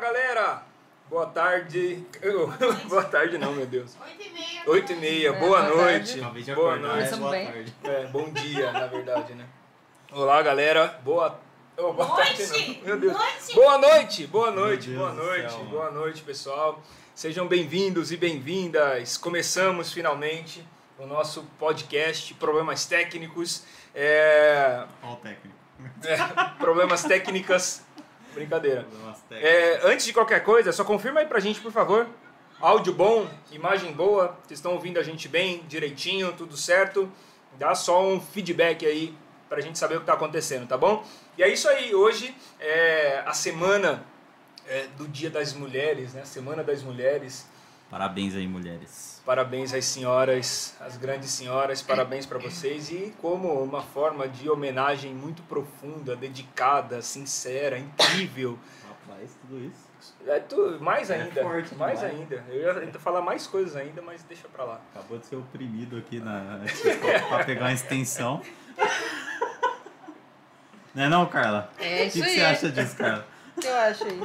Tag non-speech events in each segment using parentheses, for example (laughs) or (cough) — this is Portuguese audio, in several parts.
galera! Boa tarde. (laughs) boa tarde não, meu Deus. Oito e meia. Oito e meia, É, boa, boa noite. tarde. Boa noite. é, boa tarde. É, bom dia, na verdade, né? Olá, galera. Boa, oh, boa tarde. Noite. não. Meu Deus. Noite. Boa noite, boa noite, boa noite, céu, boa noite, pessoal. Sejam bem-vindos e bem-vindas. Começamos finalmente o nosso podcast Problemas Técnicos. É, Qual o técnico? é, problemas técnicas. Brincadeira. É, antes de qualquer coisa, só confirma aí pra gente, por favor. Áudio bom, imagem boa, vocês estão ouvindo a gente bem, direitinho, tudo certo. Dá só um feedback aí pra gente saber o que tá acontecendo, tá bom? E é isso aí, hoje é a semana é, do Dia das Mulheres, né? Semana das Mulheres. Parabéns aí, mulheres. Parabéns às senhoras, às grandes senhoras, parabéns para vocês e como uma forma de homenagem muito profunda, dedicada, sincera, incrível. Rapaz, tudo isso. É tu, mais É ainda, forte mais demais. ainda. Eu ia tentar falar mais coisas ainda, mas deixa pra lá. Acabou de ser oprimido aqui na, (laughs) pra pegar uma extensão. Não é não, Carla? É O isso que, que aí. você acha disso, Carla? O que eu acho aí?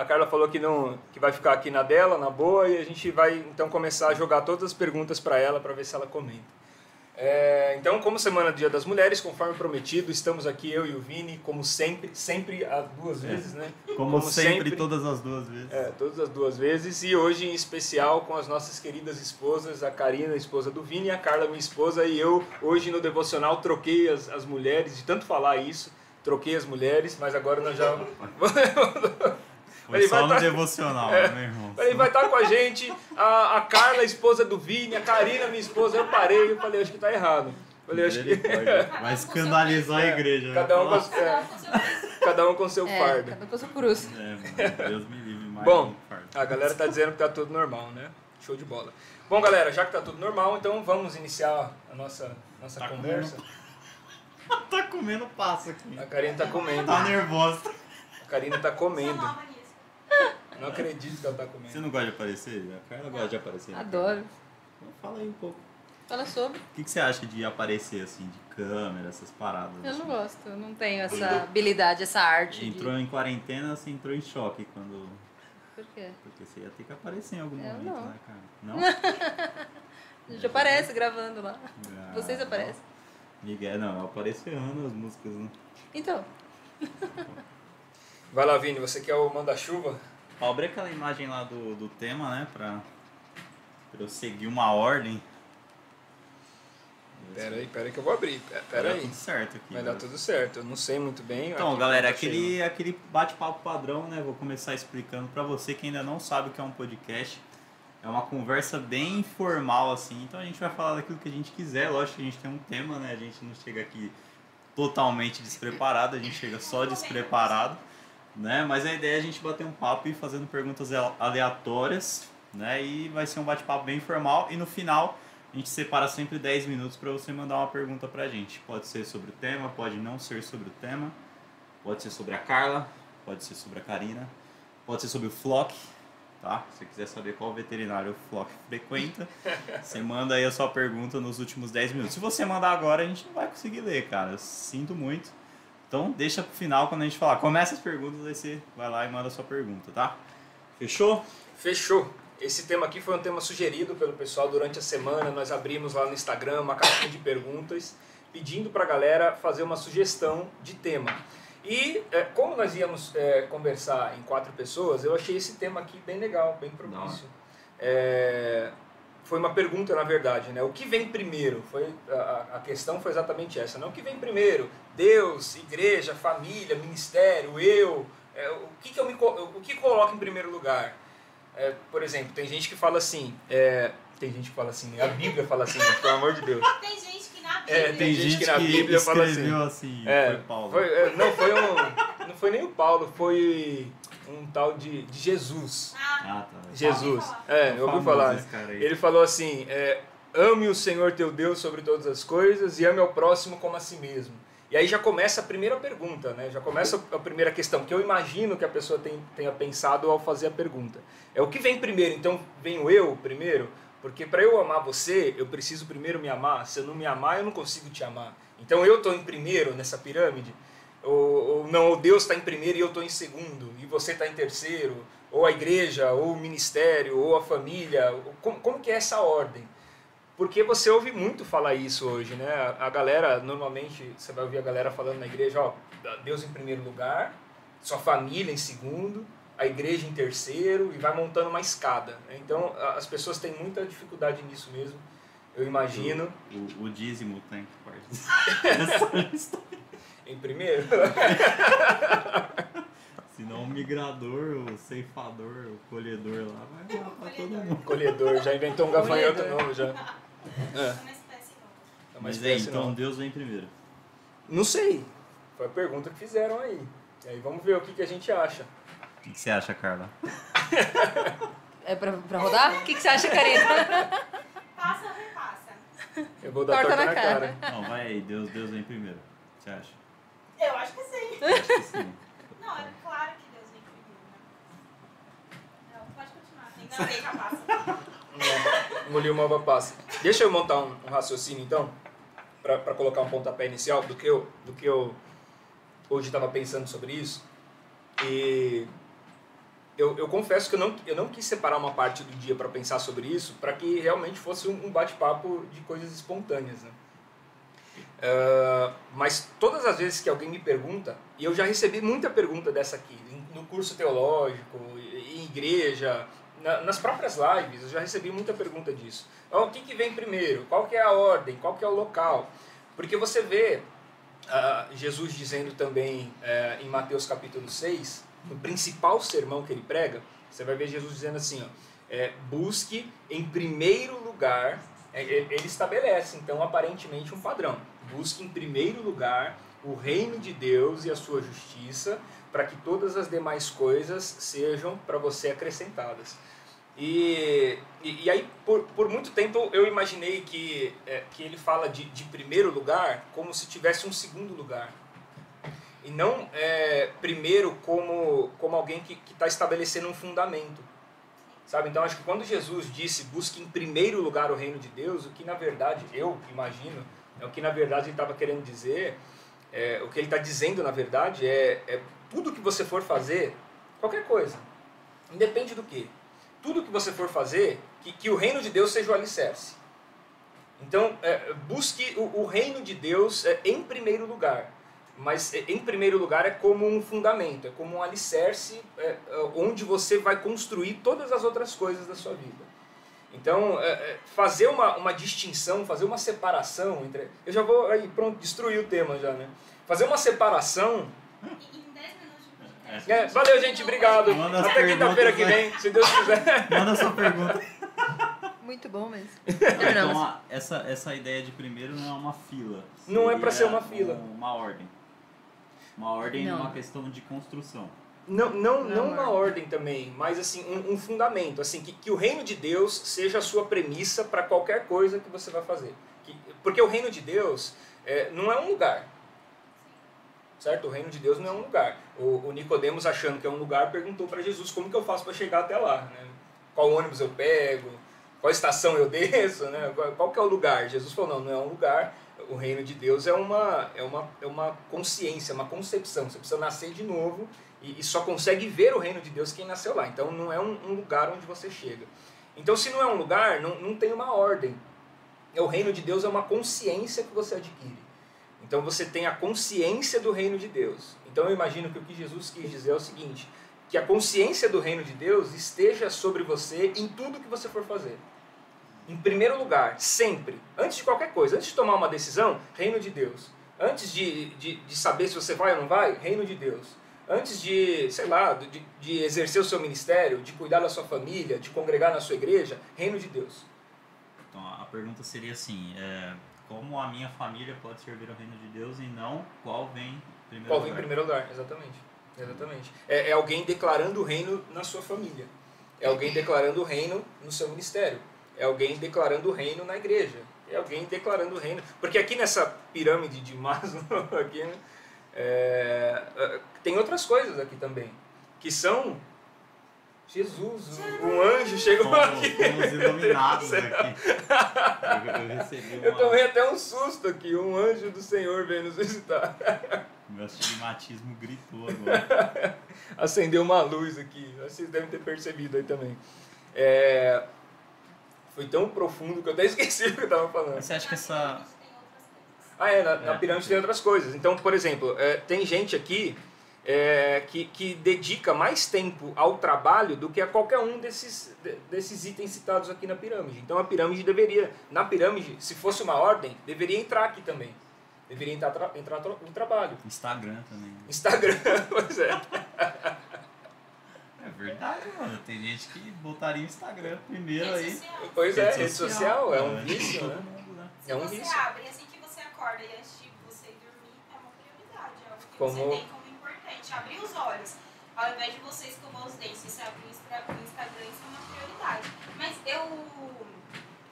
A Carla falou que não, que vai ficar aqui na dela, na boa, e a gente vai então começar a jogar todas as perguntas pra ela pra ver se ela comenta. É, então, como semana do Dia das Mulheres, conforme prometido, estamos aqui eu e o Vini, como sempre, sempre há duas É. vezes, né? Como, sempre, todas as duas vezes. É, todas as duas vezes. E hoje, em especial, com as nossas queridas esposas, a Karina, esposa do Vini, e a Carla, minha esposa, e eu, hoje no Devocional, troquei as, as mulheres, de tanto falar isso, troquei as mulheres, mas agora nós já. (laughs) (laughs) Foi Ele só vai no tá- devocional, É. né, meu irmão? Ele vai estar com a gente, a, a Carla, esposa do Vini, a Karina, minha esposa. Eu parei, eu falei, acho que tá errado. Falei, acho que. Vai escandalizar a igreja. né? Cada um com, é, cada um com seu É, fardo. cada um com a sua cruz. É, mano, Deus me livre mais Bom. A galera tá dizendo que tá tudo normal, né? Show de bola. Bom, galera, já que tá tudo normal, então vamos iniciar a nossa, nossa Tá conversa. (laughs) Tá comendo passo aqui. A Karina tá comendo. Tá nervosa. A Karina tá comendo. Não acredito que ela tá Você comendo. não gosta de aparecer? A Carla gosta de aparecer. né? Adoro. Então fala aí um pouco. Fala sobre. O que, que você acha de aparecer assim, de câmera, essas paradas? Eu não assim? gosto, eu não tenho essa habilidade, essa arte. Entrou em quarentena, você entrou em choque quando. De... Por quê? Porque você ia ter que aparecer em algum Eu momento, não. né, cara? Não? (laughs) A gente aparece gravando lá. Ah, Vocês aparecem. Miguel, não, aparece errando as músicas, né? Então, Vai lá, Vini, você quer o manda-chuva? Abre aquela imagem lá do, do tema, né? Pra, pra eu seguir uma ordem. Pera aí, pera aí que eu vou abrir. Pera, pera Vai dar aí. tudo certo aqui. Vai dar tudo certo. Eu não sei muito bem. Então, galera, tá cheio. aquele, aquele bate-papo padrão, né? Vou começar explicando pra você que ainda não sabe o que é um podcast. É uma conversa bem informal, assim. Então a gente vai falar daquilo que a gente quiser. Lógico que a gente tem um tema, né? A gente não chega aqui totalmente despreparado, a gente chega só despreparado, né? Mas a ideia é a gente bater um papo e ir fazendo perguntas ale- aleatórias, né? E vai ser um bate-papo bem informal. E no final a gente separa sempre 10 minutos para você mandar uma pergunta pra gente. Pode ser sobre o tema, pode não ser sobre o tema. Pode ser sobre a Carla, pode ser sobre a Karina, pode ser sobre o Flock, tá? Se você quiser saber qual veterinário o Flock frequenta, (laughs) você manda aí a sua pergunta nos últimos 10 minutos. Se você mandar agora, a gente não vai conseguir ler, cara. Sinto muito. Então deixa pro final quando a gente falar. Começa as perguntas, aí você vai lá e manda a sua pergunta, tá? Fechou? Fechou. Esse tema aqui foi um tema sugerido pelo pessoal durante a semana. Nós abrimos lá no Instagram uma caixinha de perguntas pedindo para a galera fazer uma sugestão de tema. E é, como nós íamos é, conversar em quatro pessoas, eu achei esse tema aqui bem legal, bem propício. É, foi uma pergunta, na verdade, né? O que vem primeiro? Foi, a, a questão foi exatamente essa. Não o que vem primeiro? Deus, igreja, família, ministério, eu. É, o que, que eu me, o que coloca em primeiro lugar? É, por exemplo, tem gente que fala assim. é, tem gente que fala assim, a Bíblia fala assim, né? pelo amor de Deus. Tem gente que na É, Bíblia. tem gente que na Bíblia fala assim. assim, É, foi Paulo. foi- é, não, foi um. Não foi nem o Paulo, foi um tal de, de Jesus. Ah, Ah, tá. Jesus. É, eu ouvi falar. Ele falou assim: é, ame o Senhor teu Deus sobre todas as coisas e ame ao próximo como a si mesmo. E aí já começa a primeira pergunta, né? Já começa a primeira questão, que eu imagino que a pessoa tem, tenha pensado ao fazer a pergunta. É o que vem primeiro? Então, venho eu primeiro? Porque para eu amar você, eu preciso primeiro me amar. Se eu não me amar, eu não consigo te amar. Então, eu estou em primeiro nessa pirâmide. Ou, ou não, ou Deus está em primeiro e eu estou em segundo, e você está em terceiro, ou a igreja, ou o ministério, ou a família, como, como que é essa ordem? Porque você ouve muito falar isso hoje, né? A, galera, normalmente, você vai ouvir a galera falando na igreja, ó, Deus em primeiro lugar, sua família em segundo, a igreja em terceiro, e vai montando uma escada. né? Então, as pessoas têm muita dificuldade nisso mesmo, eu imagino. O, o dízimo tem que parte. (laughs) Em primeiro, (laughs) Senão o migrador, o ceifador, o colhedor lá vai pra todo mundo. colhedor, já inventou um gafanhoto novo já. É, Uma espécie nova. é uma Mas é, espécie então nova. Deus vem primeiro. Não sei. Foi a pergunta que fizeram aí. E aí vamos ver o que, que a gente acha. O que que você acha, Carla? É pra, pra rodar? O que, que você acha, Karina? Passa ou repassa? Eu vou dar Torta torta, na na cara. Não, vai aí, Deus, Deus vem primeiro. O que você acha? Eu acho que sim. Acho que sim. (laughs) Não, é claro que Deus vem primeiro, né? Não, pode continuar. Bem que a passa. É, Engoliu uma passa. Deixa eu montar um, um raciocínio então, para colocar um pontapé inicial do que eu, do que eu hoje estava pensando sobre isso. E eu, eu confesso que eu não, eu não quis separar uma parte do dia para pensar sobre isso, para que realmente fosse um, um bate-papo de coisas espontâneas. Né? Ah, mas todas as vezes que alguém me pergunta, e eu já recebi muita pergunta dessa aqui, no curso teológico, em igreja, na- nas próprias lives, eu já recebi muita pergunta disso. Ó, o que, que vem primeiro? Qual que é a ordem? Qual que é o local? Porque você vê ah, Jesus dizendo também eh, em Mateus capítulo 6, no principal sermão que ele prega, você vai ver Jesus dizendo assim, ó, eh, busque em primeiro lugar, eh, ele estabelece então aparentemente um padrão, busque em primeiro lugar o reino de Deus e a sua justiça, para que todas as demais coisas sejam para você acrescentadas. E, e, e aí, por, por muito tempo, eu imaginei que, é, que ele fala de, de primeiro lugar como se tivesse um segundo lugar. E não é, primeiro como, como alguém que está estabelecendo um fundamento. Sabe? Então, acho que quando Jesus disse busque em primeiro lugar o reino de Deus, o que na verdade, eu imagino, é o que na verdade ele estava querendo dizer, é, o que ele está dizendo na verdade é, é tudo que você for fazer, qualquer coisa, independe do que, tudo que você for fazer, que, que o reino de Deus seja o alicerce. Então, é, busque o, o reino de Deus é, em primeiro lugar. Mas é, em primeiro lugar é como um fundamento, é como um alicerce é, é, onde você vai construir todas as outras coisas da sua vida. Então, é, é, fazer uma, uma distinção, fazer uma separação entre. Eu já vou aí, pronto, destruir o tema já, né? Fazer uma separação em 10 minutos de podcast. é, valeu, gente. Obrigado. Manda Até quinta-feira que vem, se Deus quiser. Manda sua pergunta. Muito bom mesmo. Então, a- essa, essa ideia de primeiro não é uma fila. Não é pra ser uma fila. um- Uma ordem. Uma ordem Não. numa questão de construção. Não, não, não Não, uma Marcos. ordem também, mas assim um, um fundamento, assim que, que o reino de Deus seja a sua premissa para qualquer coisa que você vai fazer. Que, porque o reino de Deus é, não é um lugar, certo? O reino de Deus não é um lugar. O, o Nicodemos achando que é um lugar perguntou para Jesus como que eu faço para chegar até lá, né? Qual ônibus eu pego? Qual estação eu desço, né? Qual, qual que é o lugar? Jesus falou não, não é um lugar. O reino de Deus é uma é uma é uma consciência, uma concepção. Você precisa nascer de novo e, e só consegue ver o reino de Deus quem nasceu lá. Então não é um, um lugar onde você chega. Então se não é um lugar, não, não tem uma ordem. O reino de Deus é uma consciência que você adquire. Então você tem a consciência do reino de Deus. Então eu imagino que o que Jesus quis dizer é o seguinte: que a consciência do reino de Deus esteja sobre você em tudo que você for fazer. Em primeiro lugar, sempre, antes de qualquer coisa, antes de tomar uma decisão, reino de Deus. Antes de, de, de saber se você vai ou não vai, reino de Deus. Antes de, sei lá, de, de exercer o seu ministério, de cuidar da sua família, de congregar na sua igreja, reino de Deus. Então a pergunta seria assim: é, como a minha família pode servir ao reino de Deus e não qual vem em primeiro Qual vem em lugar? primeiro lugar? Exatamente. Exatamente. É, é alguém declarando o reino na sua família. É alguém declarando o reino no seu ministério. É alguém declarando o reino na igreja. É alguém declarando o reino. Porque aqui nessa pirâmide de Maslow, (laughs) aqui, né, é, é, tem outras coisas aqui também. Que são. Jesus, um anjo chegou Somos, aqui. somos iluminados (laughs) aqui. Eu, eu recebi uma... Eu tomei até um susto aqui. Um anjo do Senhor veio nos visitar. (laughs) Meu astigmatismo gritou agora. (laughs) Acendeu uma luz aqui. Vocês devem ter percebido aí também. É, Foi tão profundo que eu até esqueci o que eu tava falando. Você acha que essa. Tem outras coisas. Ah, é, na, na É. pirâmide tem outras coisas. Então, por exemplo, é, tem gente aqui é, que, que dedica mais tempo ao trabalho do que a qualquer um desses, de- desses itens citados aqui na pirâmide. Então, a pirâmide deveria, na pirâmide, se fosse uma ordem, deveria entrar aqui também. Deveria entrar, tra- entrar tra- o trabalho. Instagram também. Instagram, (laughs) pois é. É verdade, mano. Tem gente que botaria o Instagram primeiro Rede aí. social. Pois é, rede social é um né? vício, né? né? Se É um você vício. abre assim que você acorda e antes de você dormir, é uma prioridade. É algo que Como- você tem como importante. Abrir os olhos. Ao invés de você escovar os dentes, você abrir o Instagram, isso é uma prioridade. Mas eu,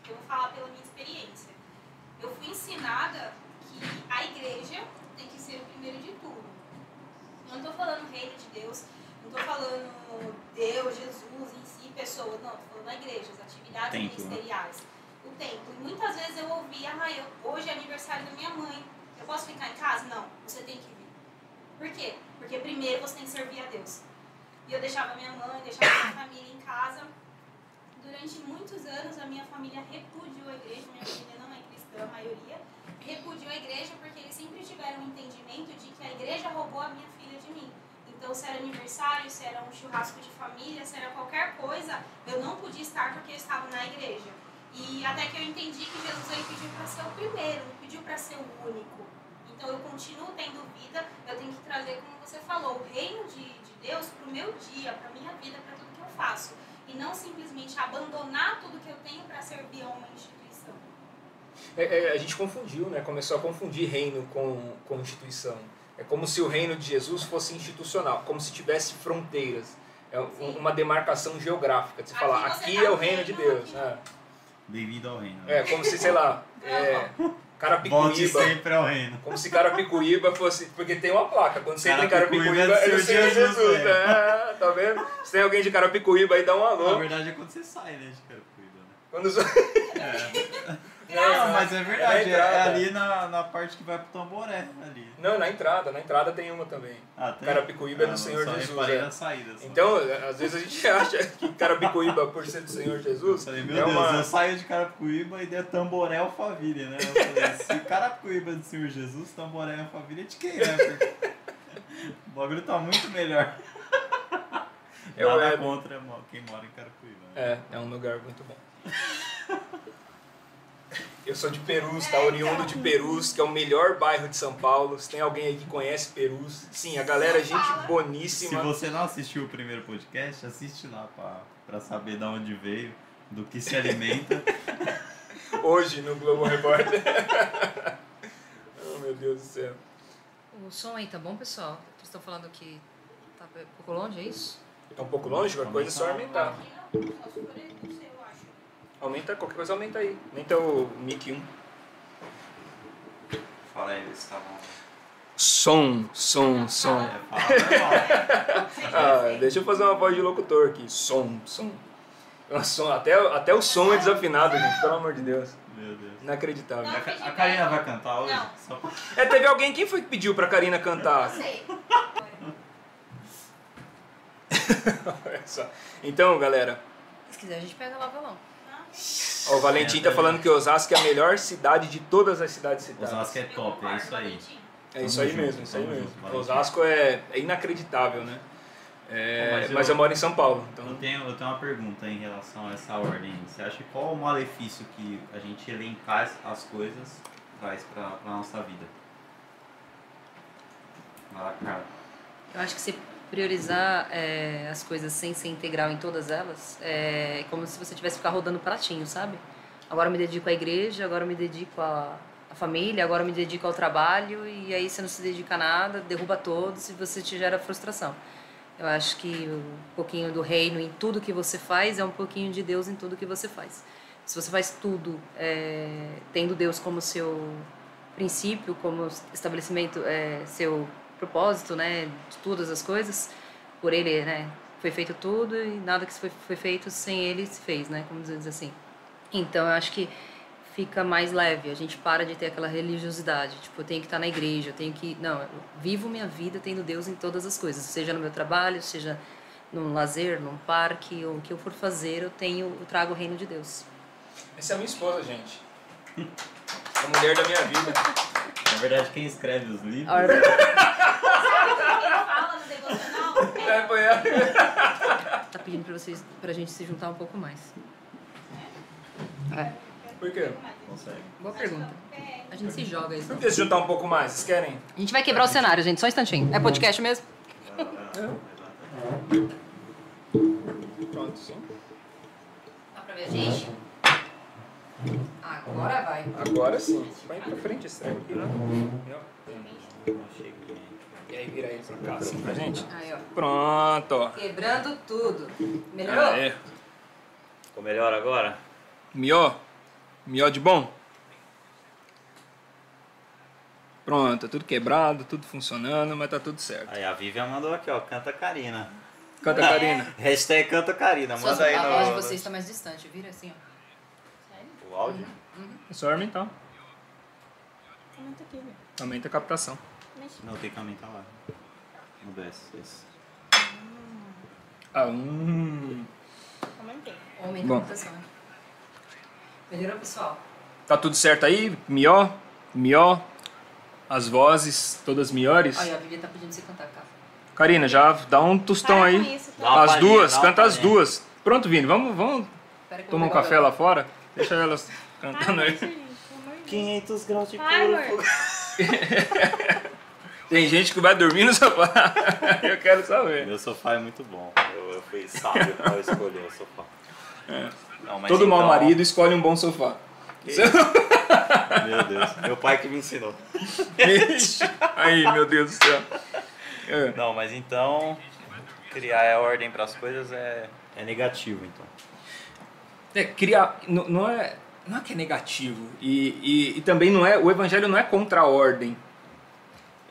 eu vou falar pela minha experiência. Eu fui ensinada que a igreja tem que ser o primeiro de tudo. Eu não tô falando reino de Deus, não tô falando Deus, Jesus em si, pessoa, não, tô falando a igreja, as atividades né? ministeriais. O templo. E muitas vezes eu ouvia, ah, eu, hoje é aniversário da minha mãe, eu posso ficar em casa? Não, você tem que. Por quê? Porque primeiro você tem que servir a Deus. E eu deixava minha mãe, deixava minha família em casa. Durante muitos anos a minha família repudiou a igreja, minha família não é cristã, a maioria, repudiou a igreja porque eles sempre tiveram o entendimento de que a igreja roubou a minha filha de mim. Então, se era aniversário, se era um churrasco de família, se era qualquer coisa, eu não podia estar porque eu estava na igreja. E até que eu entendi que Jesus ele pediu para ser o primeiro, não pediu para ser o único. Então eu continuo tendo vida, eu tenho que trazer, como você falou, o reino de, de Deus para o meu dia, para minha vida, para tudo que eu faço. E não simplesmente abandonar tudo que eu tenho para servir a uma instituição. É, é, a gente confundiu, né? Começou a confundir reino com, com instituição. É como se o reino de Jesus fosse institucional, como se tivesse fronteiras. É Sim. uma demarcação geográfica. De você Aqui falar, aqui tá é o no reino de reino, Deus. aqui É, Bem-vindo ao reino. É, como se, sei lá, (laughs) é, Volte Carapicuíba. sempre ao reino. Como se Carapicuíba fosse. Porque tem uma placa. Quando você entra em Carapicuíba é é do do Senhor Jesus. Jesus, né? É, tá vendo? Se tem alguém de Carapicuíba aí, dá um Na alô. verdade é quando você sai, né, de Carapicuíba, né? Quando É. (laughs) Não, mas é verdade, é, é ali na, na parte que vai pro Tamboré, ali. Não, na entrada. Na entrada tem uma também. Ah, tem? Carapicuíba é do Ah, Senhor só Jesus, é. na saída. só. Então, às vezes a gente (laughs) acha que Carapicuíba, por ser do Senhor Eu Jesus, falei, meu é Deus, uma... eu saio de Carapicuíba e der Tamboré Alphaville, né? Eu falei, se Carapicuíba é do Senhor Jesus, Tamboré Alphaville é de quem, né? Porque (laughs) o bagulho tá muito melhor. É o Nada Éden. contra quem mora em Carapicuíba. né? É, é um lugar muito bom. (laughs) Eu sou de Perus, tá? Oriundo de Perus, que é o melhor bairro de São Paulo. Se tem alguém aí que conhece Perus, sim, a galera é gente Se boníssima. você não assistiu o primeiro podcast, assiste lá pra, pra saber de onde veio, do que se alimenta. (laughs) Hoje no Globo Repórter. (laughs) oh, meu Deus do céu. O som aí tá bom, pessoal? Vocês estão falando que tá um pouco longe, é isso? Tá um pouco longe, qualquer coisa é só aumentar. Aumenta, qualquer coisa aumenta aí. Aumenta o mic 1. Fala aí, se tá bom. Som, som, som. É. (laughs) Ah, deixa eu fazer uma voz de locutor aqui. Som, som. Som. Até, até o som é desafinado, gente, pelo amor de Deus. Meu Deus. Inacreditável. Não. A, a Karina vai cantar hoje? Não. Só pra... É, teve alguém, quem foi que pediu pra Karina cantar? Não sei. (laughs) Olha só. Então, galera, Se quiser, a gente pega lá violão. O Valentim tá falando que Osasco é a melhor cidade de todas as cidades citadas. Osasco é top, é isso aí. É isso aí mesmo, isso aí mesmo. Osasco é, é inacreditável, né? É, Mas mas, eu- eu... moro em São Paulo, Eu então tenho, eu tenho uma pergunta em relação a essa ordem. Você acha que qual o malefício que a gente elencar as- as coisas traz pra, pra nossa vida? Vai lá, cara. Eu acho que se priorizar é, as coisas sem ser integral em todas elas, é como se você tivesse que ficar rodando pratinho, sabe? Agora eu me dedico à igreja, agora eu me dedico à, à família, agora eu me dedico ao trabalho, e aí você não se dedica a nada, derruba todos e você te gera frustração. Eu acho que um pouquinho do reino em tudo que você faz é um pouquinho de Deus em tudo que você faz. Se você faz tudo é, tendo Deus como seu princípio, como estabelecimento, é, seu propósito, né, de todas as coisas, por ele, né, foi feito tudo e nada que foi, foi feito sem ele se fez, né, como dizer assim. Então eu acho que fica mais leve. A gente para de ter aquela religiosidade. Tipo, eu tenho que estar na igreja, eu tenho que. Não, eu vivo minha vida tendo Deus em todas as coisas. Seja no meu trabalho, seja num lazer, num parque, ou o que eu for fazer, eu tenho, eu trago o reino de Deus. Essa é a minha esposa, gente. A mulher da minha vida. Na verdade, quem escreve os livros. A hora- Sabe o que ele fala no devocional? É. Tá pedindo pra vocês, pra gente se juntar um pouco mais. É, Por quê? Consegue. boa pergunta. A gente se joga isso. Por que se juntar um pouco mais? Vocês querem? A gente vai quebrar o cenário, gente, só um instantinho. É podcast mesmo? Pronto, sim. Dá pra ver a gente? Agora vai. Agora sim. Vai pra frente esse trem aqui, né? Achei que. E aí vira ele pra cá, assim, pra gente. Aí, ó. Pronto, ó. Quebrando tudo. Melhorou? Aê. Ficou melhor agora? Mió? Mió de bom? Pronto, tudo quebrado, tudo funcionando, mas tá tudo certo. Aí a Vivian mandou aqui, ó. Canta Karina. Canta, Karina. (laughs) Hashtag Canta Karina. Só Manda aí a no. voz de vocês está mais distante, vira assim, ó. O áudio? É só aumentar. Comenta aqui, meu. Aumenta a captação. Mexe. Não, tem que aumentar lá. No DS. Esse. Ah, hum. Comentei. Aumenta Bom. a computação. né? Melhorou, pessoal? Tá tudo certo aí? Mió? Mió? As vozes, todas melhores? Ó, a Vivi tá pedindo pra você cantar, cara. Karina, já dá um tostão Para com aí. isso, tá? Dá uma As palhinha, duas, dá uma canta as palhinha. duas. Pronto, Vini, vamos, vamos Espera que eu tomar um vou pegar café o- lá fora? Deixa elas cantando aí. com isso, gente, pelo amor de Deus. 500 graus de Para, amor. (laughs) Tem gente que vai dormir no sofá. (laughs) Eu quero saber. Meu sofá é muito bom. Eu, eu fui sábio ao escolher o sofá. Não, mas Todo mau então- marido escolhe um bom sofá. Meu Deus. Meu pai que me ensinou. Aí, meu Deus do céu. É. Não, mas então. Criar a ordem para as coisas é, é negativo, então. É, criar. Não, não é, não é que é negativo. E, e, e também não é. O evangelho não é contra a ordem.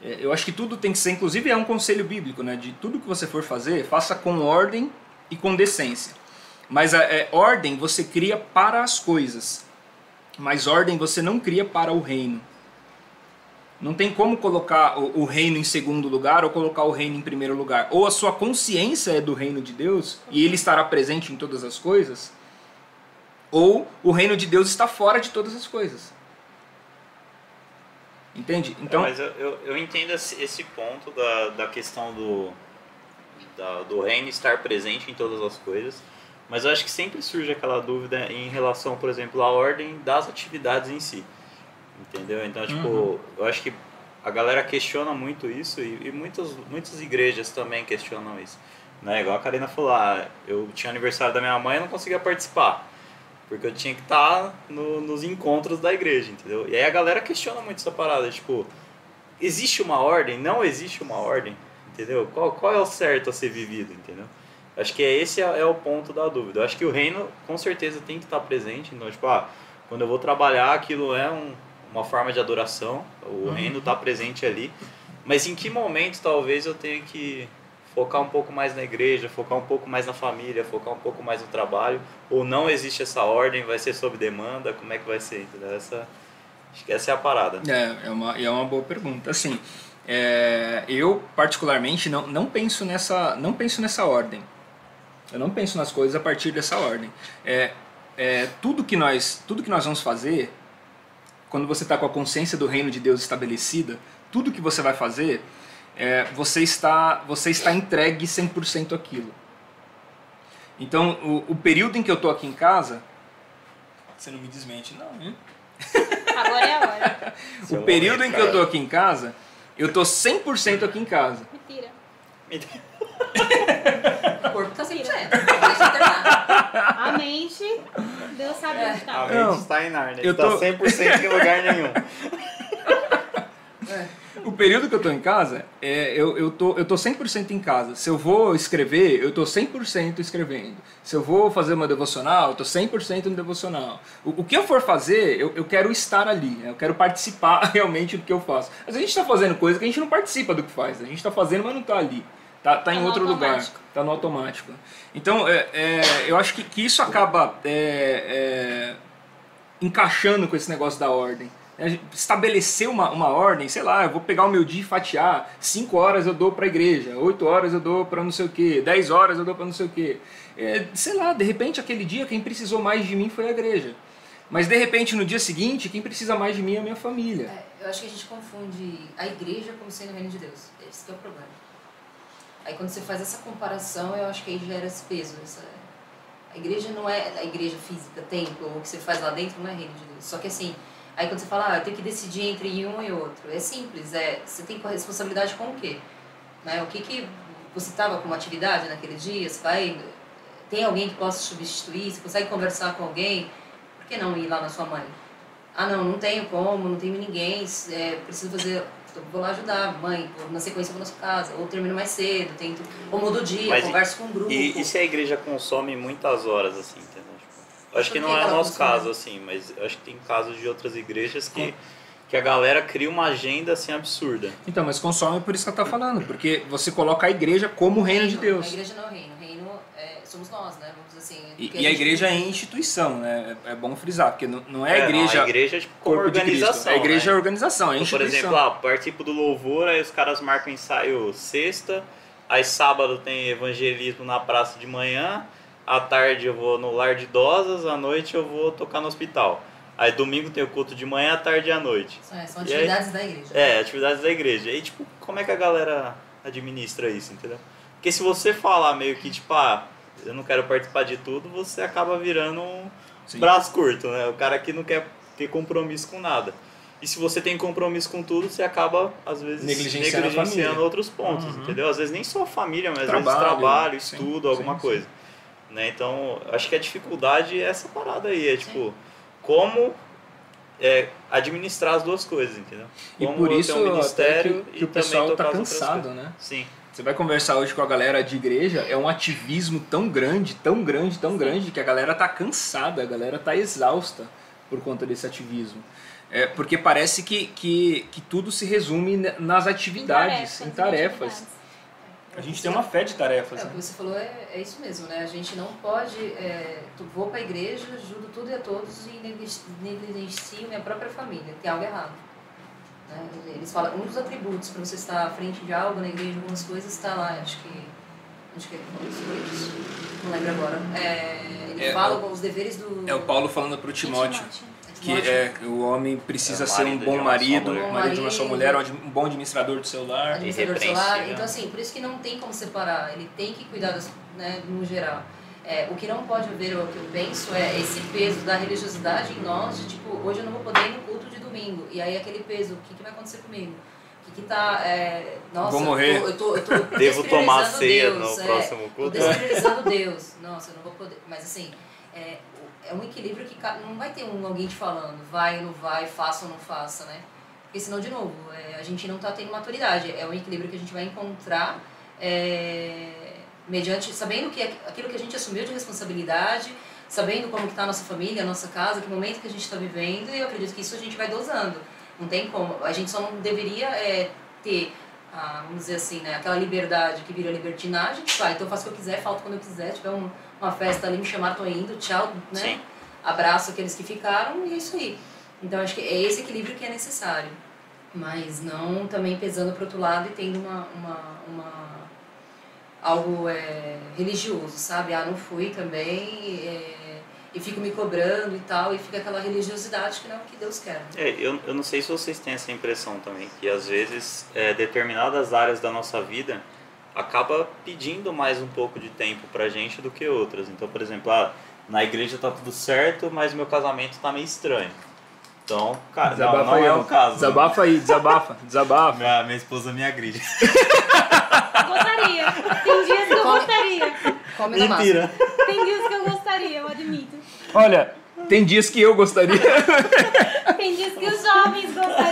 É, eu acho que tudo tem que ser, inclusive é um conselho bíblico, né? De tudo que você for fazer, faça com ordem e com decência. Mas a é, ordem você cria para as coisas. Mas ordem você não cria para o reino. Não tem como colocar o, o reino em segundo lugar ou colocar o reino em primeiro lugar. Ou a sua consciência é do reino de Deus e ele estará presente em todas as coisas, ou o reino de Deus está fora de todas as coisas. Entende? Então, Mas eu, eu, eu entendo esse, esse ponto da, da questão do, da- do reino estar presente em todas as coisas. Mas eu acho que sempre surge aquela dúvida em relação, por exemplo, à ordem das atividades em si. Entendeu? Então, tipo, Uhum. eu acho que a galera questiona muito isso e, e muitas, muitas igrejas também questionam isso. Né? Igual a Karina falou, ah, eu tinha aniversário da minha mãe e não conseguia participar. Porque eu tinha que estar no- nos encontros da igreja, entendeu? E aí a galera questiona muito essa parada, tipo, existe uma ordem? Não existe uma ordem, entendeu? Qual, qual é o certo a ser vivido, entendeu? Acho que esse é, é o ponto da dúvida. Eu acho que o reino, com certeza, tem que estar presente. Então, tipo, ah, quando eu vou trabalhar, aquilo é um- uma forma de adoração. O reino está presente ali. Mas em que momento, talvez, eu tenha que focar um pouco mais na igreja, focar um pouco mais na família, focar um pouco mais no trabalho? Ou não existe essa ordem, vai ser sob demanda? Como é que vai ser? Entendeu? Essa, acho que essa é a parada. é, é, uma, é uma boa pergunta. Assim, é, eu particularmente não, não penso nessa não penso nessa ordem. Eu não penso nas coisas a partir dessa ordem. É, é, tudo que nós tudo que nós vamos fazer quando você está com a consciência do reino de Deus estabelecida, tudo que você vai fazer, é, você está você está entregue 100% àquilo. Então, o, o período em que eu estou aqui em casa, você não me desmente, não, né? Agora é a hora. (laughs) É O o período em que eu tô cara. aqui em casa, eu tô 100% aqui em casa. Mentira. O (laughs) corpo tá 100%. Deixa eu terminar. A mente, Deus sabe onde A tá. mente está em Nárnia, Eu está tô- 100% em lugar nenhum. (laughs) O período que eu tô em casa, é, eu, eu, tô, eu tô 100% em casa. Se eu vou escrever, eu tô 100% escrevendo. Se eu vou fazer uma devocional, eu tô 100% no devocional. O, o que eu for fazer, eu, eu quero estar ali. né? Eu quero participar (laughs) realmente do que eu faço. Mas a gente tá fazendo coisa que a gente não participa do que faz. A gente tá fazendo, mas não tá ali. Tá, tá em Tá outro lugar. automático. Tá no automático. Então, é, é, eu acho que, que isso acaba... é, é, encaixando com esse negócio da ordem. Estabelecer uma, uma ordem, sei lá, eu vou pegar o meu dia e fatiar, 5 horas eu dou para a igreja, 8 horas eu dou para não sei o que, 10 horas eu dou para não sei o que. É, sei lá, de repente aquele dia quem precisou mais de mim foi a igreja. Mas de repente no dia seguinte, quem precisa mais de mim é a minha família. É, eu acho que a gente confunde a igreja como sendo o reino de Deus. Esse é o problema. Aí quando você faz essa comparação, eu acho que aí gera esse peso. Essa... A igreja não é a igreja física, templo, o que você faz lá dentro não é reino de Deus. Só que assim, aí quando você fala, ah, eu tenho que decidir entre um e outro, é simples, é, você tem responsabilidade com o quê? Né? O que que você estava com uma atividade naquele dia, você vai, tem alguém que possa substituir, você consegue conversar com alguém, por que não ir lá na sua mãe? Ah, não, não tenho como, não tenho ninguém, é, preciso fazer vou lá ajudar, mãe, na sequência vou na sua casa, ou termino mais cedo, tento, ou mudo o dia, Mas converso com o um grupo. E, e, se a igreja consome muitas horas, assim, entendeu? Acho que não é o nosso caso, assim, mas acho que tem casos de outras igrejas que, que a galera cria uma agenda, assim, absurda. Então, mas consome por isso que ela tá falando, porque você coloca a igreja como o reino, reino de Deus. A igreja não é o reino, o reino é, somos nós, né? assim. E, e a, a igreja é instituição, né? É, é bom frisar, porque não, não é a igreja. Não, a igreja é tipo como organização. A igreja né? é organização, é então, Por exemplo, ah, participo do louvor, aí os caras marcam ensaio sexta, aí sábado tem evangelismo na praça de manhã, à tarde eu vou no lar de idosas, à noite eu vou tocar no hospital. Aí domingo tem o culto de manhã, à tarde e à noite. É, são atividades aí, da igreja. É, atividades da igreja. E tipo, como é que a galera administra isso, entendeu? Porque se você falar meio que, tipo, ah, eu não quero participar de tudo, você acaba virando um Sim. braço curto, né? O cara que não quer ter compromisso com nada. E se você tem compromisso com tudo, você acaba, às vezes, negligenciando, negligenciando outros pontos, uhum. entendeu? Às vezes nem só a família, mas trabalho, às vezes trabalho, estudo, sim, alguma sim, coisa. Sim. Né? Então, acho que a dificuldade é essa parada aí, é tipo, como é, administrar as duas coisas, entendeu? Como e por isso um ministério que, que o pessoal tá cansado, né? Sim. Você vai conversar hoje com a galera de igreja, é um ativismo tão grande, tão grande, tão grande, que a galera tá cansada, a galera tá exausta por conta desse ativismo. É, porque parece que, que, que tudo se resume nas atividades, em tarefas. Em tarefas. A gente tem uma fé de tarefas. É, né? o que você falou é, é isso mesmo, né? A gente não pode. É, vou para a igreja, ajudo tudo e a todos e negligencio minha própria família. Tem algo errado. Né? Eles falam, um dos atributos para você estar à frente de algo na igreja, algumas coisas, está lá, acho que. Acho que ele falou isso, não lembro agora. É, ele é, fala com os deveres do. É o Paulo falando para o Timóteo. Que é, o homem precisa é, ser um bom marido, um marido de uma só mulher, um bom administrador do celular. Administrador do celular. Então, assim, por isso que não tem como separar. Ele tem que cuidar das, né, no geral. É, o que não pode haver, o que eu penso, é esse peso da religiosidade em nós, de tipo, hoje eu não vou poder ir no culto de domingo. E aí aquele peso, o que, que vai acontecer comigo? O que, que tá. É, nossa, vou morrer. Eu tô, eu tô, eu (laughs) tô Devo tomar ceia Deus, no é, próximo culto. Tô despriorizando Deus. Nossa, eu não vou poder. Mas assim, é, é um equilíbrio que não vai ter um, alguém te falando, vai ou não vai, faça ou não faça, né? Porque senão, de novo, é, a gente não tá tendo maturidade. É um equilíbrio que a gente vai encontrar é, mediante, sabendo que aquilo que a gente assumiu de responsabilidade sabendo como está a nossa família, a nossa casa, que momento que a gente está vivendo, e eu acredito que isso a gente vai dosando. Não tem como. A gente só não deveria é, ter, ah, vamos dizer assim, né, aquela liberdade que vira libertinagem, tipo, ah, então eu faço o que eu quiser, falto quando eu quiser, tiver um, uma festa ali, me chamar, tô indo, tchau, né? Sim. Abraço aqueles que ficaram e é isso aí. Então acho que é esse equilíbrio que é necessário. Mas não também pesando para outro lado e tendo uma, uma, uma algo é, religioso, sabe? Ah, não fui também é, e fico me cobrando e tal, e fica aquela religiosidade que não é o que Deus quer. Né? É, eu, eu não sei se vocês têm essa impressão também, que às vezes é, determinadas áreas da nossa vida acaba pedindo mais um pouco de tempo pra gente do que outras. Então, por exemplo, ah, na igreja tá tudo certo, mas meu casamento tá meio estranho. Então, cara, desabafa não, não é o caso. Desabafa né? aí, desabafa, (laughs) desabafa. Minha, minha esposa me agride. Gostaria. Tem dias que eu gostaria. Come Mentira. Tem dias que eu gostaria, eu admito. Olha, tem dias que eu gostaria. tem dias que os jovens gostariam.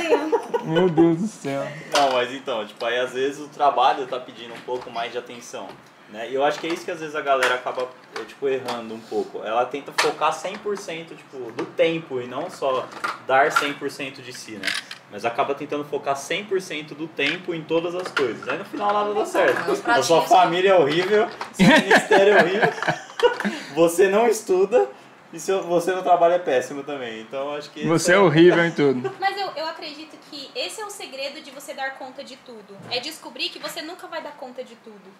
Meu Deus do céu. Não, mas então, tipo, aí às vezes o trabalho tá pedindo um pouco mais de atenção. Né? E eu acho que é isso que às vezes a galera acaba tipo, errando um pouco. Ela tenta focar 100% tipo, do tempo e não só dar 100% de si, né? Mas acaba tentando focar 100% do tempo em todas as coisas. Aí no final nada dá certo. A sua família é horrível, seu ministério é horrível, (laughs) você não estuda E se você no trabalho é péssimo também. Então acho que. Você é horrível em tudo. (laughs) Mas eu, eu acredito que esse é o segredo de você dar conta de tudo. É descobrir que você nunca vai dar conta de tudo.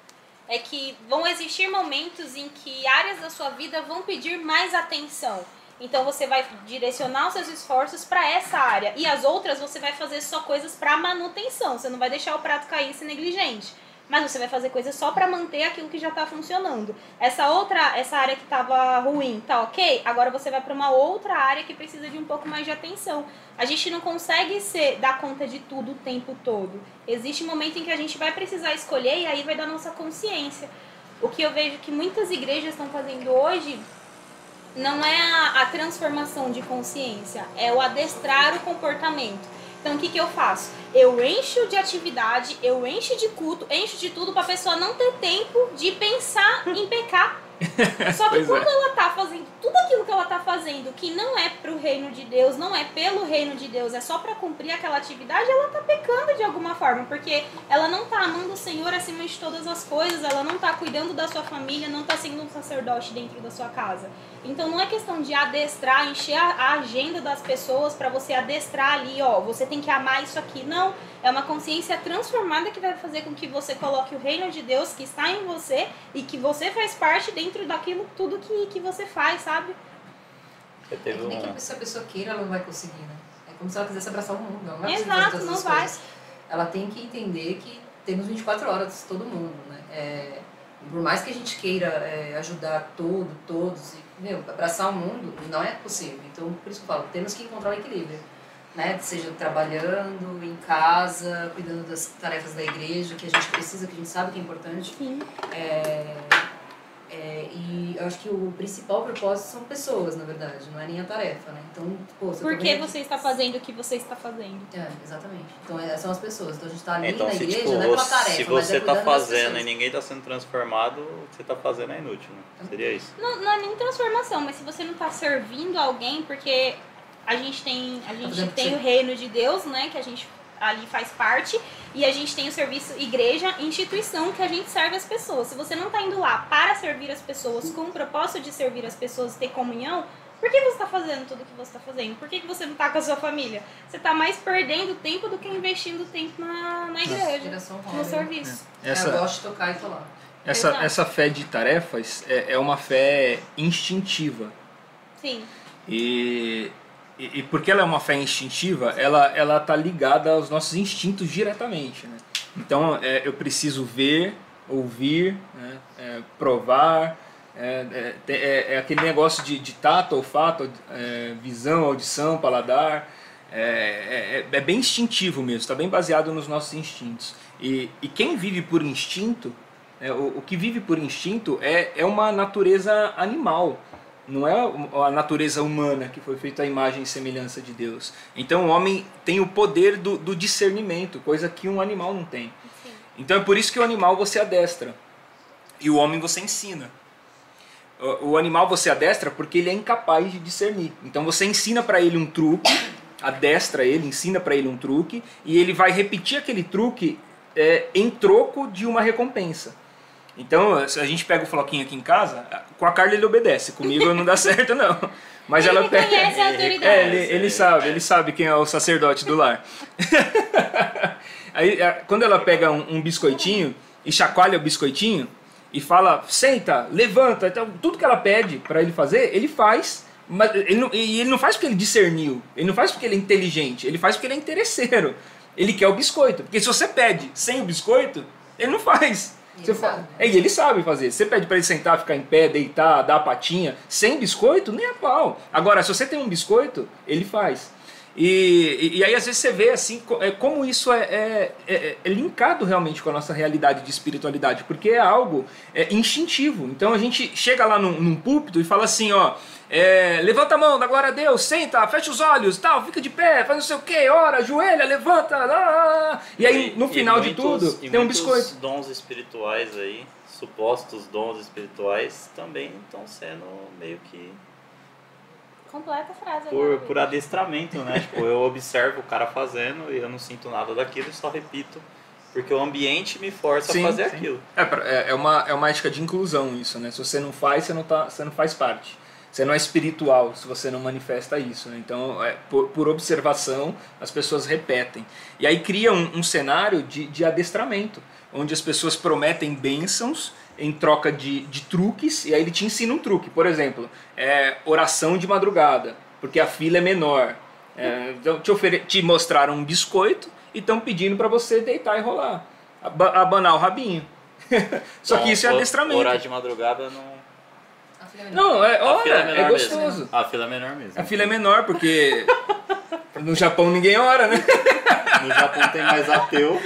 É que vão existir momentos em que áreas da sua vida vão pedir mais atenção. Então você vai direcionar os seus esforços para essa área e as outras você vai fazer só coisas para manutenção. Você não vai deixar o prato cair e ser negligente. Mas você vai fazer coisas só para manter aquilo que já está funcionando. Essa outra, essa área que estava ruim, tá ok? Agora você vai para uma outra área que precisa de um pouco mais de atenção. A gente não consegue ser, dar conta de tudo o tempo todo. Existe um momento em que a gente vai precisar escolher e aí vai dar nossa consciência. O que eu vejo que muitas igrejas estão fazendo hoje não é a, a transformação de consciência, é o adestrar o comportamento. Então o que, que eu faço? Eu encho de atividade, eu encho de culto, encho de tudo para a pessoa não ter tempo de pensar em pecar. (laughs) Só que quando é. ela tá fazendo tudo aquilo que ela tá fazendo, que não é pro reino de Deus, não é pelo reino de Deus, é só para cumprir aquela atividade, ela tá pecando de alguma forma, porque ela não tá amando o Senhor acima de todas as coisas, ela não tá cuidando da sua família, não tá sendo um sacerdote dentro da sua casa. Então não é questão de adestrar, encher a, a agenda das pessoas para você adestrar ali, ó, você tem que amar isso aqui. Não, é uma consciência transformada que vai fazer com que você coloque o reino de Deus que está em você e que você faz parte dentro daquilo tudo que, que você faz, sabe? Você É teve que nem que se a pessoa queira, ela não vai conseguir, né? É como se ela quisesse abraçar o mundo. Não vai Exato, não vai. coisas. Ela tem que entender que temos 24 horas, todo mundo, né? É, por mais que a gente queira é, ajudar todo, todos, e, meu, abraçar o mundo, não é possível. Então, por isso que eu falo, temos que encontrar o equilíbrio. Né? Seja trabalhando, em casa, cuidando das tarefas da igreja, que a gente precisa, que a gente sabe que é importante. Sim. É, é, e eu acho que o principal propósito são pessoas, na verdade, não é nem a tarefa, né? Então, pô, se Por que você está fazendo o que você está fazendo? É, exatamente. Então, é, são as pessoas. Então, a gente tá ali Então, na se, igreja, tipo, não é pela você- tarefa, se você é tá cuidando das fazendo e ninguém tá sendo transformado, o que você tá fazendo é inútil, né? Seria isso. Não, não é nem transformação, mas se você não está servindo alguém, porque a gente tem, a gente fazendo tem o reino de Deus, né, que a gente ali faz parte, e a gente tem o serviço igreja, instituição, que a gente serve as pessoas. Se você não está indo lá para servir as pessoas, com o propósito de servir as pessoas e ter comunhão, por que você está fazendo tudo o que você está fazendo? Por que, que você não está com a sua família? Você está mais perdendo tempo do que investindo tempo na, na igreja, no Hall, serviço. É, Essa, eu gosto de tocar e tô lá. essa, Exato. essa fé de tarefas é, é uma fé instintiva. Sim. E, e, e porque ela é uma fé instintiva, ela ela tá ligada aos nossos instintos diretamente, né? Então é, eu preciso ver, ouvir, né? É, provar, é, é, é- é aquele negócio de, de tato, olfato, é, visão, audição, paladar. É, é, é bem instintivo mesmo, está bem baseado nos nossos instintos. E, e quem vive por instinto, é, o, o que vive por instinto é, é uma natureza animal não é a natureza humana que foi feita à imagem e semelhança de Deus. Então o homem tem o poder do, do discernimento, coisa que um animal não tem. Sim. Então é por isso que o animal você adestra e o homem você ensina. O, o animal você adestra porque ele é incapaz de discernir. Então você ensina para ele um truque, adestra ele, ensina para ele um truque e ele vai repetir aquele truque é, em troco de uma recompensa. Então, se a gente pega o Floquinho aqui em casa, com a Carla ele obedece, comigo não dá (laughs) certo não. Mas Ele ela pega. reconhece a autoridade. É, ele, ele sabe, ele sabe quem é o sacerdote do lar. (laughs) Aí, quando ela pega um, um biscoitinho e chacoalha o biscoitinho e fala, senta, levanta, então, tudo que ela pede para ele fazer, ele faz. Mas ele não, e ele não faz porque ele discerniu, ele não faz porque ele é inteligente, ele faz porque ele é interesseiro. Ele quer o biscoito. Porque se você pede sem o biscoito, ele não faz. E Você ele fa- sabe, né? É, e ele sabe fazer. Você pede para ele sentar, ficar em pé, deitar, dar a patinha, sem biscoito, nem a pau. Agora, se você tem um biscoito, ele faz. E, e, aí, às vezes, você vê assim é, como isso é, é, é- é linkado realmente com a nossa realidade de espiritualidade, porque é algo é, instintivo. Então a gente chega lá num, num púlpito e fala assim: ó, é, levanta a mão, dá glória a Deus, senta, fecha os olhos, tal, fica de pé, faz não sei o que, ora, ajoelha, levanta, lá, e aí no final de muitos- tudo e tem um biscoito. dons espirituais aí, supostos dons espirituais, também estão sendo meio que Completa a frase por, agora. por adestramento, né? tipo, eu observo o cara fazendo e eu não sinto nada daquilo e só repito. Porque o ambiente me força Sim, a fazer sim. aquilo. É, é, é uma, é uma ética de inclusão isso, né? Se você não faz, você não, tá, você não faz parte. Você não é espiritual se você não manifesta isso. Né? Então, é, por, por observação, as pessoas repetem. E aí cria um, um cenário de, de adestramento, onde as pessoas prometem bênçãos em troca de, de truques, e aí ele te ensina um truque. Por exemplo, é, oração de madrugada, porque a fila é menor. É, então, te, ofere te mostraram um biscoito e estão pedindo para você deitar e rolar, ab abanar o rabinho. (laughs) Só que isso é o- adestramento. Horário de madrugada não. É menor. Não, é, A fila olha, menor é mesmo. gostoso. A fila é menor mesmo. A fila é menor porque (laughs) no Japão ninguém ora, né? No Japão tem mais ateu.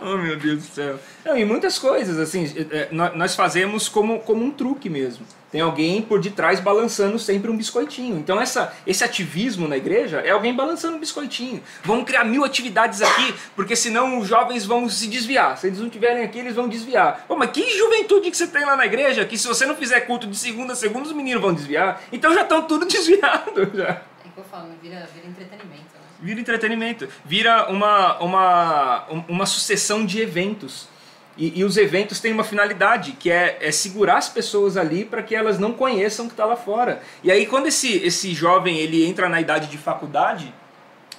Oh meu Deus do céu. Não, e muitas coisas, assim, é, nó- nós fazemos como, como um truque mesmo. Tem alguém por detrás balançando sempre um biscoitinho. Então essa, esse ativismo na igreja é alguém balançando um biscoitinho. Vamos criar mil atividades aqui, porque senão os jovens vão se desviar. Se eles não estiverem aqui, eles vão desviar. Pô, mas que juventude que você tem lá na igreja, que se você não fizer culto de segunda a segunda, os meninos vão desviar. Então já estão tudo (laughs) desviados já. É que eu falo, vira, vira entretenimento? Vira entretenimento. Vira uma, uma, um- uma sucessão de eventos. E, e os eventos têm uma finalidade, que é, é segurar as pessoas ali para que elas não conheçam o que está lá fora. E aí quando esse, esse jovem ele entra na idade de faculdade,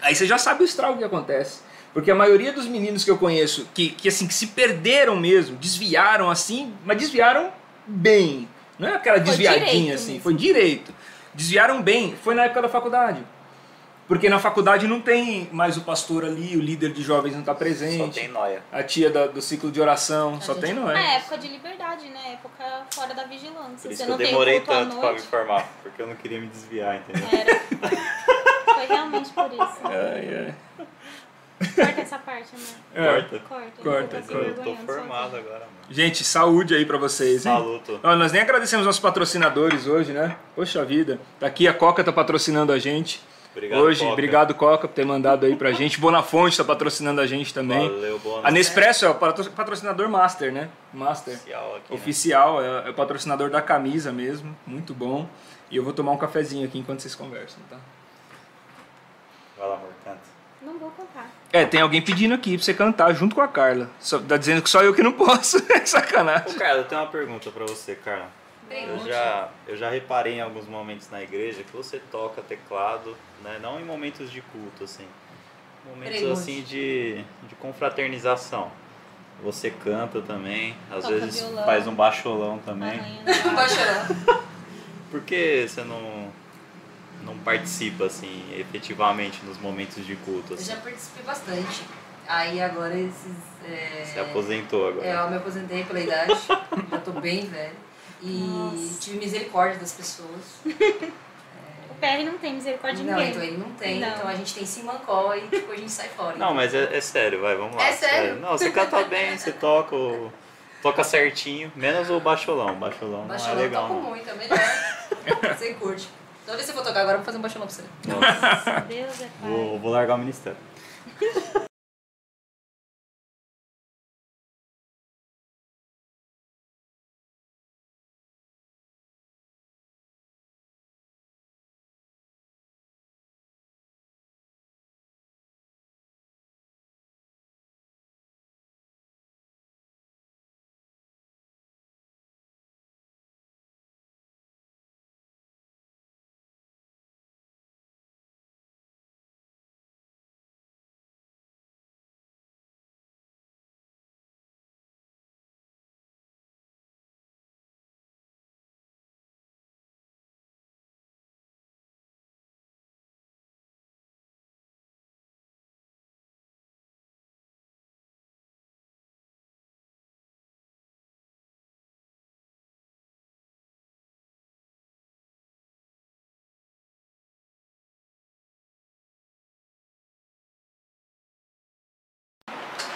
aí você já sabe o estrago que acontece. Porque a maioria dos meninos que eu conheço, que, que assim, que se perderam mesmo, desviaram assim, mas desviaram bem. Não é aquela desviadinha assim, mesmo. foi direito. Desviaram bem, foi na época da faculdade. Porque na faculdade não tem mais o pastor ali, o líder de jovens não está Só presente, tem noia. a tia da- do ciclo de oração, só gente- tem não É época de liberdade, né? Época fora da vigilância. Por isso Você eu demorei tanto pra me formar. Porque eu não queria me desviar, entendeu? Era. Foi realmente por isso. (laughs) Ai, ai. Corta essa parte, né? É. Corta. Corta. Corta, eu corta. Eu tô formado agora, mano. Gente, saúde aí pra vocês, hein? Saluto. Ó, nós nem agradecemos nossos patrocinadores hoje, né? Poxa vida. Tá aqui a Coca tá patrocinando a gente. Obrigado, hoje, Coca. obrigado Coca por ter mandado aí pra gente. Bonafonte tá patrocinando a gente também. Valeu, bônus. A Nespresso é o patro- patrocinador master, né? Master. Oficial aqui, né? Oficial, é, é o patrocinador da camisa mesmo. Muito bom. E eu vou tomar um cafezinho aqui enquanto vocês conversam, tá? Vai lá, amor, canta. Não vou contar. É, tem alguém pedindo aqui pra você cantar junto com a Carla. Só, tá dizendo que só eu que não posso. (laughs) É Ô, sacanagem. Carla, eu tenho uma pergunta pra você, Carla. Eu já, eu já reparei em alguns momentos na igreja que você toca teclado, né? Não em momentos de culto, assim. Momentos assim de, de confraternização. Você canta também, às Toca vezes violão. faz um baixolão também. Ar. chorar. (laughs) Por que você não, não participa, assim, efetivamente nos momentos de culto? Eu Assim? já participei bastante. Aí agora esses. É... Se aposentou agora. É, eu me aposentei pela idade. (laughs) já tô bem velho. E Nossa. tive misericórdia das pessoas. (laughs) O PR não tem misericórdia de não, ninguém. então ele não tem, Não. então a gente tem simancó e tipo, a gente sai fora. Não, mas é, é sério, vai, vamos lá. É sério? Não, você canta bem, você toca, o- toca certinho, menos o baixolão. O baixolão não Baixolão é legal. toco Não. muito, é melhor. (laughs) você curte. Toda vez que você for tocar agora, eu vou fazer um baixolão pra você. Nossa, Deus é pai. vou, vou largar o ministério. (laughs)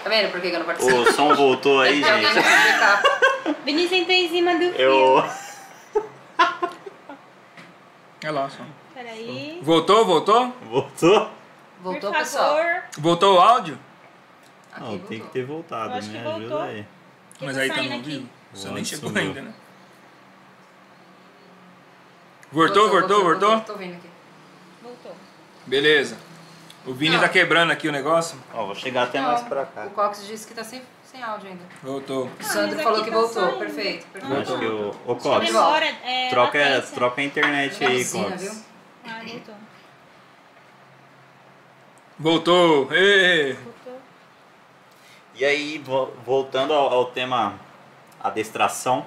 Tá vendo por que eu não participo? O som voltou aí, (laughs) alguém gente. Vinícius entrou em cima do fio. Eu. É lá só. Peraí. Voltou, voltou? Voltou? Voltou, Por pessoal? favor. Voltou o áudio? Aqui, Não, voltou. tem que ter voltado, Eu acho me que ajuda voltou. aí. Eu Mas aí tá no aqui. vivo. Você O nem chegou sumiu. ainda, né? Voltou, voltou, voltou? Tô vendo aqui. Voltou. Beleza. O Vini Não. tá quebrando aqui o negócio. Ó, vou chegar até Não, mais pra cá. O Cox disse que tá sem, sem áudio ainda. Voltou. O Sandro mas falou aqui que tá voltou. saindo. Perfeito. Perfeito. acho que o, o Cox, memória é troca, latência. troca a internet aí, Cox. Ah, voltou. Voltou! Ê! Voltou. E aí, vo- voltando ao, ao tema adestração.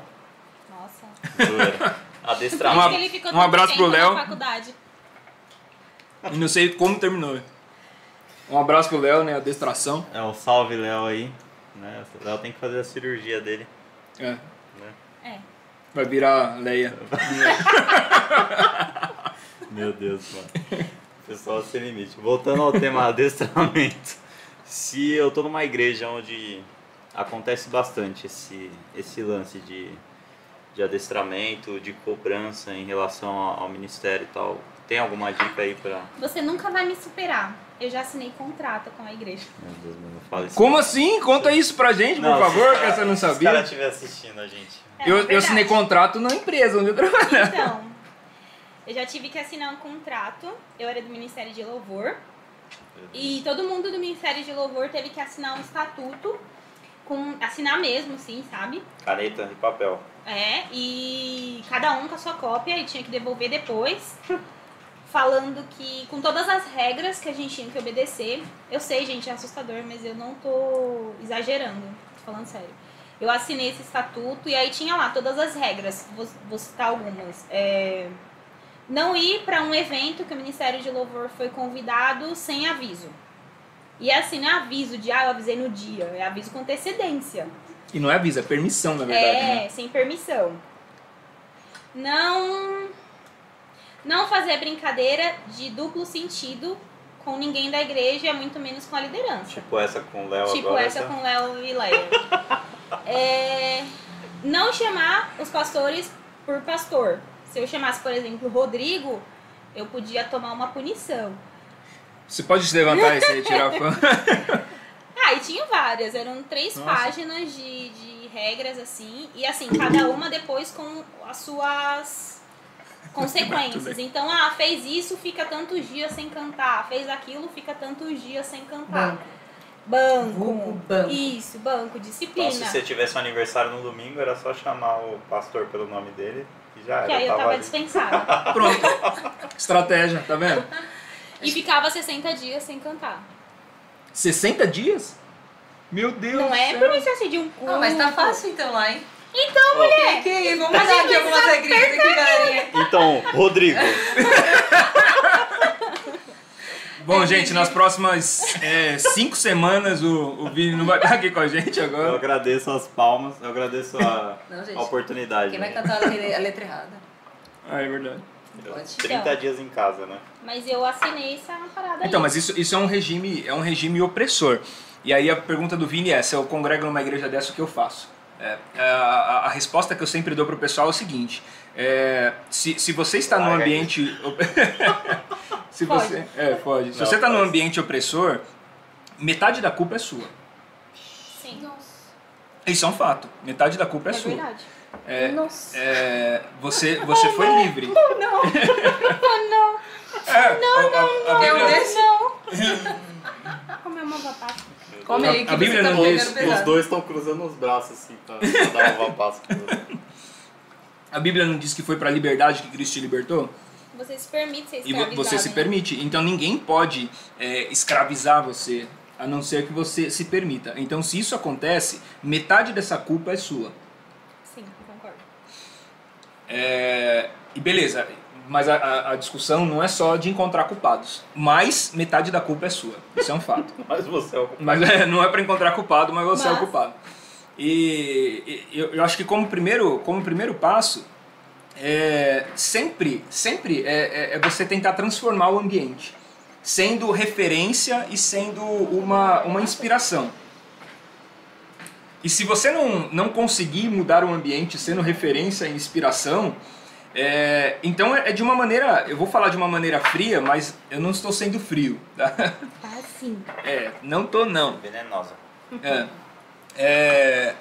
Nossa. Uma- Adestramento. (laughs) Acho que ele ficou um tanto abraço pro Léo. Na faculdade. E não sei como terminou. Um abraço pro Léo, né? A distração. É o salve Léo aí. Né? O Léo tem que fazer a cirurgia dele. É. Né? É. Vai virar Leia. (laughs) Meu Deus, mano. Pessoal sem limite. Voltando ao tema (laughs) adestramento. Se eu tô numa igreja onde acontece bastante esse, esse lance de, de adestramento, de cobrança em relação ao, ao ministério e tal, tem alguma dica aí pra. Você nunca vai me superar. Eu já assinei contrato com a igreja. Meu Deus, mano, não fala isso. Como assim? Conta isso pra gente, por Não, favor, se que você não Se sabia. caras estiver assistindo a gente. É, Eu, eu assinei contrato na empresa onde eu trabalho. Então, eu já tive que assinar um contrato. Eu era do Ministério de Louvor. E todo mundo do Ministério de Louvor teve que assinar um estatuto. Com, assinar mesmo, sim, sabe? Caneta e papel. É, e cada um com a sua cópia e tinha que devolver depois. (laughs) Falando que com todas as regras que a gente tinha que obedecer. Eu sei, gente, é assustador, mas eu não tô exagerando. Tô falando sério. Eu assinei esse estatuto e aí tinha lá todas as regras. Vou, vou citar algumas. É, não ir para um evento que o Ministério de Louvor foi convidado sem aviso. E assim, não é aviso de, ah, eu avisei no dia. É aviso com antecedência. E não é aviso, é permissão, na verdade. É, né? sem permissão. Não não fazer brincadeira de duplo sentido com ninguém da igreja, muito menos com a liderança. Tipo essa com o Léo Tipo agora. essa tá? com Léo e Leia. (laughs) É, não chamar os pastores por pastor. Se eu chamasse, por exemplo, Rodrigo, eu podia tomar uma punição. Você pode se levantar e se retirar o fã? (laughs) Ah, e tinha várias, eram três Nossa. páginas de, de regras assim, e assim, cada uma depois com as suas consequências. Então, ah, fez isso, fica tantos dias sem cantar, fez aquilo, fica tantos dias sem cantar. Banco. Banco. Vulgo banco. Isso, banco, disciplina. Então, se você tivesse um aniversário no domingo, era só chamar o pastor pelo nome dele e já Que era. aí eu tava ali. dispensada. (laughs) Pronto. Estratégia, tá vendo? (laughs) e ficava 60 dias sem cantar. 60 dias? Meu Deus Não é por isso assim de um culto. Ah, mas tá fácil então lá, hein? Então, mulher. Ok, vamos dar aqui algumas regrinhas aqui, galerinha. Então, Rodrigo, Bom, gente, nas próximas é, cinco semanas o, o Vini não vai estar aqui com a gente eu agora. agradeço as palmas, eu agradeço a, Não, gente. a oportunidade. Quem vai né? cantar a letra errada? Ah, é verdade. Pode. 30 dias em casa, né? Mas eu assinei essa parada aí. Então, mas isso, isso é um regime é um regime opressor. E aí a pergunta do Vini é, se eu congrego numa igreja dessa, o que eu faço? É, a, a- a resposta que eu sempre dou pro pessoal é o seguinte, é, se, se você está num ambiente... (laughs) se Pode. você, é, pode. Se Não, você está num ambiente opressor, metade da culpa é sua. Sim. Isso é um fato. Metade da culpa é, É sua. verdade. É, Nossa. é, você, você foi (laughs) livre. Oh, não. (laughs) oh, não. É, não, não, a, a Tem um Bíblia, desse? Não. Comeu uma batata. Come aí que A- Bíblia tá não diz- pesado. dois estão cruzando os braços assim pra, pra dar uma (laughs) passa. a Bíblia não diz que foi para a liberdade que Cristo te libertou? Você se permite ser E você se né? permite. Então ninguém pode é, escravizar você, a não ser que você se permita. Então se isso acontece, metade dessa culpa é sua. Sim, concordo. É, e beleza, mas a, a- a discussão não é só de encontrar culpados. Mas metade da culpa é sua. Isso é um fato. (laughs) Mas você é o Mas é, não é para encontrar culpado, mas você é o Mas- culpado. E, e eu, eu acho que como primeiro, como primeiro passo, é, sempre, sempre é, é- é você tentar transformar o ambiente, sendo referência e sendo uma, uma inspiração. E se você não, não conseguir mudar o ambiente sendo referência e inspiração, é, então é de uma maneira, eu vou falar de uma maneira fria, mas eu não estou sendo frio. Tá? Tá sim. É, não tô não. venenosa. É. É,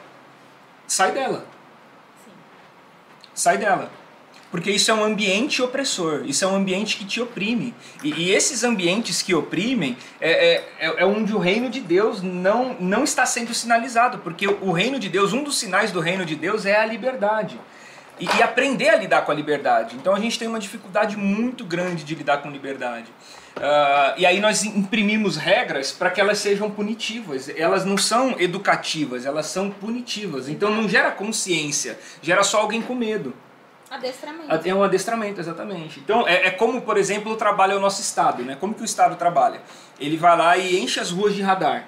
sai dela. Sim. Sai dela. Porque isso é um ambiente opressor, isso é um ambiente que te oprime. E, e esses ambientes que oprimem é, é, é, é onde o reino de Deus não, não está sendo sinalizado. Porque o reino de Deus, um dos sinais do reino de Deus é a liberdade. E, e aprender a lidar com a liberdade. Então a gente tem uma dificuldade muito grande de lidar com liberdade. Uh, e aí nós imprimimos regras para que elas sejam punitivas. Elas não são educativas, elas são punitivas. Então não gera consciência, gera só alguém com medo. Adestramento. É um adestramento, exatamente. Então, é, é como, por exemplo, o trabalho é o nosso Estado. Né? Como que o Estado trabalha? Ele vai lá e enche as ruas de radar.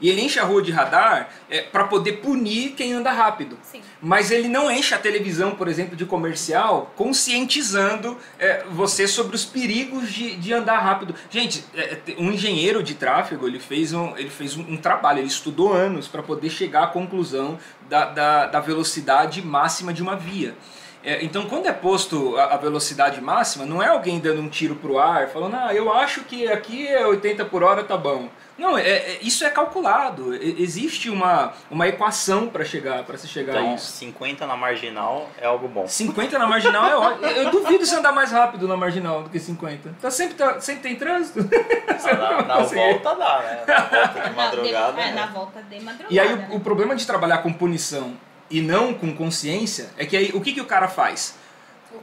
E ele enche a rua de radar é, para poder punir quem anda rápido. Sim. Mas ele não enche a televisão, por exemplo, de comercial, conscientizando é, você sobre os perigos de, de andar rápido. Gente, é, é um engenheiro de tráfego, ele fez um, ele fez um, um trabalho, ele estudou anos para poder chegar à conclusão da, da, da velocidade máxima de uma via. É, então, quando é posto a, a, velocidade máxima, não é alguém dando um tiro pro ar, falando, ah, eu acho que aqui é 80 por hora, tá bom. Não, é, é isso é calculado. existe uma, uma equação para chegar para se chegar então, a isso. 50 na marginal é algo bom. 50 na marginal é ótimo. Eu duvido você andar mais rápido na marginal do que 50. Tá sempre, tá, sempre tem trânsito. Ah, na, na volta dá, né? Na volta de (laughs) madrugada. De, é, né? na volta de madrugada. E aí o, né? o problema de trabalhar com punição e não com consciência é que aí o que, que o cara faz?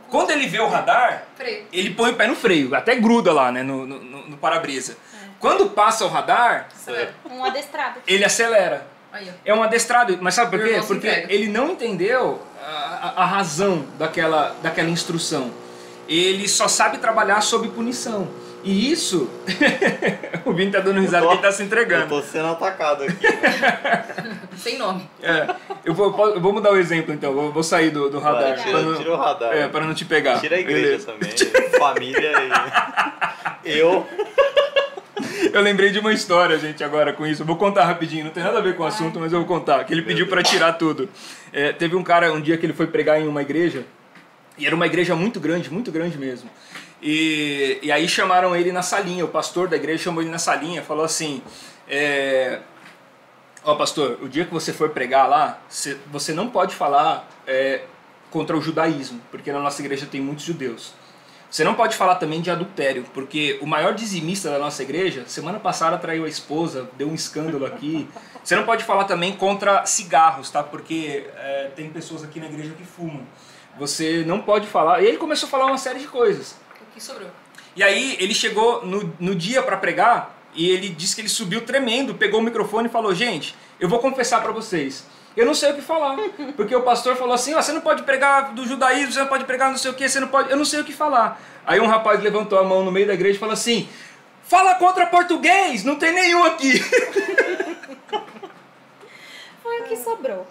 Quando ele vê o radar, Freio. ele põe o pé no freio, até gruda lá, né, no, no, no para-brisa. Quando passa o radar, Acelera. Um adestrado. ele acelera. Aí. É um adestrado, mas sabe por quê? Porque entrega. ele não entendeu a, a- a razão daquela, daquela instrução. Ele só sabe trabalhar sob punição. E isso. (laughs) o Vini tá dando risada Eu porque ele tá se Eu entregando. tô sendo atacado aqui. (laughs) Sem nome. É, eu, vou, eu vou mudar o exemplo então, vou, vou sair do, do radar. Vai, pra tira, não- tira o radar. É, para não te pegar. Tira a igreja Beleza. também. Família e. (laughs) Eu. Eu lembrei de uma história, gente, agora com isso. Eu vou contar rapidinho, não tem nada a ver com o assunto, mas eu vou contar. Que ele pediu para tirar tudo. É, teve um cara, um dia que ele foi pregar em uma igreja, e era uma igreja muito grande, muito grande mesmo. E, e aí chamaram ele na salinha, o pastor da igreja chamou ele na salinha, falou assim: é, Ó, pastor, o dia que você for pregar lá, você, não pode falar é, contra o judaísmo, porque na nossa igreja tem muitos judeus. Você não pode falar também de adultério, porque o maior dizimista da nossa igreja, semana passada traiu a esposa, deu um escândalo aqui. Você não pode falar também contra cigarros, tá? Porque é, tem pessoas aqui na igreja que fumam. Você não pode falar. E ele começou a falar uma série de coisas. O que sobrou? E aí ele chegou no, no dia para pregar e ele disse que ele subiu tremendo, pegou o microfone e falou: Gente, eu vou confessar para vocês. Eu não sei o que falar. Porque o pastor falou assim: ó, você não pode pregar do judaísmo, você não pode pregar não sei o que, você não pode. Eu não sei o que falar. Aí um rapaz levantou a mão no meio da igreja e falou assim: Fala contra português, não tem nenhum aqui. (laughs) Foi o que sobrou.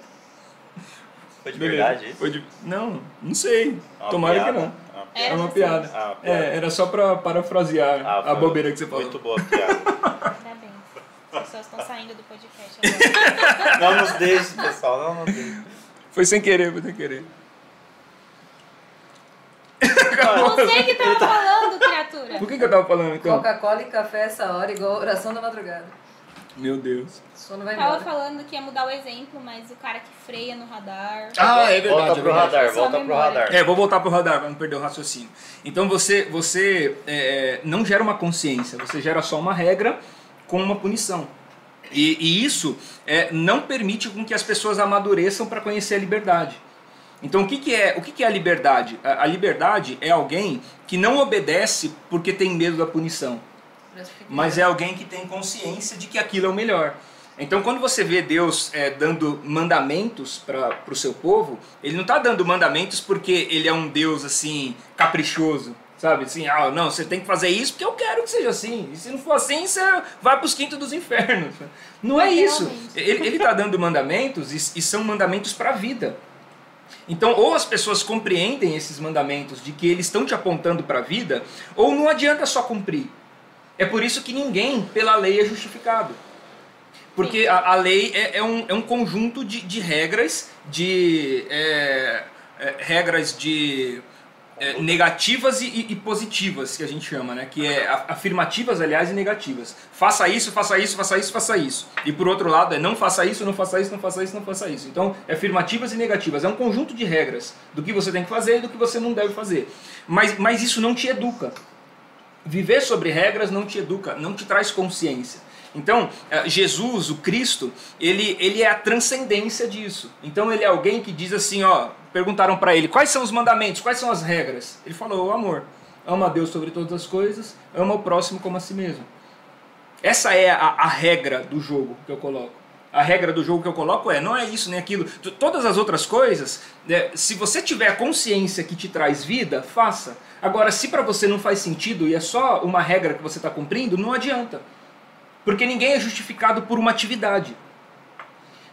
Foi de verdade isso? Foi de- Não, não sei. É uma Tomara piada? que não. É uma Era Era uma assim. piada. Ah, uma piada. É, era só pra parafrasear Ah, a bobeira que você falou. Muito boa a piada. (laughs) As pessoas estão saindo do podcast agora. (laughs) Não nos deixe, pessoal. Não nos deixe. Foi sem querer, foi sem querer. Você que tava falando, criatura. Por que, que eu tava falando então? Coca-Cola e café essa hora, igual oração da madrugada. Meu Deus. Sono vai Tava falando que ia mudar o exemplo, mas o cara que freia no radar. Ah, é verdade. Volta é pro radar, volta pro radar. É, vou voltar pro radar para não perder o raciocínio. Então você, você é, não gera uma consciência, você gera só uma regra com uma punição. E, e isso é, não permite com que as pessoas amadureçam para conhecer a liberdade. Então o que, que é o que, que é a liberdade? A, a liberdade é alguém que não obedece porque tem medo da punição mas é alguém que tem consciência de que aquilo é o melhor. Então, quando você vê Deus é, dando mandamentos para o seu povo, ele não está dando mandamentos porque ele é um Deus assim caprichoso, sabe? Assim, ah, não, você tem que fazer isso porque eu quero que seja assim. E se não for assim, você vai para os quintos dos infernos. Não é isso. Ele está dando mandamentos e, e são mandamentos para a vida. Então, ou as pessoas compreendem esses mandamentos de que eles estão te apontando para a vida, ou não adianta só cumprir. É por isso que ninguém, pela lei, é justificado. Porque a, a lei é, é um, é um conjunto de, de regras, de. é, é, regras de. É, negativas e, e- positivas, que a gente chama, né? Que é afirmativas, aliás, e negativas. Faça isso, faça isso, faça isso, faça isso. E por outro lado é não faça isso, não faça isso, não faça isso, não faça isso. Então, é afirmativas e negativas. É um conjunto de regras do que você tem que fazer e do que você não deve fazer. Mas, mas isso não te educa. Viver sobre regras não te educa, não te traz consciência. Então, eh, Jesus, o Cristo, ele, ele é a transcendência disso. Então, ele é alguém que diz assim: ó, perguntaram para ele quais são os mandamentos, quais são as regras. Ele falou: o amor. Ama a Deus sobre todas as coisas, ama o próximo como a si mesmo. Essa é a, a regra do jogo que eu coloco. A regra do jogo que eu coloco é, não é isso nem aquilo. Todas as outras coisas, né, se você tiver a consciência que te traz vida, faça. Agora, se para você não faz sentido e é só uma regra que você está cumprindo, não adianta. Porque ninguém é justificado por uma atividade.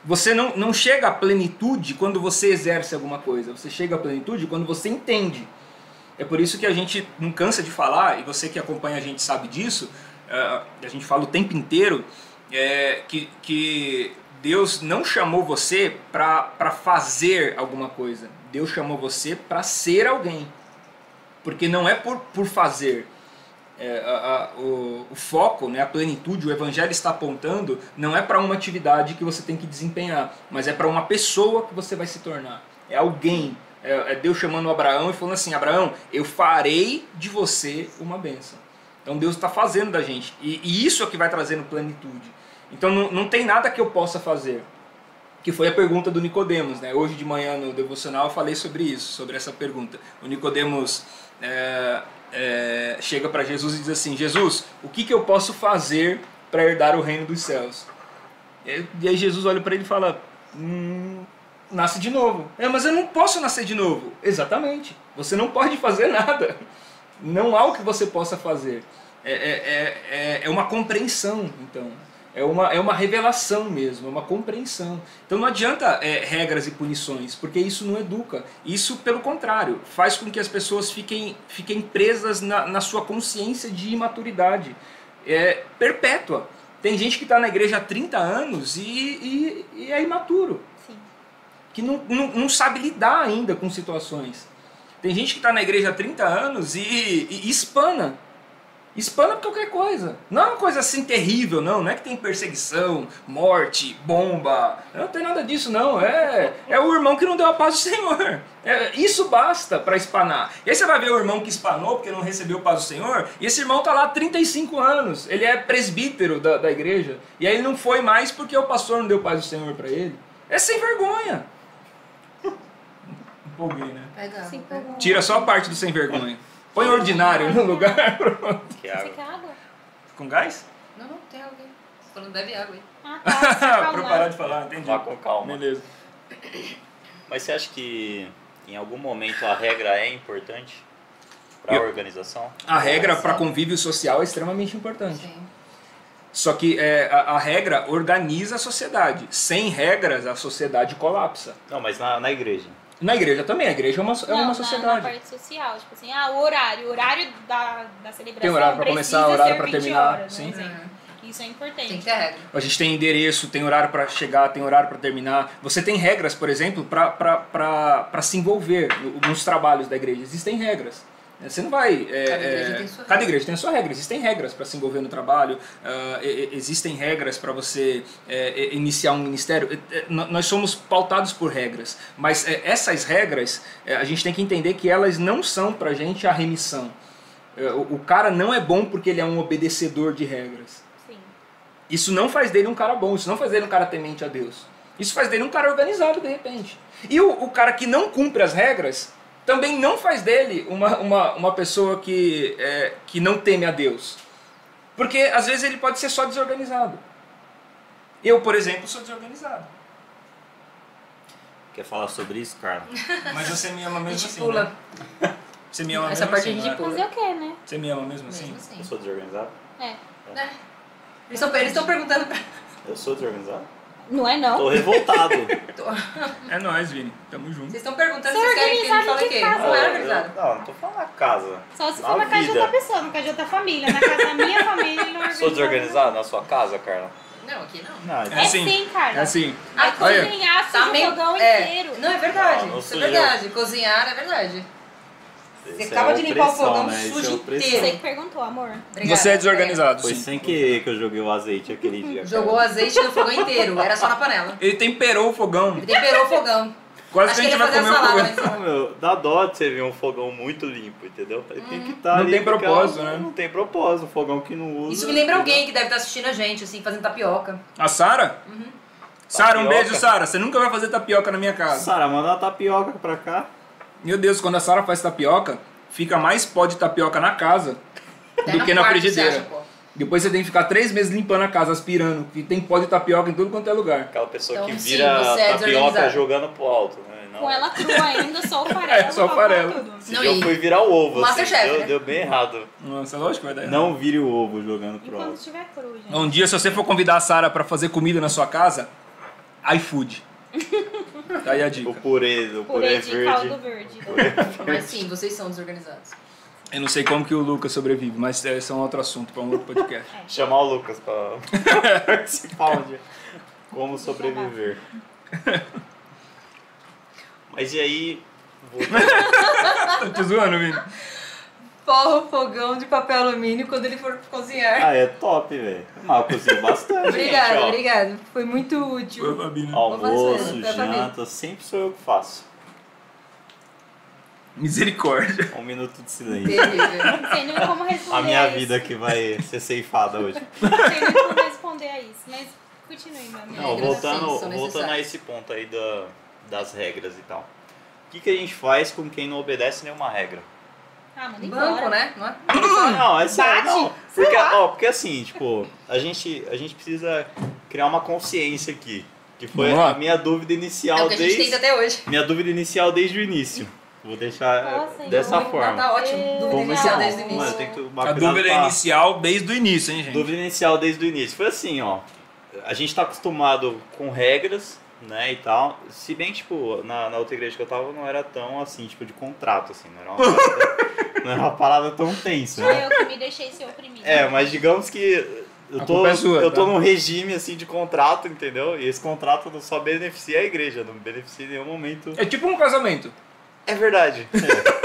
Você não, não chega à plenitude quando você exerce alguma coisa. Você chega à plenitude quando você entende. É por isso que a gente não cansa de falar, e você que acompanha a gente sabe disso, eh, a gente fala o tempo inteiro, é, que, que Deus não chamou você para fazer alguma coisa. Deus chamou você para ser alguém. Porque não é por, por fazer. É, a- a- o, o foco, né, a plenitude, o evangelho está apontando, não é para uma atividade que você tem que desempenhar, mas é para uma pessoa que você vai se tornar. É alguém. É, é Deus chamando Abraão e falando assim: Abraão, eu farei de você uma bênção. Então Deus está fazendo da gente. E, e isso é que vai trazendo plenitude. Então não, não tem nada que eu possa fazer. Que foi a pergunta do Nicodemos, né? Hoje de manhã no devocional eu falei sobre isso, sobre essa pergunta. O Nicodemos é, é, chega para Jesus e diz assim: Jesus, o que, que eu posso fazer para herdar o reino dos céus? E e aí Jesus olha para ele e fala: hum, nasce de novo. É, mas eu não posso nascer de novo. Exatamente. Você não pode fazer nada. Não há o que você possa fazer. É, é, é, é- é uma compreensão, então. É uma, é uma revelação mesmo, é uma compreensão. Então não adianta é, regras e punições, porque isso não educa. Isso, pelo contrário, faz com que as pessoas fiquem, fiquem presas na, na sua consciência de imaturidade é, perpétua. Tem gente que está na igreja há 30 anos e, e, e é imaturo Sim. que não, não, não sabe lidar ainda com situações. Tem gente que está na igreja há 30 anos e, e, e espana. Espana por qualquer coisa. Não é uma coisa assim terrível, não. Não é que tem perseguição, morte, bomba. Não tem nada disso, não. É, é o irmão que não deu a paz do Senhor. É, isso basta para espanar. E aí você vai ver o irmão que espanou porque não recebeu a paz do Senhor. E esse irmão está lá há 35 anos. Ele é presbítero da, da igreja. E aí ele não foi mais porque o pastor não deu paz do Senhor para ele. É sem vergonha. (laughs) Empolguei, né? Pega. Sim, pega. pegou. Tira só a parte do sem vergonha. Põe ordinário no lugar. (laughs) Pronto. Que Você água. quer água? Com gás? Não, não, tem alguém. Falando, bebe água aí. Ah, tá. (laughs) Pra se pra parar de falar, entendi. Vá com calma. Beleza. Mas você acha que em algum momento a regra é importante para a organização? A regra para convívio social é extremamente importante. Sim. Só que é, a, a regra organiza a sociedade. Sem regras, a sociedade colapsa. Não, mas na, na igreja. Na igreja também, a igreja é uma, é Não, uma sociedade. Na, parte social, tipo assim, ah, o horário. O horário da, da celebração Tem horário pra precisa começar, horário 20 terminar, Horas, sim. Exemplo. Isso é importante. Tem que ter regra. A gente tem endereço, tem horário para chegar, tem horário para terminar. Você tem regras, por exemplo, para se envolver no- nos trabalhos da igreja. Existem regras. Você não vai. é, Cada igreja é, tem sua cada igreja tem a sua regra. Existem regras para se envolver no trabalho, e- e- existem regras para você é, iniciar um ministério. É, é, Nós somos pautados por regras, mas é, essas regras é, a gente tem que entender que elas não são para gente a remissão. É, O o cara não é bom porque ele é um obedecedor de regras. Sim. Isso não faz dele um cara bom, isso não faz dele um cara temente a Deus. Isso faz dele um cara organizado, de repente. E o, o cara que não cumpre as regras também não faz dele uma, uma, uma pessoa que, é, que não teme a Deus. Porque às vezes ele pode ser só desorganizado. Eu, por exemplo, sou desorganizado. Quer falar sobre isso, Carla? (laughs) Mas você me ama mesmo assim. pula. Né? Você me ama Essa mesmo parte assim. a gente não é? pula. Fazer o quê, né? Você me ama mesmo assim? Mesmo assim. Eu sou desorganizado? É. É. Eles estão eles estão perguntando pra. Eu sou desorganizado? Não é não? Tô revoltado. É nóis, Vini. Tamo junto. Vocês estão perguntando se é vocês querem que ele fale em o quê? casa? Não é organizado. Não, não tô falando casa. Só se Na for na casa de outra pessoa, na casa de outra família. Na casa da minha família, ele não é (laughs) Sou desorganizado na sua casa, Carla? Não, aqui não. Não, É então- É assim. sim, cara. É assim. Vai Olha. cozinhar, Tá meio- fogão é. inteiro. Não, é verdade. Não, não Isso é verdade. Cozinhar é verdade. Você Essa acaba é de limpar o fogão né? Isso sujo é inteiro. Você que perguntou, amor. Obrigada. Você é desorganizado, Foi sim. sem querer que eu joguei o azeite aquele dia. cara. Jogou azeite no fogão inteiro, era só na panela. Ele temperou o fogão. Ele temperou o fogão. Quase Acho que a gente vai comer o fogão. Não, meu, dá dó de você ver um fogão muito limpo, entendeu? Ele tem que estar Não ali tem porque propósito, né? Não tem propósito, um fogão que não usa. Isso me lembra alguém que deve estar assistindo a gente, assim, fazendo tapioca. A Sara? Sara, um beijo, Sara. Você nunca vai fazer tapioca na minha casa. Sara, manda uma tapioca pra cá. Meu Deus, quando a Sara faz tapioca, fica mais pó de tapioca na casa Até do que na você frigideira. acha. Depois você tem que ficar três meses limpando a casa, aspirando, que tem pó de tapioca em tudo quanto é lugar. Aquela pessoa Então, que sim, vira você é tapioca jogando pro alto, né? Não. Com ela crua ainda, só o (laughs) farelo. É, só o farelo. dia eu fui virar o ovo, assim, Masterchef, deu, né? deu bem errado. Nossa, lógico que vai dar errado. Não vire o ovo jogando pro quando alto. estiver cru, gente. Um dia, se você for convidar a Sara pra fazer comida na sua casa, iFood. Tá (laughs) aí a O dica. purê, o purê, Purê de caldo verde. (laughs) verde. Mas sim, vocês são desorganizados. Eu não sei como que o Lucas sobrevive, mas esse é um outro assunto pra um outro podcast. (laughs) Chamar o Lucas pra participar um dia. Como sobreviver. Mas e aí... voltando- Tô te zoando, Vini. Forra o fogão de papel alumínio quando ele for cozinhar. Ah, é top, velho. Mas eu cozinho bastante, Obrigada, gente, ó. obrigada. Foi muito útil. Foi, Fabi, né? Almoço, janta, sempre sou eu que faço. Misericórdia. Um minuto de silêncio. Terrível. Não sei nem como responder A minha isso. vida que vai ser ceifada hoje. Não sei nem como responder a isso. Mas continue, meu amigo. Não, voltando, voltando a esse ponto aí da, das regras e tal. O que, que a gente faz com quem não obedece nenhuma regra? Ah, manda Banco, embora. né? Não é? (coughs) Não, é sério, Bate, não. Porque, ó, porque assim, tipo, a gente, a gente precisa criar uma consciência aqui. Que foi lá. a minha dúvida inicial É o que a gente desde. tenta até hoje. Minha dúvida inicial desde o início. Vou deixar eh, Nossa, dessa então, forma. Tá ótimo. Dúvida Vamos inicial desde o início. Mano, tem A dúvida pra- inicial desde o início, hein, gente? Dúvida inicial desde o início. Foi assim, ó. A gente tá acostumado com regras, né, e tal. Se bem que, tipo, na, na outra igreja que eu tava não era tão assim, tipo, de contrato, assim. Não era uma (laughs) (laughs) não era uma parada tão tensa, Sou né? eu que me deixei ser oprimida. É, mas digamos que eu A tô, é sua, eu tô tá? num regime, assim, de contrato, entendeu? E esse contrato não só beneficia a igreja, não beneficia em nenhum momento. É tipo um casamento. É verdade. É.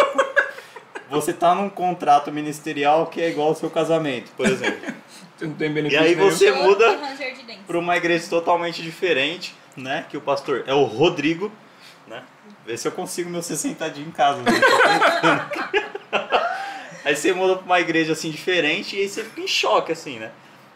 Você tá num contrato ministerial que é igual ao seu casamento, por exemplo. Não tem E aí nenhum. você Todo muda para uma igreja totalmente diferente, né? Que o pastor é o Rodrigo, né? Vê se eu consigo meu 60 dias em casa. né? (laughs) Aí você muda para uma igreja assim diferente e aí você fica em choque assim, né?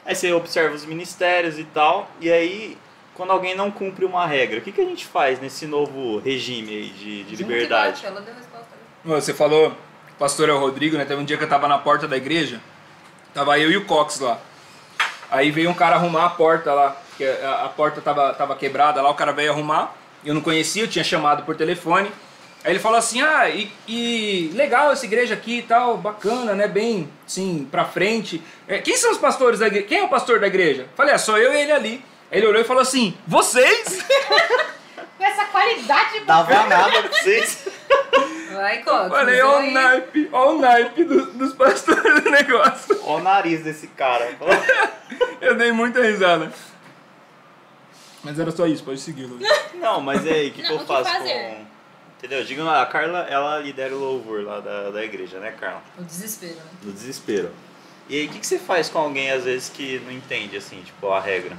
Aí você observa os ministérios e tal, e aí quando alguém não cumpre uma regra, o que, que a gente faz nesse novo regime aí de, de liberdade? resposta. Você falou, pastor é o Rodrigo, né? Teve um dia que eu tava na porta da igreja, tava eu e o Cox lá. Aí veio um cara arrumar a porta lá, que a, a porta tava, tava quebrada lá, o cara veio arrumar, eu não conhecia, eu tinha chamado por telefone. Aí ele falou assim, ah, e, e legal essa igreja aqui e tal, bacana, né? Bem, sim, pra frente. É, quem são os pastores da igreja? Quem é o pastor da igreja? Falei, ah, sou eu e ele ali. Aí ele olhou e falou assim, vocês? (laughs) Com essa qualidade de Dava nada pra vocês. Vai, Cox. Falei, ó o naipe, ó o naipe do- dos (laughs) pastores do negócio. Olha o nariz desse cara. (laughs) Eu dei muita risada. Mas era só isso, pode seguir, Luiz. Não, mas e aí, o que, que eu faço fazer? com. Entendeu? Diga lá, a Carla, ela lidera o louvor lá da, da igreja, né, Carla? O desespero, né? Do desespero. E aí, o que, que você faz com alguém, às vezes, que não entende, assim, tipo, a regra?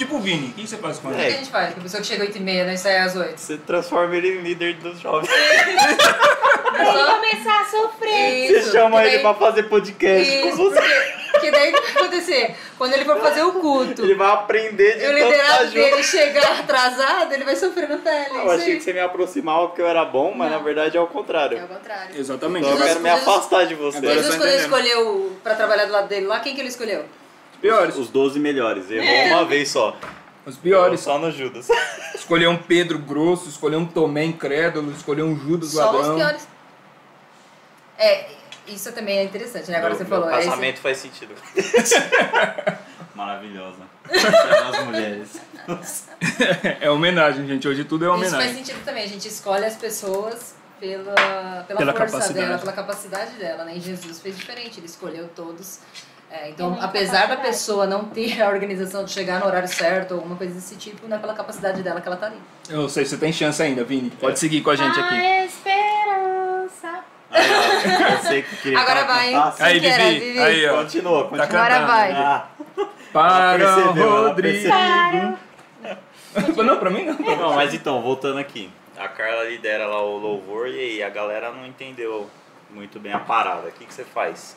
Tipo o Vini, o que você faz com O ele? que a gente faz? Com a pessoa que chega 8 e meia, né? Sai às 8. Você transforma ele em líder dos jovens. É Ele só... começar a sofrer. Isso, Você chama que ele daí- pra fazer podcast Isso, com você. porque... Que daí o que vai acontecer? Quando ele for fazer o culto Ele vai aprender de e o liderado dele chegar atrasado, ele vai sofrer na pele. Eu isso achei aí. que você me aproximava porque eu era bom, mas Não. na verdade é o contrário. É o contrário. Exatamente. Então eu quero me afastar de você. Jesus, eu quando ele escolheu pra trabalhar do lado dele lá, quem que ele escolheu? Os piores. Os 12 melhores. Errou É. uma vez só. Os piores. Só no Judas. (laughs) Escolher um Pedro grosso, escolher um Tomé incrédulo, escolher um Judas Só ladrão. os piores. É, isso também é interessante, né? Agora Meu- você falou. Meu é esse- casamento faz sentido. (laughs) Maravilhosa. (laughs) As mulheres. É homenagem, gente. Hoje tudo é Isso faz homenagem. sentido também. A gente escolhe as pessoas pela, pela, Pela força capacidade. dela, pela capacidade dela, né? E Jesus fez diferente, ele escolheu todos. É, então, apesar da pessoa não ter a organização de chegar no horário certo ou alguma coisa desse tipo, não é pela capacidade dela que ela tá ali. Eu sei, você tem chance ainda, Vini. Pode seguir com a gente a aqui. esperança. Ah, você que queria Agora vai, hein? Aí, que era, Vivi, Vivi? aí, ó. Continua, continua. Tá Agora vai. Ah, Para percebeu, Rodrigo. Não, pra mim não. Não, mas então, voltando aqui. A Carla lidera lá o louvor e aí a galera não entendeu muito bem a parada. O que, que você faz?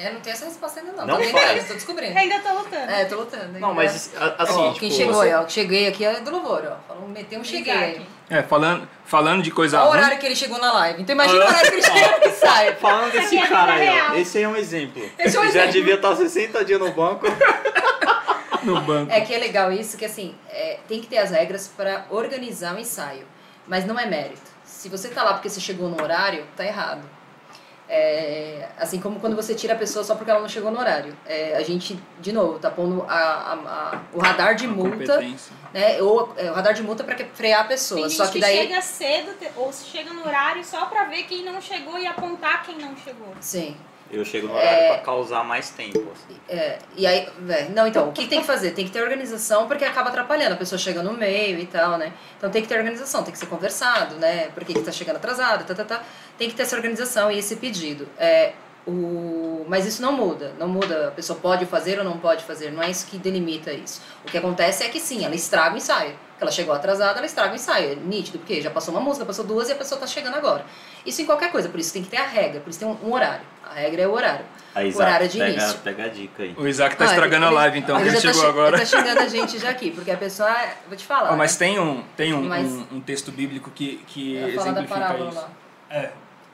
É, não tem essa resposta ainda não. Não tô faz. tentando, tô descobrindo. Ainda tô lutando. É, tô lutando. Não, mas a- assim, Ó, tipo, quem chegou você- aí, ó. que Cheguei aqui é do louvor, ó. Falou, meteu um cheguei aí. É, falando, falando de coisa Olha o ruim. horário que ele chegou na live. Então imagina o horário que ele chega e sai. Falando desse é cara aí, ó. Esse aí é um exemplo. Esse é um Já exemplo. devia estar 60 dias no banco. (laughs) no banco. É que é legal isso, que assim, é, tem que ter as regras para organizar o ensaio. Mas não é mérito. Se você tá lá porque você chegou no horário, tá errado. É, assim como quando você tira a pessoa só porque ela não chegou no horário. É, a gente, de novo, tá pondo a, a- a- o radar de A multa, né? Ou é, o radar de multa para frear a pessoa. Tem gente só que, que daí. chega cedo ou chega no horário só pra ver quem não chegou e apontar quem não chegou. Sim. Eu chego no horário pra causar mais tempo. assim. É, e aí, é, não, então, o que tem que fazer? Tem que ter organização porque acaba atrapalhando, a pessoa chega no meio e tal, né? Então tem que ter organização, tem que ser conversado, né? Por que que tá chegando atrasado, tá, tá, tá. Tem que ter essa organização e esse pedido. É, o, mas isso não muda, não muda, a pessoa pode fazer ou não pode fazer, não é isso que delimita isso. O que acontece é que sim, ela estraga o ensaio. Que ela chegou atrasada, ela estraga o ensaio. É nítido, porque já passou uma música, passou duas e a pessoa tá chegando agora. Isso em qualquer coisa, por isso tem que ter a regra, por isso tem um, um horário. A regra é o horário. Aí, O horário Isaac, de pega, início. pega a dica aí. O Isaac tá Ah, estragando ele- a live, então, que ele tá chegou xing- agora. Ele tá xingando a gente já aqui, porque a pessoa, é- vou te falar. Ó, mas tem um, tem um, Mas- um, um texto bíblico que, que exemplifica parábola isso. lá. É,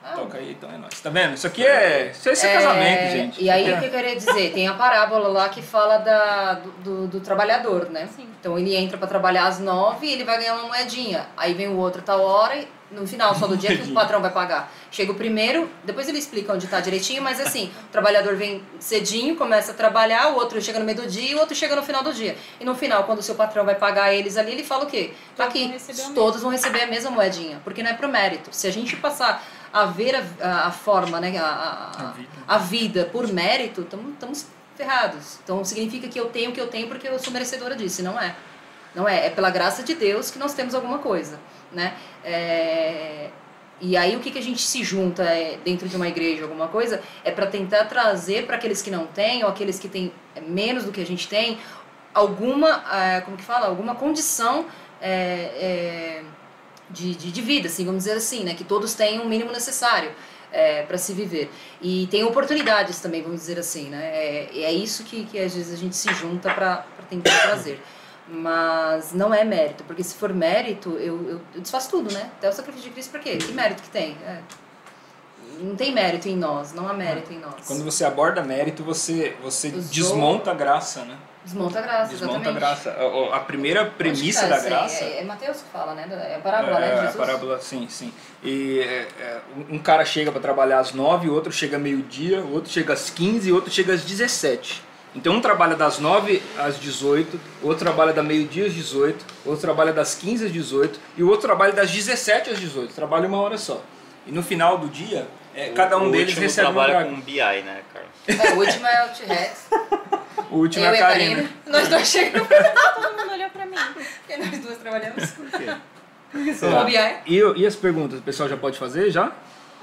Ah, toca aí, então é nóis. Tá vendo? Isso aqui é, isso, isso é, casamento, gente. E aí Isso o que é- eu queria dizer? Tem a parábola lá que fala da, do, do, do trabalhador, né? Sim. Então ele entra pra trabalhar às nove e ele vai ganhar uma moedinha. Aí vem o outro tal hora e no final só do dia que o (laughs) patrão vai pagar. Chega o primeiro, depois ele explica onde tá direitinho, mas assim, o trabalhador vem cedinho, começa a trabalhar, o outro chega no meio do dia e o outro chega no final do dia. E no final, quando o seu patrão vai pagar eles ali, ele fala o quê? Tá aqui, todos vão receber a mesma moedinha, porque não é pro mérito. Se a gente passar a ver a, a, forma, né, a, a, A vida. por mérito, estamos ferrados. Então significa que eu tenho o que eu tenho porque eu sou merecedora disso, não é. Não é, é pela graça de Deus que nós temos alguma coisa, né? É, E aí o que, que a gente se junta é, dentro de uma igreja, alguma coisa, é para tentar trazer para aqueles que não têm, ou aqueles que têm menos do que a gente tem, alguma, eh, como que fala, alguma condição eh, eh, de, de, de vida, assim, vamos dizer assim, né? Que todos tenham o mínimo necessário para se viver. E tem oportunidades também, vamos dizer assim, né? É, é isso que, que às vezes a gente se junta para tentar (coughs) trazer. Mas não é mérito, porque se for mérito, eu, eu, eu desfaço tudo, né? Até o sacrifício de Cristo, pra quê? Que mérito que tem? É. Não tem mérito em nós, não há mérito em nós. Quando você aborda mérito, você, você Usou- desmonta a graça, né? Desmonta a graça, Desmonta a exatamente. graça. A, a primeira premissa tá, da aí graça. É, é Mateus que fala, né? É a parábola, né? de É, a Jesus. parábola, sim, sim. E é, é, um- cara chega para trabalhar às 9, o outro chega meio-dia, o outro chega às 15 e o outro chega às 17. Então um trabalha das 9 às 18, o outro trabalha da meio-dia às 18, o outro trabalha das 15 às 18 e o outro trabalha das 17 às 18. Trabalha uma hora só. E no final do dia, é, cada um o deles recebe trabalha draga. com BI, né, cara? É, o último é o T-Rex. O último eu é a Karina. Karina. Nós dois chegamos. (laughs) Todo mundo olhou pra mim. Porque nós duas trabalhamos. Por quê? BI. e, e as perguntas, o pessoal já pode fazer já?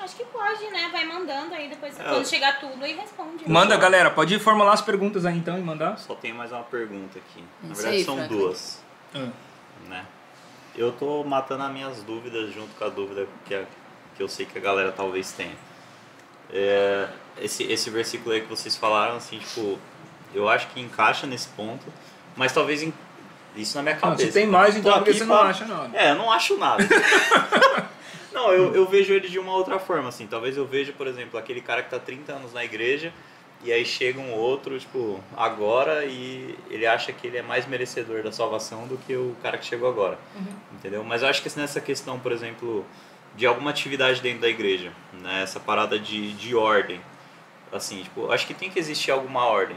Acho que pode, né? Vai mandando aí depois, É, quando chegar tudo, aí responde. Manda, galera, pode formular as perguntas aí então e mandar. Só tem mais uma pergunta aqui. Na verdade, são Franklin. duas. né? Eu tô matando as minhas dúvidas junto com a dúvida que, a- que eu sei que a galera talvez tenha. É, esse, esse versículo aí que vocês falaram, assim, tipo, eu acho que encaixa nesse ponto, mas talvez em- isso na minha Não, cabeça. se tem mais, então porque você não pra- acha nada. É, eu não acho nada. (laughs) não, eu, eu vejo ele de uma outra forma, assim. Talvez eu veja, por exemplo, aquele cara que tá 30 anos na igreja e aí chega um outro, tipo, agora e ele acha que ele é mais merecedor da salvação do que o cara que chegou agora. Entendeu? Mas eu acho que nessa questão, por exemplo, de alguma atividade dentro da igreja, né? Essa parada de, de ordem. Assim, tipo, acho que tem que existir alguma ordem.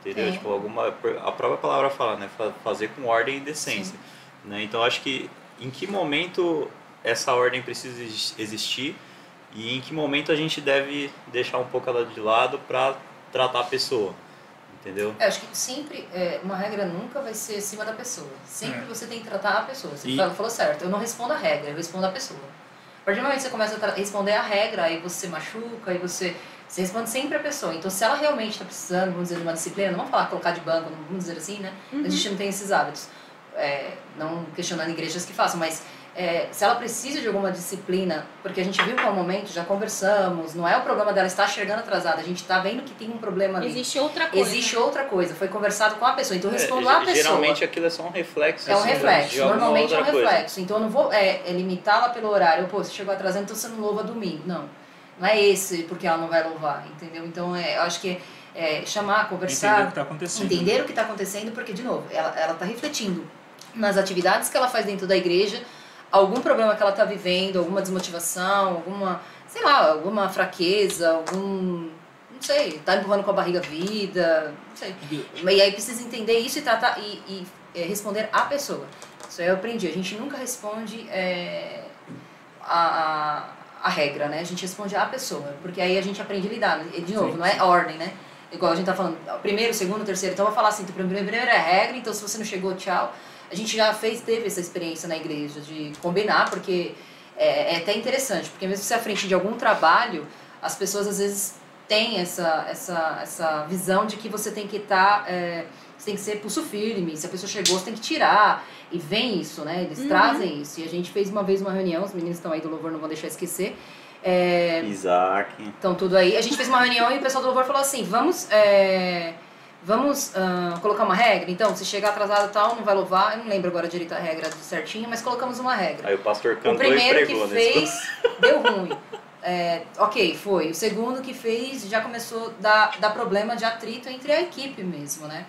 Entendeu? Sim. Tipo, alguma. A própria palavra fala, né? Fa- Fazer com ordem e decência. Né? Então acho que em que momento essa ordem precisa exis- existir e em que momento a gente deve deixar um pouco ela de lado para tratar a pessoa. Entendeu? Eu acho que sempre, é, uma regra nunca vai ser acima da pessoa. Sempre É. você tem que tratar a pessoa. Você E- falou, falou certo. Eu não respondo a regra, eu respondo a pessoa. Partir do momento que você começa a responder a regra, aí você machuca, aí você, você responde sempre a pessoa. Então, se ela realmente está precisando, vamos dizer, de uma disciplina, não vamos falar colocar de banco, vamos dizer assim, né? A gente não tem esses hábitos. É, não questionando igrejas que façam, mas é, se ela precisa de alguma disciplina, porque a gente viu qual momento, já conversamos, não é o problema dela estar chegando atrasada, a gente está vendo que tem um problema ali. Existe outra coisa. Existe outra coisa, foi conversado com a pessoa, então eu É, respondo a pessoa. Geralmente aquilo é só um reflexo. É um assim, reflexo, normalmente é um outra coisa. reflexo. Então eu não vou é, é, limitá-la pelo horário. Pô, você chegou atrasando, então você não louva domingo. Não. Não é esse porque ela não vai louvar, entendeu? Então é, eu acho que é, chamar, Entender o conversar, que está acontecendo. entender o que está acontecendo, porque, de novo, ela está refletindo nas atividades que ela faz dentro da igreja, algum problema que ela está vivendo, alguma desmotivação, alguma, sei lá, alguma fraqueza, algum. Não sei, tá empurrando com a barriga a vida, não sei. E aí precisa entender isso e tratar e, e, é, responder a pessoa. Isso aí eu aprendi. A gente nunca responde é, a, a, a regra, né? A gente responde a pessoa, porque aí a gente aprende a lidar. De novo, Sim, não é ordem, né? Igual a gente tá falando, primeiro, segundo, terceiro. Então eu vou falar assim, primeiro, primeiro é regra, então se você não chegou, tchau. A gente já fez, teve essa experiência na igreja de combinar, porque é, é até interessante, porque mesmo se à frente de algum trabalho, as pessoas às vezes têm essa, essa, essa visão de que você tem que estar, é, você tem que ser pulso firme, se a pessoa chegou, você tem que tirar. E vem isso, né? Eles Uhum. trazem isso. E a gente fez uma vez uma reunião, os meninos estão aí do louvor, não vão deixar esquecer. É, Isaac. Estão tudo aí. A gente fez uma reunião e o pessoal do louvor falou assim: vamos, é, vamos ah, colocar uma regra. Então, se chegar atrasado e tal, não vai louvar. Eu não lembro agora direito a regra certinho, mas colocamos uma regra. Aí o pastor O cantou e primeiro que pregou nesse fez (laughs) deu ruim. É, ok, foi. O segundo que fez já começou a dar, dar problema de atrito entre a equipe mesmo, né?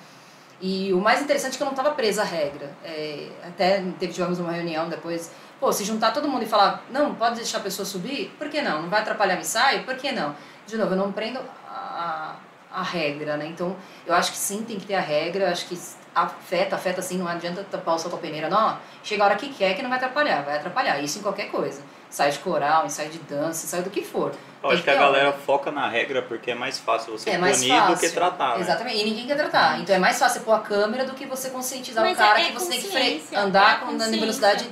E o mais interessante é que eu não estava presa à regra. É, até teve, tivemos uma reunião depois. Pô, se juntar todo mundo e falar, não, pode deixar a pessoa subir? Por que não? Não vai atrapalhar o ensaio? Por que não? De novo, eu não prendo a, a regra, né? Então, eu acho que sim, tem que ter a regra. Eu acho que afeta, afeta assim, não adianta tapar o sol com a peneira. Não, chega a hora que quer que não vai atrapalhar. Vai atrapalhar. Isso em qualquer coisa. Ensaio de coral, ensaio de dança, ensaio do que for. Eu acho que a galera foca na regra porque é mais fácil você É mais punir fácil. do que tratar. né? Exatamente. E ninguém quer tratar. Então é mais fácil pôr a câmera do que você conscientizar Mas o cara é- é que você tem que consciência, é a andar com, na consciência. velocidade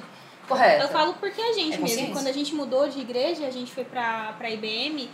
correta. Eu falo porque a gente É mesmo, quando a gente mudou de igreja, a gente foi pra, pra IBM,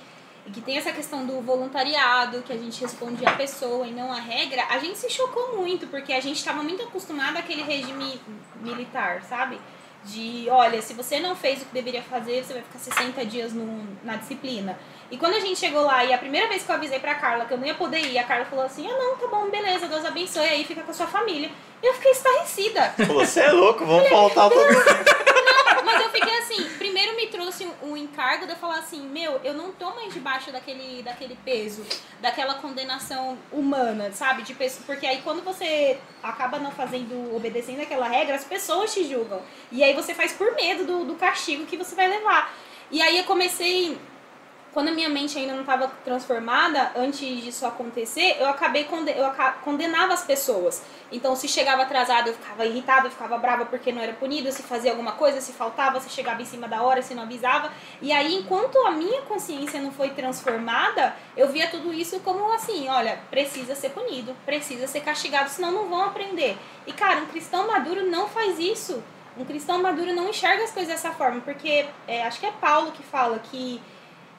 e que tem essa questão do voluntariado, que a gente responde a pessoa e não a regra, a gente se chocou muito, porque a gente estava muito acostumado àquele regime militar, sabe? De, olha, se você não fez o que deveria fazer, você vai ficar 60 dias no, na disciplina. E quando a gente chegou lá, e a primeira vez que eu avisei pra Carla que eu não ia poder ir, a Carla falou assim, ah não, tá bom, beleza, Deus abençoe, aí fica com a sua família. Eu fiquei estarrecida. Você é louco, vamos faltar todo Mas eu fiquei assim, primeiro me trouxe o encargo de eu falar assim, meu, eu não tô mais debaixo daquele, daquele peso, daquela condenação humana, sabe? De pessoa, porque aí quando você acaba não fazendo, obedecendo aquela regra, as pessoas te julgam. E aí você faz por medo do, do castigo que você vai levar. E aí eu comecei quando a minha mente ainda não estava transformada, antes disso acontecer, eu acabei eu condenava as pessoas. Então, se chegava atrasado, eu ficava irritada, eu ficava brava porque não era punida, se fazia alguma coisa, se faltava, se chegava em cima da hora, se não avisava. E aí, enquanto a minha consciência não foi transformada, eu via tudo isso como assim, olha, precisa ser punido, precisa ser castigado, senão não vão aprender. E cara, um cristão maduro não faz isso. Um cristão maduro não enxerga as coisas dessa forma, porque é, acho que é Paulo que fala que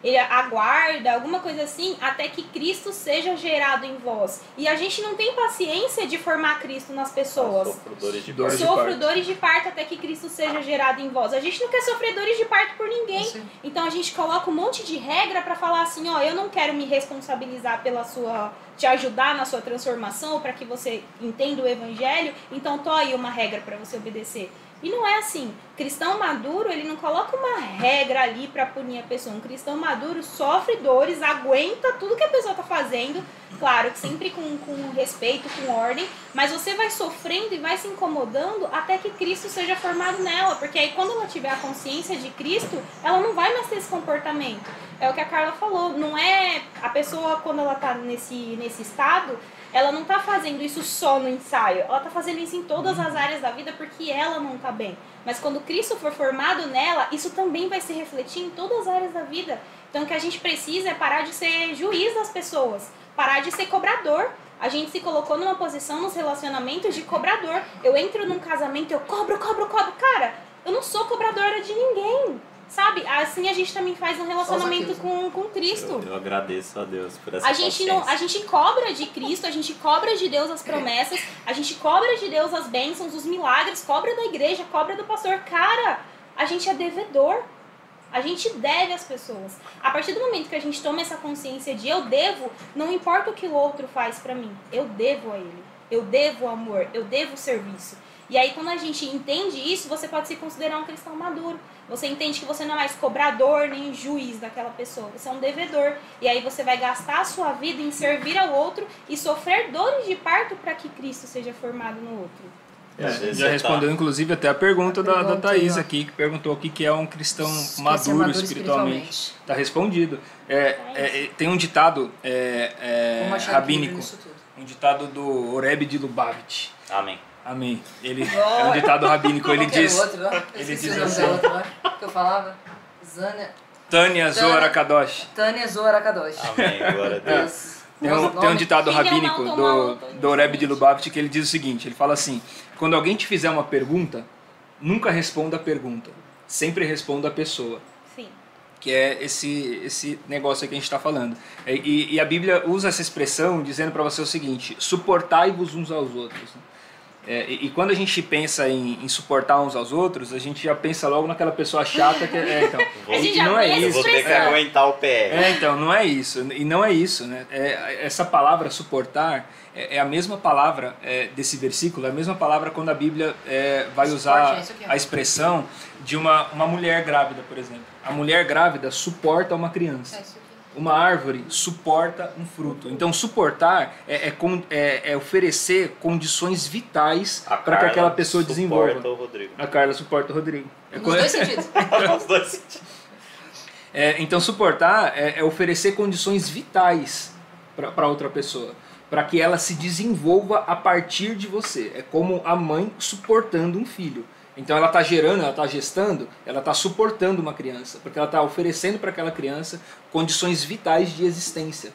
ele aguarda, alguma coisa assim, até que Cristo seja gerado em vós. E a gente não tem paciência de formar Cristo nas pessoas. De Dores parto. de Sofro parto. dores de parto até que Cristo seja gerado em vós. A gente não quer sofrer dores de parto por ninguém. Sim. Então a gente coloca um monte de regra pra falar assim, ó, eu não quero me responsabilizar pela sua te ajudar na sua transformação para que você entenda o evangelho, então tô aí uma regra para você obedecer. E não é assim. Cristão maduro, ele não coloca uma regra ali para punir a pessoa. Um cristão maduro sofre dores, aguenta tudo que a pessoa tá fazendo, claro sempre com, com respeito, com ordem, mas você vai sofrendo e vai se incomodando até que Cristo seja formado nela, porque aí quando ela tiver a consciência de Cristo, ela não vai mais ter esse comportamento. É o que a Carla falou, não é a pessoa quando ela tá nesse, nesse estado, ela não tá fazendo isso só no ensaio, ela tá fazendo isso em todas as áreas da vida porque ela não tá bem. Mas quando Cristo for formado nela, isso também vai se refletir em todas as áreas da vida. Então o que a gente precisa é parar de ser juiz das pessoas, parar de ser cobrador. A gente se colocou numa posição nos relacionamentos de cobrador. Eu entro num casamento, eu cobro, cobro, cobro. Cara, eu não sou cobradora de ninguém. Sabe? Assim a gente também faz um relacionamento com, com Cristo. Eu, eu agradeço a Deus por essa A gente, não, a gente cobra de Cristo, a gente cobra de Deus as promessas, a gente cobra de Deus as bênçãos, os milagres, cobra da igreja, cobra do pastor. Cara, a gente é devedor. A gente deve às pessoas. A partir do momento que a gente toma essa consciência de eu devo, não importa o que o outro faz pra mim, eu devo a ele. Eu devo amor, eu devo serviço. E aí, quando a gente entende isso, você pode se considerar um cristão maduro. Você entende que você não é mais cobrador nem juiz daquela pessoa, você é um devedor. E aí você vai gastar a sua vida em servir ao outro e sofrer dores de parto para que Cristo seja formado no outro. Vezes já você respondeu, tá- inclusive, até a pergunta da, da Pergunta Thaís aí, ó. aqui, que perguntou o que é um cristão maduro, maduro espiritualmente. Está respondido. É, é, é, tem um ditado é, é, rabínico, um ditado do Oreb de Lubavitch. Amém. Amém. Ele, é um ditado rabínico, ele diz... o outro, ele diz o nome assim. outra lá, que eu falava. Zânia. Tânia Zohar Kadosh. Tânia. Amém. Glória a Deus. Tem um, tem um ditado Filha, rabínico não, do, do Oreb de Lubavitch que ele diz o seguinte, ele fala assim, quando alguém te fizer uma pergunta, nunca responda a pergunta, sempre responda a pessoa. Sim. que é esse, esse negócio que a gente está falando. E, e- e a Bíblia usa essa expressão dizendo para você o seguinte: suportai-vos uns aos outros. É, e, e quando a gente pensa em, em suportar uns aos outros, a gente já pensa logo naquela pessoa chata que é. então, (laughs) A gente já não é isso. vou ter que É, aguentar o PR. é, então, não é isso. E não é isso, né? É, essa palavra suportar é, é a mesma palavra é, desse versículo, é a mesma palavra quando a Bíblia é, vai usar é a expressão de uma, uma mulher grávida, por exemplo. A mulher grávida suporta uma criança. Uma árvore suporta um fruto. Então, suportar é, é, é- é oferecer condições vitais para que aquela pessoa suporta desenvolva. o Rodrigo. A Carla suporta o Rodrigo. É Nos dois sentidos. (laughs) Os dois sentidos. É, então, suportar é, é oferecer condições vitais para outra pessoa, para que ela se desenvolva a partir de você. É como a mãe suportando um filho. Então, ela está gerando, ela está gestando, ela está suportando uma criança, porque ela está oferecendo para aquela criança condições vitais de existência.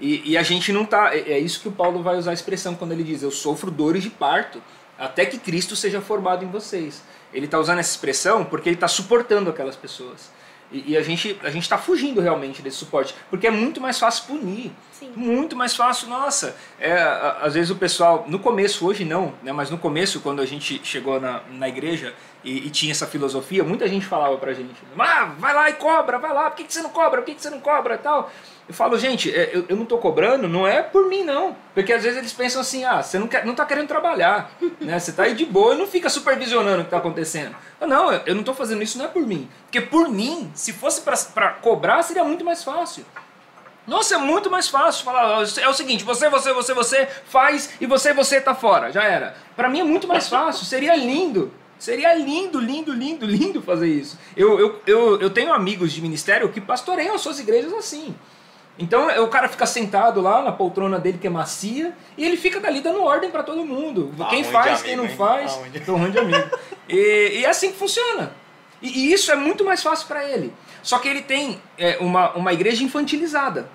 E, e a gente não está. É, é isso que o Paulo vai usar a expressão quando ele diz: Eu sofro dores de parto, até que Cristo seja formado em vocês. Ele está usando essa expressão porque ele está suportando aquelas pessoas. E, e a gente a gente está fugindo realmente desse suporte, porque é muito mais fácil punir. Sim. Muito mais fácil, nossa. É, a- às vezes o pessoal, no começo, hoje não, né, mas no começo, quando a gente chegou na, na igreja e, e tinha essa filosofia, muita gente falava pra gente: ah, vai lá e cobra, vai lá, por que, que você não cobra? Por que, que você não cobra e tal? Eu falo, gente, é, eu, eu não tô cobrando, não é por mim, não. Porque às vezes eles pensam assim, ah, você não, quer, não tá querendo trabalhar, né? Você tá aí de boa e não fica supervisionando o que tá acontecendo. Eu, não, eu, não tô fazendo isso, não é por mim. Porque por mim, se fosse pra cobrar, seria muito mais fácil. Nossa, é muito mais fácil falar. É o seguinte, você, você, você, você faz e você, você tá fora. Já era. Pra mim é muito mais fácil. Seria lindo. Seria lindo, lindo, lindo, lindo fazer isso. Eu, eu, eu, eu tenho amigos de ministério que pastoreiam as suas igrejas assim. Então é, o cara fica sentado lá na poltrona dele que é macia e ele fica dali dando ordem pra todo mundo. Tá quem faz, quem amigo, não hein? faz. Tá ruim Tô ruim de amigo. (laughs) E, e é assim que funciona. E, e isso é muito mais fácil pra ele. Só que ele tem é, uma, uma igreja infantilizada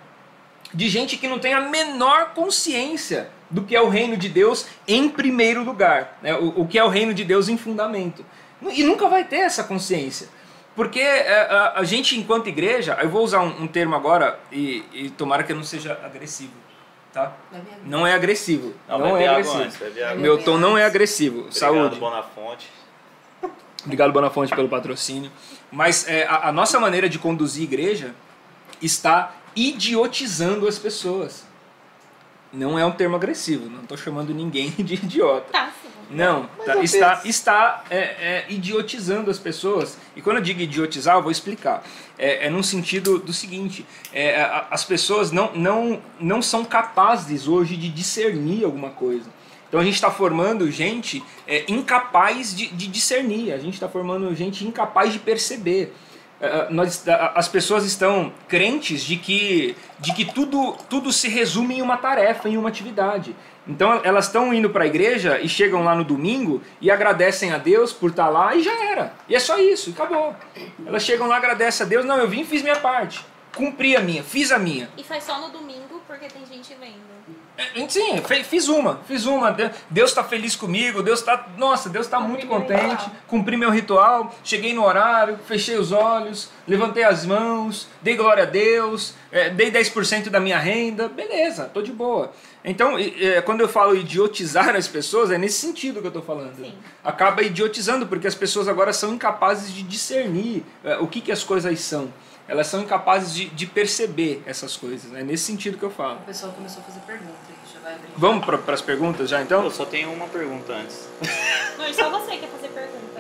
de gente que não tem a menor consciência do que é o reino de Deus em primeiro lugar, né? o, o que é o reino de Deus em fundamento. E nunca vai ter essa consciência. Porque é, a, a gente, enquanto igreja, eu vou usar um, um termo agora e, e tomara que eu não seja agressivo. Tá? Não é agressivo. Não, Não, é agressivo. antes. Meu tom não é agressivo. Obrigado, Saúde. Bonafonte. Obrigado, Bonafonte, pelo patrocínio. Mas é, a, a nossa maneira de conduzir igreja está idiotizando as pessoas. Não é um termo agressivo, não estou chamando ninguém (laughs) de idiota. Tá. Não, tá- está, está é, é, idiotizando as pessoas. E quando eu digo idiotizar, eu vou explicar. É, é num sentido do seguinte: é, a- as pessoas não, não, não são capazes hoje de discernir alguma coisa. Então a gente está formando gente é, incapaz de, de discernir, a gente está formando gente incapaz de perceber. É, nós, as pessoas estão crentes de que, de que tudo, tudo se resume em uma tarefa, em uma atividade. Então elas estão indo para a igreja e chegam lá no domingo e agradecem a Deus por estar lá e já era. E é só isso, e acabou. Elas chegam lá, agradecem a Deus, não, eu vim e fiz minha parte. Cumpri a minha, fiz a minha. E faz só no domingo porque tem gente vendo. É, Sim, fe- fiz uma, fiz uma. De- Deus está feliz comigo, Deus está. Nossa, Deus está muito contente. ritual. Cumpri meu ritual, cheguei no horário, fechei os olhos, levantei as mãos, dei glória a Deus, é, dei 10% da minha renda, beleza, tô de boa. Então, é, quando eu falo idiotizar as pessoas, é nesse sentido que eu tô falando. Sim. Acaba idiotizando, porque as pessoas agora são incapazes de discernir é, o que, que as coisas são. Elas são incapazes de, de perceber essas coisas. É nesse sentido que eu falo. O pessoal começou a fazer pergunta aí, já vai abrir. Vamos para as perguntas já então? Eu só tenho uma pergunta antes. Não, só você quer fazer pergunta.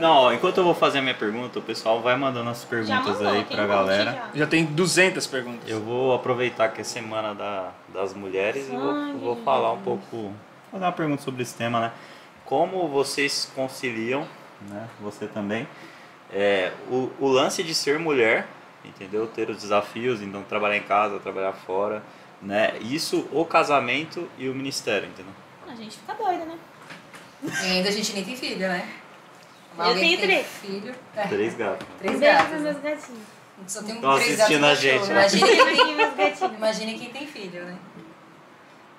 Não, ó, enquanto eu vou fazer a minha pergunta, o pessoal vai mandando as perguntas mandou, aí pra galera. já. Já tem 200 perguntas. Eu vou aproveitar que é semana da, das mulheres e vou, Ai, vou falar um pouco, fazer uma pergunta sobre esse tema, né? Como vocês conciliam, né? Você também, é, o, o lance de ser mulher, entendeu? Ter os desafios, então trabalhar em casa, trabalhar fora, né? Isso, o casamento e o ministério, entendeu? A gente fica doida, né? E ainda a gente nem tem filho, né? Eu tenho três. filho. É, Três gatos. três gatos. meus gatinhos. Só tem um três assistindo gatos a gente, né? Imagine, Aqui, meus gatinhos. imagine quem tem filho, né?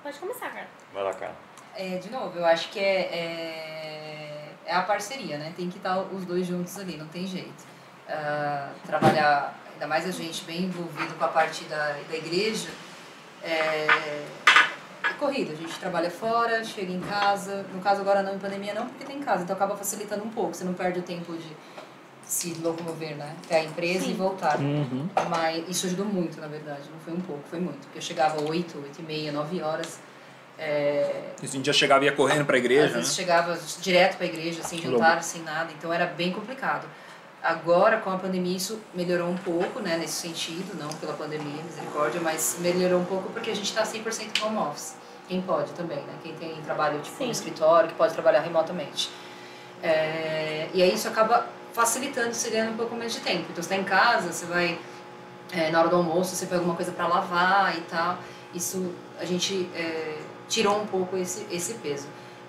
Pode começar, cara. Vai lá, cara. É, de novo, eu acho que é, é, é a parceria, né? Tem que estar os dois juntos ali, não tem jeito. Ah, trabalhar, ainda mais a gente bem envolvido com a parte da, da igreja, é, corrido. A gente trabalha fora, chega em casa. No caso, agora não em pandemia, não, porque tem em casa, então acaba facilitando um pouco. Você não perde o tempo de se locomover, né? Até a empresa e Sim. voltar. Uhum. Mas isso ajudou muito, na verdade. Não foi um pouco, foi muito. Porque eu chegava 8, 8 e meia, 9 horas. É, A gente já chegava e ia correndo para a às igreja, né? vezes chegava direto para a igreja, sem jantar, sem nada, então era bem complicado. Agora, com a pandemia, isso melhorou um pouco, né, nesse sentido, não pela pandemia, misericórdia, mas melhorou um pouco porque a gente está 100% home office. Quem pode também, né? Quem tem trabalho tipo, Sim. no escritório, que pode trabalhar remotamente. É, e aí isso acaba facilitando, ganha um pouco mais de tempo. Então, você está em casa, você vai, é, na hora do almoço, você pega alguma coisa para lavar e tal. Isso, a gente é, tirou um pouco esse, esse peso.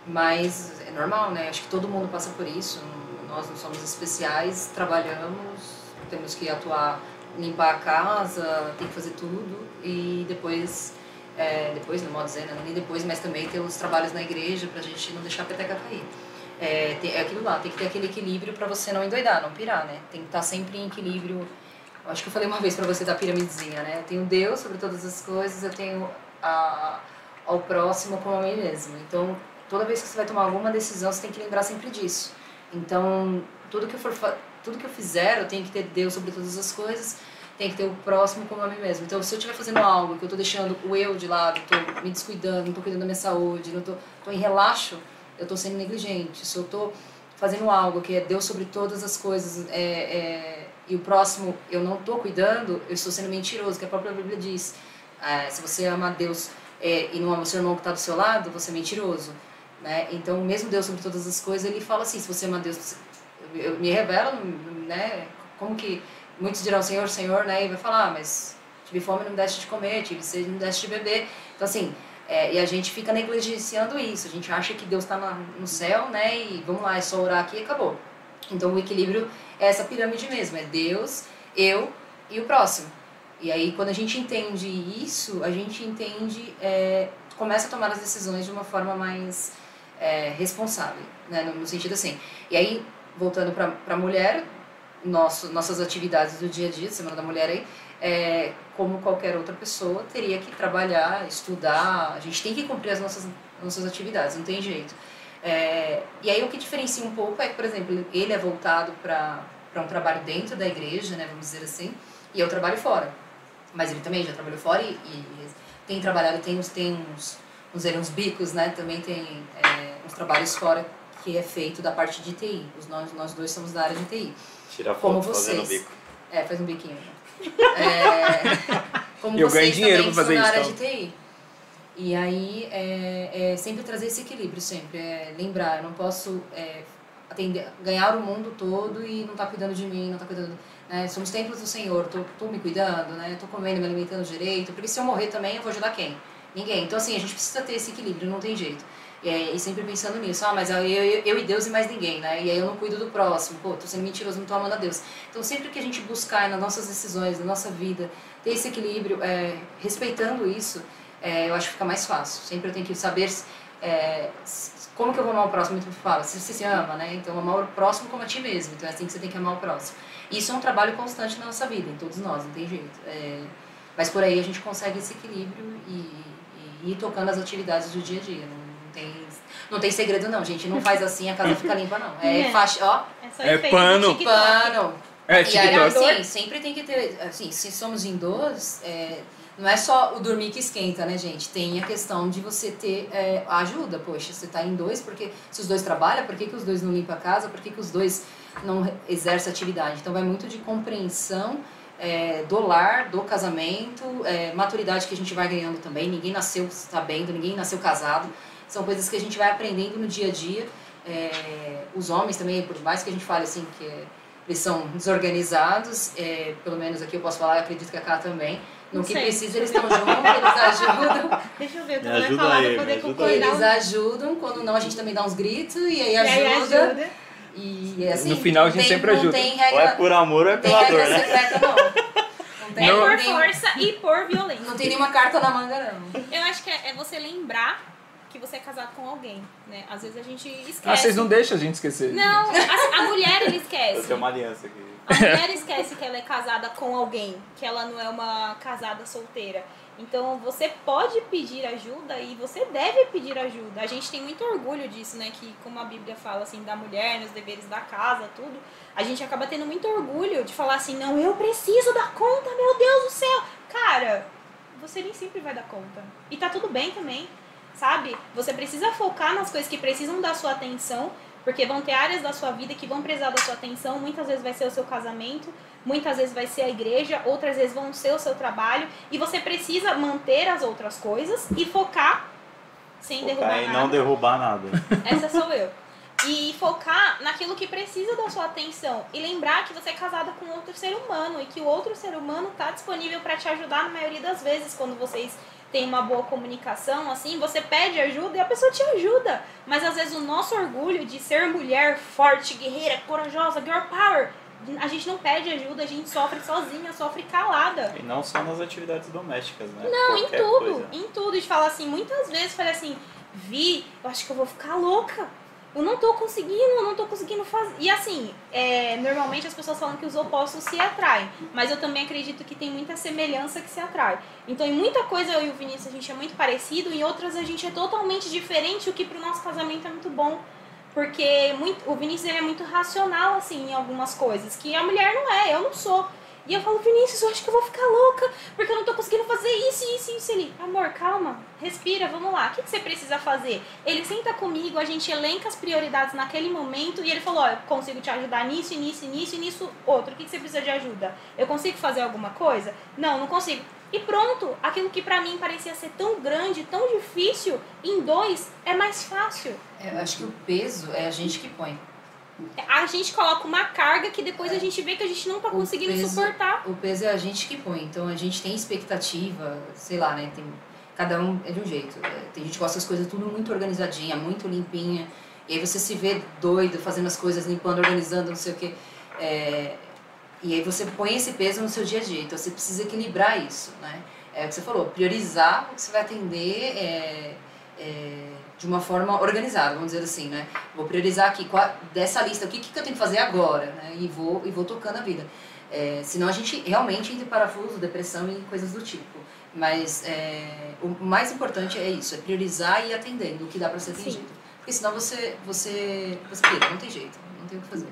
Mas é normal, né? Acho que todo mundo passa por isso. Nós não somos especiais, trabalhamos, temos que atuar, limpar a casa, tem que fazer tudo e depois, é, depois, no modo né? nem depois, mas também ter os trabalhos na igreja pra gente não deixar a peteca cair. É, tem- é aquilo lá, tem que ter aquele equilíbrio pra você não endoidar, não pirar, né? Tem que estar sempre em equilíbrio. Eu acho que eu falei uma vez pra você da piramidezinha, né? Eu tenho Deus sobre todas as coisas, eu tenho a, ao próximo como a mim mesmo. Então, toda vez que você vai tomar alguma decisão, você tem que lembrar sempre disso. Então, tudo que eu for tudo que eu fizer, eu tenho que ter Deus sobre todas as coisas, tem que ter o próximo como a mim mesmo. Então, se eu estiver fazendo algo que eu estou deixando o eu de lado, estou me descuidando, não estou cuidando da minha saúde, não estou em relaxo, eu estou sendo negligente. Se eu estou fazendo algo que é Deus sobre todas as coisas é, é, e o próximo eu não estou cuidando, eu estou sendo mentiroso, que a própria Bíblia diz. É, se você ama Deus é, e não ama o seu irmão que está do seu lado, você é mentiroso. Né? Então, mesmo Deus sobre todas as coisas, ele fala assim: se você ama Deus, eu, eu me revelo, né? Como que muitos dirão Senhor, Senhor, né? E vai falar, ah, mas tive fome não me deste de comer, tive sede não me deste de beber. Então, assim, é, e a gente fica negligenciando isso. A gente acha que Deus está no céu, né? E vamos lá, é só orar aqui e acabou. Então, o equilíbrio é essa pirâmide mesmo: é Deus, eu e o próximo. E aí, quando a gente entende isso, a gente entende, é, começa a tomar as decisões de uma forma mais é, responsável, né? no, no sentido assim. E aí, voltando para a mulher, nosso, nossas atividades do dia a dia, Semana da Mulher aí, é, como qualquer outra pessoa, teria que trabalhar, estudar, a gente tem que cumprir as nossas, nossas atividades, não tem jeito. É, e aí o que diferencia um pouco é que, por exemplo, ele é voltado para um trabalho dentro da igreja, né, vamos dizer assim, e eu trabalho fora. Mas ele também já trabalhou fora e, e tem trabalhado, tem uns, tem uns, uns, uns bicos, né, também tem é, uns trabalhos fora que é feito da parte de TI. Os, nós, nós dois somos da área de TI. Tira Como foto fazendo vocês. bico. É, faz um biquinho. É, como (laughs) Eu ganho vocês dinheiro também pra fazer isso, área de TI. E aí, é, é sempre trazer esse equilíbrio, sempre. É lembrar, eu não posso é, atender, ganhar o mundo todo e não estar cuidando de mim, não estar cuidando... Né? Somos templos do Senhor, tô, tô me cuidando, né? Tô comendo, me alimentando direito, porque se eu morrer também, eu vou ajudar quem? Ninguém. Então, assim, a gente precisa ter esse equilíbrio, não tem jeito. É, e sempre pensando nisso, ah, mas eu, eu, eu e Deus e mais ninguém, né? E aí eu não cuido do próximo, pô, tô sendo mentiroso, não tô amando a Deus. Então sempre que a gente buscar nas nossas decisões, na nossa vida, ter esse equilíbrio, é, respeitando isso, é, eu acho que fica mais fácil. Sempre eu tenho que saber é, como que eu vou amar o próximo. Muito fala, se você se ama, né? Então amar o próximo como a ti mesmo. Então é assim que você tem que amar o próximo. Isso é um trabalho constante na nossa vida, em todos nós, não tem jeito. É, mas por aí a gente consegue esse equilíbrio e, e ir tocando as atividades do dia a dia. Não, não tem, segredo não, gente. Não faz assim, a casa fica limpa não. É, (laughs) É. faixa, ó, É só É efeito pano. TikTok. pano. É, E aí, TikTok. assim, sempre tem que ter, assim, se somos em dois, é, não é só o dormir que esquenta, né, gente? Tem a questão de você ter é, ajuda. Poxa, você tá em dois, porque se os dois trabalham, por que, que os dois não limpam a casa? Por que, que os dois não exercem atividade? Então vai muito de compreensão é, do lar, do casamento, é, maturidade que a gente vai ganhando também. Ninguém nasceu sabendo, ninguém nasceu casado. São coisas que a gente vai aprendendo no dia a dia. É, os homens também, por mais que a gente fale assim que é, eles são desorganizados, é, pelo menos aqui eu posso falar, acredito que a Cá também. No Não que sei. precisa, eles estão juntos, eles ajudam. (laughs) Deixa eu ver ela vai ajuda falar aí, pra poder ajuda concordar. Eles ajudam, quando não a gente também dá uns gritos e aí E aí ajuda. ajuda. E é assim, No final a gente tem- sempre não ajuda. Tem Ou regra, é por amor ou é pela dor, né? secreta, não. Não tem, É por força e por violência. não tem nenhuma carta na manga, não. Eu acho que é, é você lembrar que você é casado com alguém, né? Às vezes a gente esquece. Ah, vocês não deixam a gente esquecer. Não, a, a mulher ele Eu esquece. tenho uma aliança aqui. A mulher esquece que ela é casada com alguém, que ela não é uma casada solteira. Então você pode pedir ajuda e você deve pedir ajuda. A gente tem muito orgulho disso, né? Que como a Bíblia fala assim da mulher, nos deveres da casa, tudo, a gente acaba tendo muito orgulho de falar assim, não, eu preciso dar conta, meu Deus do céu. Cara, você nem sempre vai dar conta. E tá tudo bem também, sabe? Você precisa focar nas coisas que precisam da sua atenção, porque vão ter áreas da sua vida que vão precisar da sua atenção. Muitas vezes vai ser o seu casamento, muitas vezes vai ser a igreja, outras vezes vão ser o seu trabalho. E você precisa manter as outras coisas e focar sem derrubar Focar em nada. não derrubar nada. Essa sou eu. E focar naquilo que precisa da sua atenção. E lembrar que você é casada com outro ser humano e que o outro ser humano está disponível para te ajudar na maioria das vezes quando vocês têm uma boa comunicação, assim, você pede ajuda e a pessoa te ajuda. Mas às vezes o nosso orgulho de ser mulher forte, guerreira, corajosa, girl power, a gente não pede ajuda, a gente sofre sozinha, sofre calada. E não só nas atividades domésticas, né? Não, em Qualquer tudo, coisa. em tudo. De falar assim, muitas vezes falei assim, Vi, eu acho que eu vou ficar louca. Eu não tô conseguindo, eu não tô conseguindo fazer. E assim, é, normalmente as pessoas falam que os opostos se atraem. Mas eu também acredito que tem muita semelhança que se atrai. Então, em muita coisa eu e o Vinícius a gente é muito parecido, em outras a gente é totalmente diferente, o que pro nosso casamento é muito bom. Porque muito, o Vinícius ele é muito racional, assim, em algumas coisas, que a mulher não é, eu não sou. E eu falo, Vinícius, eu acho que eu vou ficar louca, porque eu não tô conseguindo fazer isso, isso, isso. Ele, amor, calma, respira, vamos lá. O que, você precisa fazer? Ele senta comigo, a gente elenca as prioridades naquele momento e ele falou, ó, eu consigo te ajudar nisso, nisso, nisso, e nisso outro. O que, que você precisa de ajuda? Eu consigo fazer alguma coisa? Não, não consigo. E pronto, aquilo que pra mim parecia ser tão grande, tão difícil, em dois é mais fácil. Eu acho que o peso é a gente que põe. A gente coloca uma carga que depois a gente vê que a gente não tá O conseguindo peso- suportar. O peso é a gente que põe. Então a gente tem expectativa, sei lá, né? Tem, cada um é de um jeito. É, Tem gente que gosta das coisas tudo muito organizadinha, muito limpinha. E aí você se vê doido fazendo as coisas, limpando, organizando, não sei o quê. É, e aí você põe esse peso no seu dia a dia. Então você precisa equilibrar isso, né? É o que você falou, priorizar o que você vai atender é, é, de uma forma organizada, vamos dizer assim, né? Vou priorizar aqui qual- dessa lista, o que, que eu tenho que fazer agora, né? E vou, e vou tocando a vida. É, senão a gente realmente entra em parafuso, depressão e coisas do tipo. Mas é, o mais importante é isso, é priorizar e ir atendendo o que dá para ser Sim. atendido. Porque senão você, você, você pira, não tem jeito, não tem o que fazer.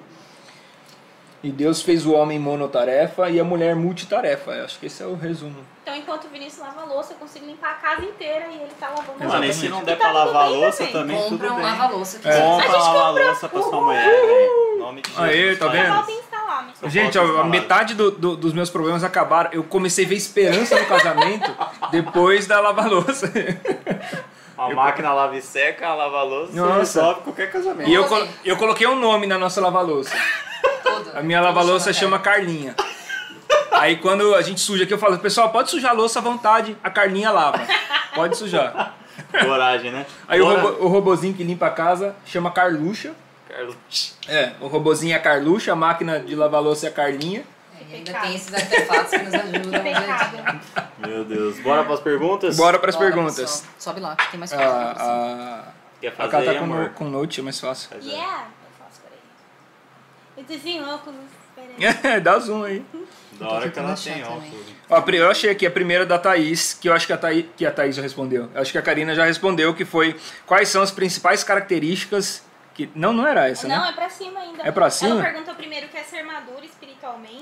E Deus fez o homem monotarefa e a mulher multitarefa. Eu acho que esse é o resumo. Então, enquanto o Vinícius lava a louça, eu consigo limpar a casa inteira e ele tá lavando a Mano, e louça. se não E der tá pra lavar a louça também. também, Compra tudo um bem. lava-louça que É. Compra gente uma lava-louça pra sua mulher, nome de Jesus. Aê, tá vendo? Gente, a, metade do- do- dos meus problemas acabaram. Eu comecei a ver esperança no casamento depois da lava-louça. (laughs) A máquina lava e seca, a lava-louça resolve qualquer casamento. E eu, colo- eu coloquei um nome na nossa lava-louça. Toda. A minha lava-louça chama Carlinha. Aí quando a gente suja aqui, eu falo, pessoal, pode sujar a louça à vontade, a Carlinha lava. Pode sujar. Coragem, né? Aí o, robo, o robozinho que limpa a casa chama Carluxa. Carlos. É, o robozinho é a Carluxa, a máquina de lavar louça é a Carlinha. É, E ainda tem esses artefatos que nos ajudam, gente. Meu Deus. Bora pras perguntas? Bora para as perguntas. pessoal. Sobe lá, que tem mais coisa. A, a, Quer a fazer Cá tá com, amor? no, com note, é mais fácil. Faz aí. Yeah! Eu tô sem óculos, peraí. (laughs) Dá zoom aí. Da hora que ela tem também. óculos. Ó, a pri- eu achei aqui a primeira da Thaís, que eu acho que a Thaís, que a Thaís já respondeu. Eu acho que a Karina já respondeu, que foi quais são as principais características que... Não, não era essa, Não, né? é pra cima ainda. É pra cima? Ela perguntou primeiro o que é ser maduro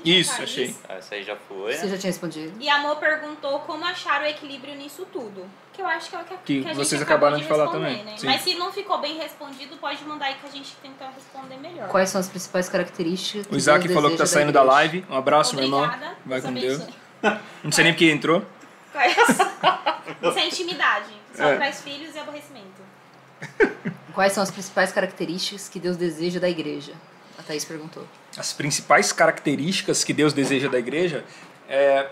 Isso, achei. Ah, essa aí já foi. Você já tinha respondido? E a Amor perguntou como achar o equilíbrio nisso tudo. Que eu acho que é o que, Que que a vocês acabaram acabou de falar também, Né? Mas se não ficou bem respondido, pode mandar aí que a gente tenta responder melhor. Quais são as principais características que O Isaac falou que tá saindo da live. Um abraço, meu irmão. Obrigada. Vai com Deus. Não sei nem porque entrou. É? (laughs) Isso é intimidade. Só É. traz filhos e aborrecimento. Quais são as principais características que Deus deseja da igreja? A Thaís perguntou. As principais características que Deus deseja da igreja, é,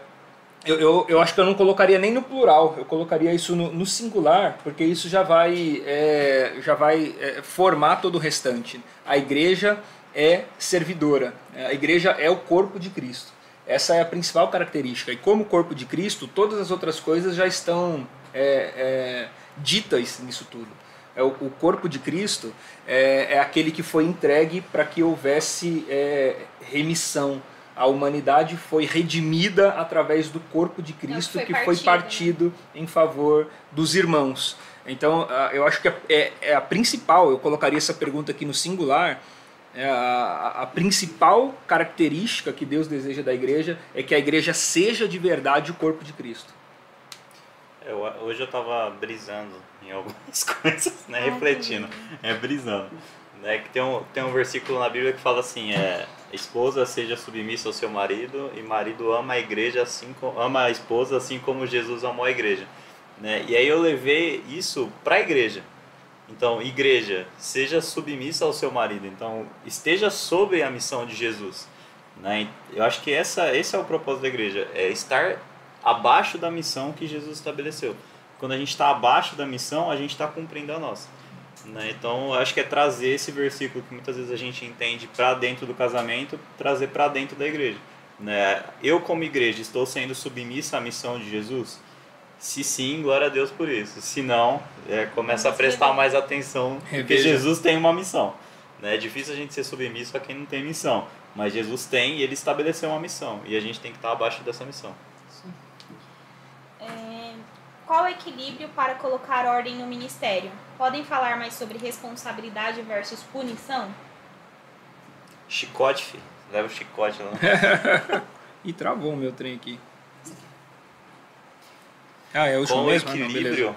eu, eu, eu acho que eu não colocaria nem no plural, eu colocaria isso no, no singular, porque isso já vai, é, já vai é, formar todo o restante. A igreja é servidora, a igreja é o corpo de Cristo. Essa é a principal característica. E como corpo de Cristo, todas as outras coisas já estão é, é, ditas nisso tudo. É o, o corpo de Cristo é, é aquele que foi entregue para que houvesse é, remissão. A humanidade foi redimida através do corpo de Cristo foi que foi partido, né? partido em favor dos irmãos. Então, eu acho que é, é a principal, eu colocaria essa pergunta aqui no singular, é a, a- principal característica que Deus deseja da igreja é que a igreja seja de verdade o corpo de Cristo. Eu- hoje eu tava brisando em algumas (laughs) coisas, né? Ai, refletindo. É brisando. Né? Que tem, um, tem um versículo na Bíblia que fala assim, é, esposa seja submissa ao seu marido e marido ama a igreja assim ama a esposa assim como Jesus amou a igreja. Né? E aí eu levei isso para a igreja. Então, igreja, seja submissa ao seu marido. Então, esteja sobre a missão de Jesus. Né? Eu acho que essa, esse é o propósito da igreja, é estar abaixo da missão que Jesus estabeleceu. Quando a gente está abaixo da missão, a gente está cumprindo a nossa. Né? Então, eu acho que é trazer esse versículo que muitas vezes a gente entende para dentro do casamento, trazer para dentro da igreja. Né? Eu, como igreja, estou sendo submissa à missão de Jesus? Se sim, glória a Deus por isso. Se não, é, começa a prestar mais atenção, porque. Jesus tem uma missão. Né? É difícil a gente ser submisso a quem não tem missão, mas Jesus tem e ele estabeleceu uma missão, e a gente tem que estar abaixo dessa missão. É, qual o equilíbrio para colocar ordem no ministério? Podem falar mais sobre responsabilidade versus punição? Chicote, filho. Leva o chicote lá. (laughs) E travou o meu trem aqui. Ah, é o último o mesmo? Ah, não, equilíbrio.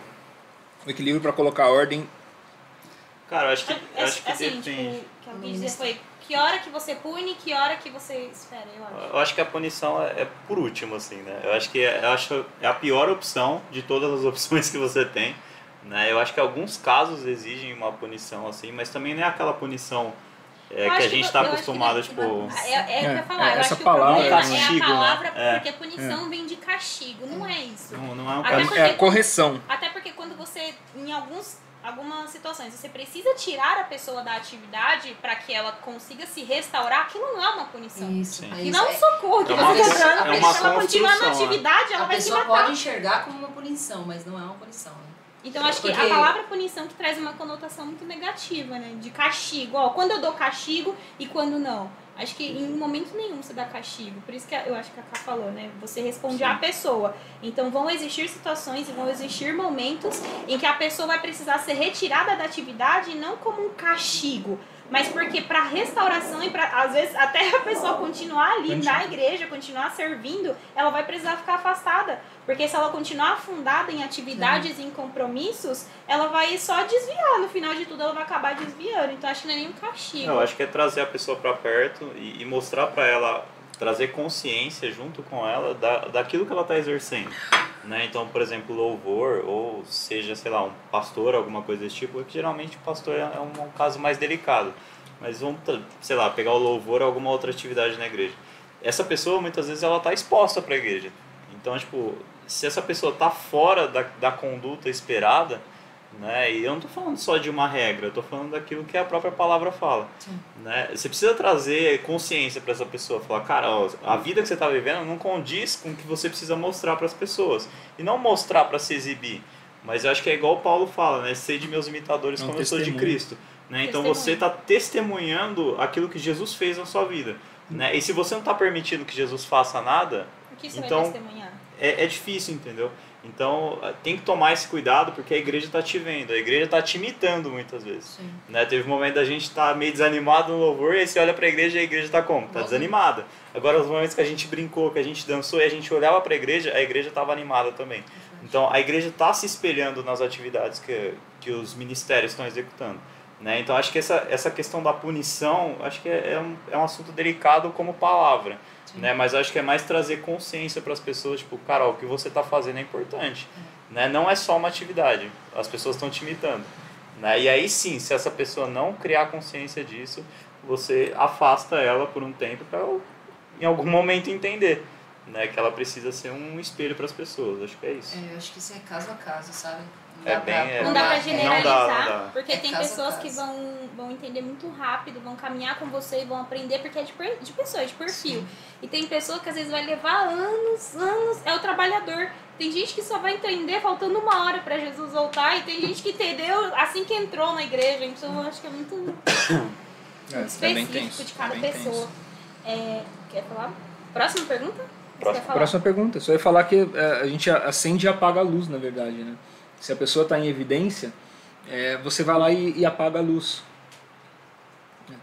o equilíbrio para colocar ordem. Cara, eu acho que, É, acho que assim, depende. tipo, que eu quis dizer foi que hora que você pune, que hora que você espera, eu acho. Eu acho que a punição é, é por último, assim, né? Eu acho que é, eu acho é a pior opção de todas as (laughs) opções que você tem. Né? Eu acho que alguns casos exigem uma punição, assim, mas também não é aquela punição é, que a gente está que acostumado, não- tipo. É, é, o que eu É, ia falar. é, eu essa acho que palavra o problema é é castigo, a né? palavra, É. porque punição vem de castigo, não é isso. Não, não é um Até caso. porque É a quando- correção. Até porque quando você, em alguns, algumas situações, você precisa tirar a pessoa da atividade para que ela consiga se restaurar, aquilo não é uma punição. Isso. É E isso. não um socorro que É uma- você está dando, é porque se ela continuar na né? atividade, ela a vai se pessoa matar. pode enxergar como uma punição, mas não é uma punição. né? Então acho que Porque- a palavra punição que traz uma conotação muito negativa, né? De castigo. Ó, quando eu dou castigo e quando não. Acho que em momento nenhum você dá castigo. Por isso que eu acho que a Ká falou, né? Você responde à pessoa. Então vão existir situações e vão existir momentos em que a pessoa vai precisar ser retirada da atividade não como um castigo, mas porque para restauração e para às vezes até a pessoa continuar ali na igreja, continuar servindo, ela vai precisar ficar afastada. Porque se ela continuar afundada em atividades e em compromissos, ela vai só desviar. No final de tudo, ela vai acabar desviando. Então, acho que não é nem um castigo. Eu acho que é trazer a pessoa para perto e, e mostrar para ela, trazer consciência junto com ela da, daquilo que ela está exercendo. Né? Então, por exemplo, louvor, ou seja, sei lá, um pastor, alguma coisa desse tipo, que geralmente o pastor é é um, um caso mais delicado. Mas vamos, sei lá, pegar o louvor ou alguma outra atividade na igreja. Essa pessoa, muitas vezes, ela está exposta para a igreja. Então, tipo, se essa pessoa está fora da, da conduta esperada, Né? E eu não tô falando só de uma regra, eu tô falando daquilo que a própria palavra fala. Sim. Né? Você precisa trazer consciência para essa pessoa, falar, cara, ó, a vida que você está vivendo não condiz com o que você precisa mostrar para as pessoas. E não mostrar para se exibir. Mas eu acho que é igual o Paulo fala, né? Ser de meus imitadores É um como eu sou de testemunho. Cristo. Né? Então Testemunho. você está testemunhando aquilo que Jesus fez na sua vida. Né? E se você não está permitindo que Jesus faça nada, O que você Então- vai testemunhar? é, é difícil, entendeu? Então eh, tem que tomar esse cuidado porque a igreja está te vendo, a igreja está te imitando muitas vezes. Sim. Né? Teve um momento da gente estar meio desanimado no louvor e aí você olha para a igreja e a igreja está como? Está desanimada. Agora os momentos que a gente brincou, que a gente dançou e a gente olhava para a igreja, a igreja estava animada também. Então a igreja está se espelhando nas atividades que, que os ministérios estão executando. Né? Então acho que essa, essa questão da punição, acho que é, é, um, é um assunto delicado como palavra. Sim. Né? Mas acho que é mais trazer consciência para as pessoas, tipo, cara, ó, o que você está fazendo é importante. Né? Não é só uma atividade, as pessoas estão te imitando. Né? E aí sim, se essa pessoa não criar consciência disso, você afasta ela por um tempo para em algum momento entender né? que ela precisa ser um espelho para as pessoas. Acho que é isso. É, eu acho que isso é caso a caso, sabe? Não É dá bem, pra- é. Não dá pra Não generalizar, dá, não dá. porque É tem pessoas que vão, vão entender muito rápido, vão caminhar com você e vão aprender porque é de, de pessoa, é de perfil. Sim. E tem pessoa que às vezes vai levar anos, anos, é o trabalhador. Tem gente que só vai entender faltando uma hora pra Jesus voltar e tem gente que entendeu assim que entrou na igreja. Então eu acho que é muito (coughs) É, é específico tenso. de cada é pessoa. É, quer falar? Próxima pergunta? Próxima. Próxima pergunta. Só ia falar que é, a gente acende e apaga a luz, na verdade, né? Se a pessoa está em evidência, é, você vai lá e, e apaga a luz.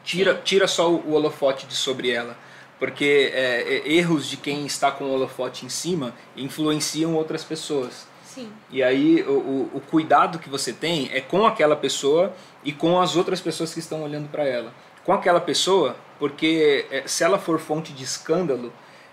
Tira, tira só o, o holofote de sobre ela. Porque é, erros de quem está com o holofote em cima influenciam outras pessoas. Sim. E aí o, o, o cuidado que você tem é com aquela pessoa e com as outras pessoas que estão olhando para ela. Com aquela pessoa, porque é, se ela for fonte de escândalo,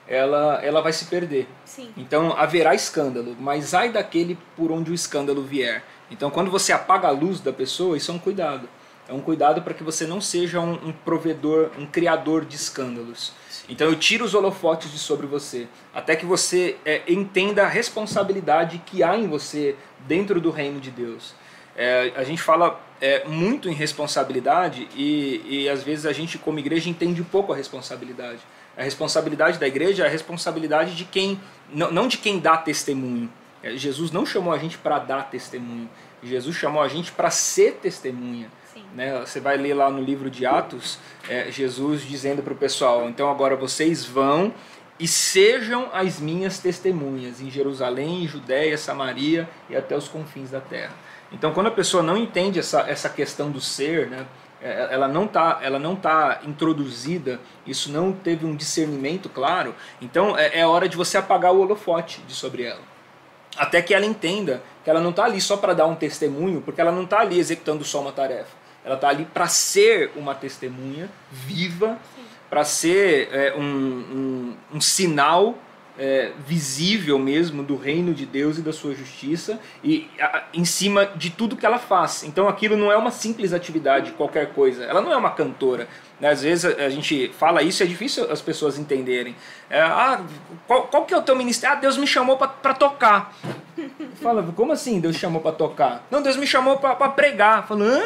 ela, ela vai se perder. Sim. Então haverá escândalo, mas ai daquele por onde o escândalo vier. Então quando você apaga a luz da pessoa, isso é um cuidado. É um cuidado para que você não seja um, um provedor, um criador de escândalos. Então eu tiro os holofotes de sobre você, até que você é, entenda a responsabilidade que há em você dentro do reino de Deus. É, a gente fala é, muito em responsabilidade e, e às vezes a gente como igreja entende pouco a responsabilidade. A responsabilidade da igreja é a responsabilidade de quem, não, não de quem dá testemunho. É, Jesus não chamou a gente para dar testemunho. Jesus chamou a gente para ser testemunha. Né? Você vai ler lá no livro de Atos, é, Jesus dizendo para o pessoal: então agora vocês vão e sejam as minhas testemunhas em Jerusalém, Judéia, Samaria e até os confins da terra. Então, quando a pessoa não entende essa, essa questão do ser, né, ela não está ela não tá introduzida, isso não teve um discernimento claro, então é, é hora de você apagar o holofote de sobre ela até que ela entenda que ela não está ali só para dar um testemunho, porque ela não está ali executando só uma tarefa. Ela está ali para ser uma testemunha viva, para ser é, um, um, um sinal é, visível mesmo do reino de Deus e da sua justiça, e a, em cima de tudo que ela faz. Então aquilo não é uma simples atividade, qualquer coisa. Ela não é uma cantora. Né? Às vezes a, a gente fala isso, é difícil as pessoas entenderem. É, ah, qual, qual que é o teu ministério? Ah, Deus me chamou para tocar. (laughs) Fala, como assim Deus chamou para tocar? Não, Deus me chamou para pregar. Fala, hã?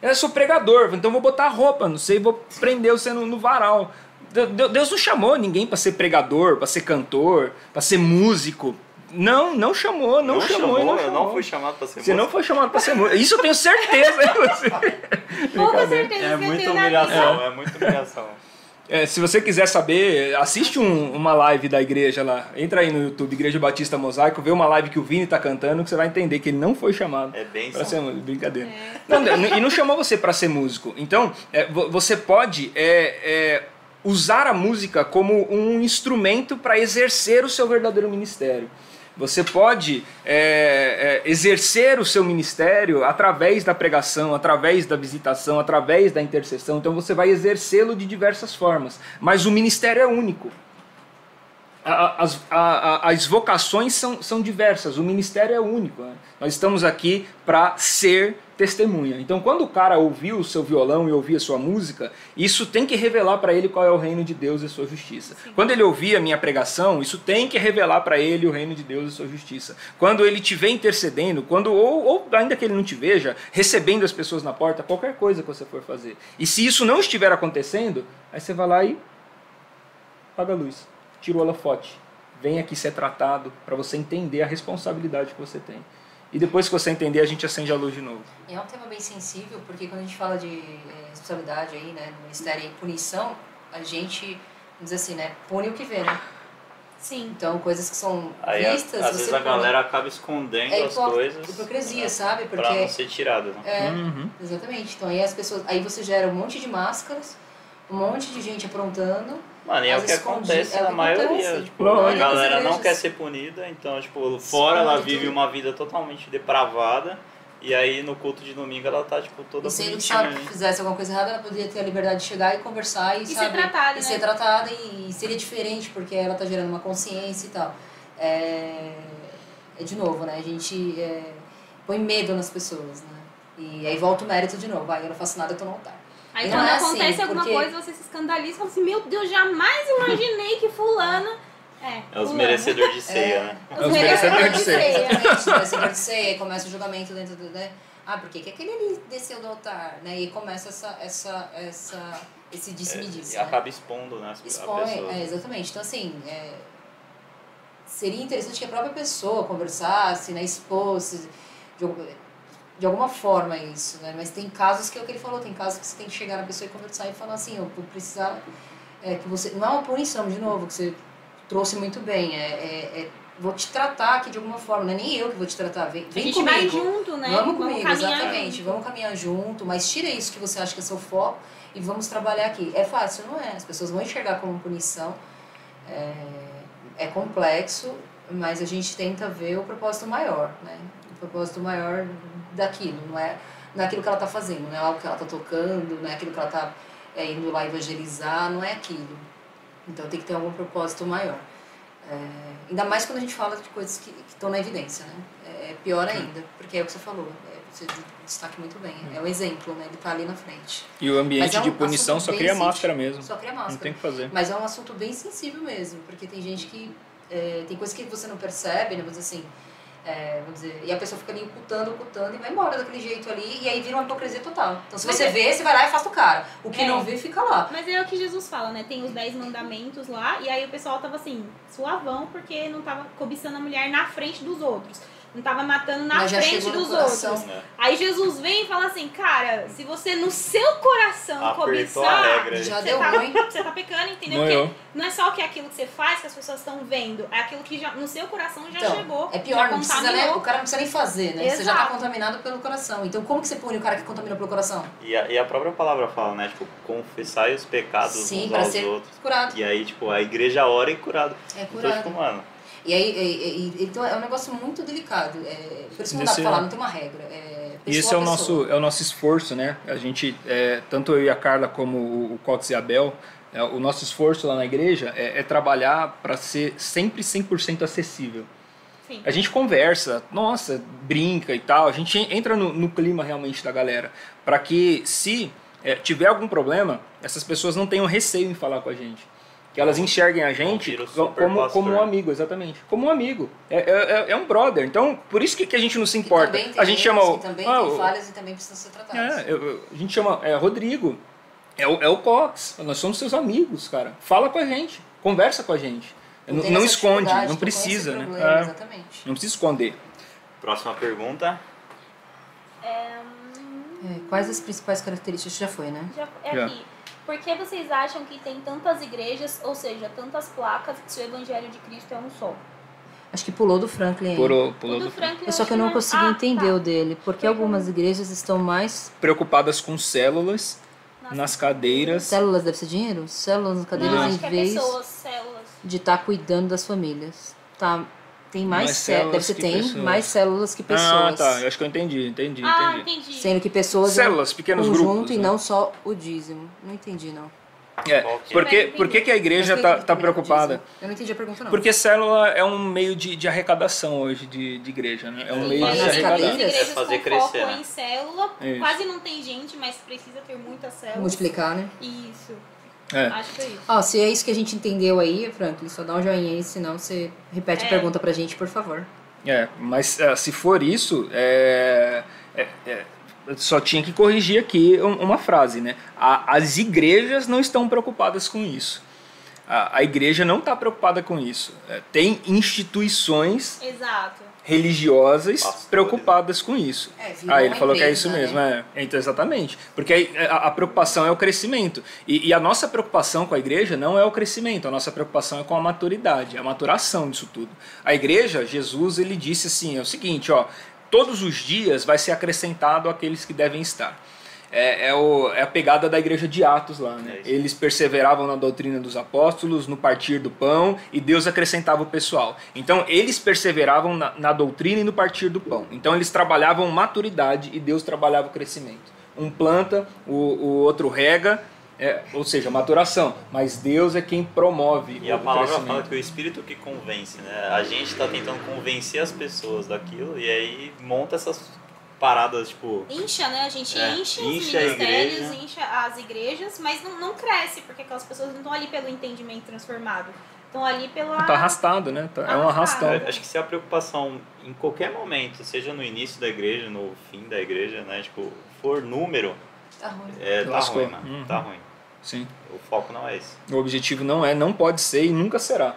Eu sou pregador, então vou botar roupa, não sei, vou prender você no, no varal. De- de- Deus não chamou ninguém para ser pregador, para ser cantor, para ser músico. Não, não chamou, não, chamou, e não eu chamou. não fui chamado para ser Você não músico. foi chamado para ser músico. Isso eu tenho certeza. (laughs) Pouca certeza É eu muita humilhação, vida. é muita humilhação. É, se você quiser saber, assiste um- uma live da igreja lá. Entra aí no YouTube, Igreja Batista Mosaico, vê uma live que o Vini tá cantando, que você vai entender que ele não foi chamado. É bem Pra ser músico, brincadeira. Não, não, e não chamou você para ser músico. Então, é, vo- você pode é, é, usar a música como um instrumento para exercer o seu verdadeiro ministério. Você pode é, é, exercer o seu ministério através da pregação, através da visitação, através da intercessão. Então você vai exercê-lo de diversas formas. Mas o ministério é único. as, as vocações são, são diversas, o ministério é único. né? Nós estamos aqui para ser testemunha. Então, quando o cara ouviu o seu violão e ouvia a sua música, isso tem que revelar para ele qual é o reino de Deus e a sua justiça. Quando ele ouvia a minha pregação, isso tem que revelar para ele o reino de Deus e a sua justiça. Quando ele estiver intercedendo, quando ou, ou ainda que ele não te veja, recebendo as pessoas na porta, qualquer coisa que você for fazer. E se isso não estiver acontecendo, aí você vai lá e apaga a luz, tira o holofote, vem aqui ser tratado para você entender a responsabilidade que você tem. E depois que você entender, a gente acende a luz de novo. E é um tema bem sensível, porque quando a gente fala de eh, responsabilidade aí, né, no Ministério e punição, a gente, vamos dizer assim, né, pune o que vê, né? Sim. Então, coisas que são Aí, a- vistas, às você vezes a pune. galera acaba escondendo é as coisas. hipocrisia, né, sabe? Pra Porque não ser tirado, né? é, Uhum. exatamente. Então, aí as pessoas, aí você gera um monte de máscaras, um monte de gente aprontando. Mano, e é o que acontece é na que maioria. acontece. Tipo, Lógico. a galera não quer ser punida, então, tipo, fora ela vive tudo. uma vida totalmente depravada. E aí no culto de domingo ela tá, tipo, toda E se ela né? fizesse alguma coisa errada, ela poderia ter a liberdade de chegar e conversar e, E ser sabe, tratada, e né? ser tratada e seria diferente porque ela tá gerando uma consciência e tal. É, é de novo, né? A gente é, põe medo nas pessoas, né? E aí volta o mérito de novo. Vai, eu não faço nada, eu tô no altar. Aí quando é acontece assim, alguma porque- coisa, você se escandaliza e fala assim, meu Deus, jamais imaginei que fulano... É, É os merecedores de ceia, né? É os merecedores de ceia. Exatamente, merecedor de ceia, começa o julgamento dentro do. Né? Ah, por que que aquele ali desceu do altar? Né? E começa essa, essa, essa, esse disse-me-disse. É, E né? acaba expondo, né? expõe, pessoa. é, exatamente. Então, assim, é, seria interessante que a própria pessoa conversasse, né, expôsse de, algum- de alguma forma isso, né? Mas tem casos que é o que ele falou, tem casos que você tem que chegar na pessoa e conversar e falar assim, eu vou precisar é, que você... Não é uma punição, de novo, que você trouxe muito bem, é, é, é vou te tratar aqui de alguma forma, não é nem eu que vou te tratar, vem, A vem gente comigo. vai junto, né? Vamos comigo, caminhar exatamente. junto. Vamos caminhar junto, mas tira isso que você acha que é seu foco e vamos trabalhar aqui. É fácil, não é? As pessoas vão enxergar como punição. É, é complexo, mas a gente tenta ver o propósito maior, né? O propósito maior daquilo, não é, não é aquilo que ela está fazendo, não é algo que ela está tocando, não é aquilo que ela está é, indo lá evangelizar, não é aquilo. Então tem que ter algum propósito maior. É, ainda mais quando a gente fala de coisas que estão na evidência, né? É pior ainda, porque é o que você falou, é, você destaca muito bem, é o exemplo, né? Ele tá ali na frente. E o ambiente Mas é um de punição só cria máscara mesmo. Só cria Não máscara. tem o que fazer. Mas é um assunto bem sensível mesmo, porque tem gente que. é, tem coisas que você não percebe, né? Dizer assim. É, vamos dizer, e a pessoa fica ali ocultando, ocultando e vai embora daquele jeito ali, e aí vira uma hipocrisia total. Então, se Mas você é- vê, você vai lá e afasta o cara. O que É. não vê, fica lá. Mas é o que Jesus fala, né? Tem os dez mandamentos lá, e aí o pessoal tava assim, suavão, porque não tava cobiçando a mulher na frente dos outros. Não tava matando na Mas frente dos coração. outros. né? Aí Jesus vem e fala assim, cara, se você no seu coração Apertou cobiçar. Já você deu tá, ruim. (laughs) você tá pecando, entendeu? Porque não é só o que é aquilo que você faz que as pessoas estão vendo, é aquilo que já, no seu coração já Então, chegou. É pior, já não precisa nem, contaminou. o cara não precisa nem fazer, né? Você já tá Exato. contaminado pelo coração. Então, como que você pune o cara que contaminou pelo coração? E a, e a própria palavra fala, né? Tipo, confessai os pecados Sim, uns aos ser outros. curado. E aí, tipo, a igreja ora e curado. É Então, curado. tipo, mano, E aí, e- e- então é um negócio muito delicado. É, por isso que não dá Esse pra é- falar, não tem uma regra. É, E esse é o nosso, é o nosso esforço, né? A gente, é, tanto eu e a Carla como o, o Cox e a Bel, é, o nosso esforço lá na igreja é, é trabalhar para ser sempre 100% acessível. Sim. A gente conversa, nossa, brinca e tal, a gente entra no, no clima realmente da galera, para que se é, tiver algum problema, essas pessoas não tenham receio em falar com a gente. Que elas enxerguem a gente como, pastor. como um amigo, exatamente. Como um amigo. É, é, é- é um brother. Então, por isso que, que a gente não se importa. A gente chama o. Que também ah, tem o- falhas e também precisam ser tratadas. é, eu- eu- a gente chama é, Rodrigo, é o, é o Cox, nós somos seus amigos, cara. Fala com a gente, conversa com a gente. Não, não essa esconde, não precisa, né? problema, É, Exatamente. não precisa esconder. próxima pergunta. É, É, quais as principais características? Já foi, né? Já é Já. Por que vocês acham que tem tantas igrejas, ou seja, tantas placas, se o evangelho de Cristo é um só? Acho que pulou do Franklin. Pulou, pulou do do Franklin É só que eu não consegui Ah, entender tá. o dele. Porque algumas igrejas estão mais. Preocupadas com células Nossa. nas cadeiras. Células deve ser dinheiro? Células nas cadeiras Não, em acho que é vez pessoas, células. de estar cuidando das famílias. Tá. Tem mais, Mais células. Deve que tem pessoas. mais células que pessoas. Ah, tá. Eu acho que eu entendi, entendi, Ah, entendi. entendi. Sendo que pessoas Células, é pequenos conjunto grupos. e né? não só o dízimo. Não entendi, não. É, Qual que é? por que, a igreja está tá a Bíblia preocupada? Eu não entendi a pergunta, não. Porque célula é um meio de, de arrecadação hoje de, de igreja, né? É um meio de cadeiras- As igrejas É fazer crescer, foco né? em célula, Isso. quase não tem gente, mas precisa ter muitas células. Multiplicar, né? Isso, É. acho que é isso. Ó, se é isso que a gente entendeu aí, Franklin, só dá um joinha aí, senão você repete a É. pergunta pra gente, por favor. É, mas é, se for isso, é, é, é, só tinha que corrigir aqui um- uma frase, né? A- as igrejas não estão preocupadas com isso. A, a igreja não está preocupada com isso. É, tem instituições Exato. religiosas Pastores. preocupadas com isso. É, virou Ah, ele falou que é empresa, isso né? mesmo, é. É, Então, exatamente. Porque aí, a, a preocupação é o crescimento. E, e a nossa preocupação com a igreja não é o crescimento, a nossa preocupação é com a maturidade, a maturação disso tudo. A igreja, Jesus, ele disse assim: é o seguinte, ó, todos os dias vai ser acrescentado aqueles que devem estar. É, é, o- é a pegada da igreja de Atos lá, né? É. Eles perseveravam na doutrina dos apóstolos, no partir do pão, e Deus acrescentava o pessoal. Então, eles perseveravam na, na doutrina e no partir do pão. Então, eles trabalhavam maturidade e Deus trabalhava o crescimento. Um planta, o, o outro rega, é, ou seja, maturação. Mas Deus é quem promove E a palavra fala que o espírito que convence, né? A gente tá tentando convencer as pessoas daquilo e aí monta essas paradas, tipo. Incha, né? A gente É, enche, os ministérios, incha as igrejas, mas não, não cresce, porque aquelas pessoas não estão ali pelo entendimento transformado. Estão ali pela. Tá arrastado, né? Tá- É um Arrastado. arrastão. Eu Acho que se a preocupação em qualquer momento, seja no início da igreja, no fim da igreja, né? Tipo, for número, Tá ruim. é, tá Lascou. ruim, mano. Uhum. Tá ruim. Sim. O foco não é esse. O objetivo não é, não pode ser e nunca será.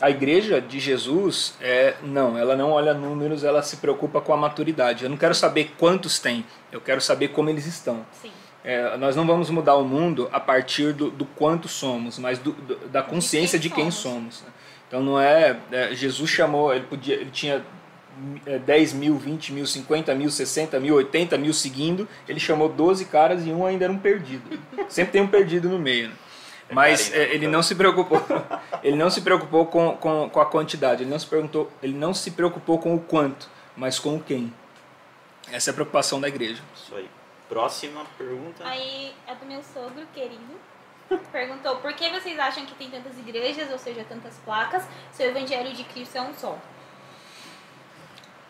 A igreja de Jesus é não, ela não olha números, ela se preocupa com a maturidade. Eu não quero saber quantos tem, eu quero saber como eles estão. Sim. É, nós não vamos mudar o mundo a partir do, do quanto somos, mas do, do- da consciência de quem quem somos. somos. né? Então não é, é, Jesus chamou, ele podia, ele tinha é, 10 mil, 20 mil, 50 mil, 60 mil, 80 mil seguindo, ele chamou 12 caras e um ainda era um perdido. Sempre tem um perdido no meio. né? Mas carinho, é, ele né? não se preocupou, (laughs) ele não se preocupou com, com, com a quantidade, ele não se perguntou, ele não se preocupou com o quanto, mas com o quem. Essa é a preocupação da igreja. Isso aí. Próxima pergunta. Aí é do meu sogro querido. Perguntou por que vocês acham que tem tantas igrejas, ou seja, tantas placas, se o evangelho de Cristo é um só?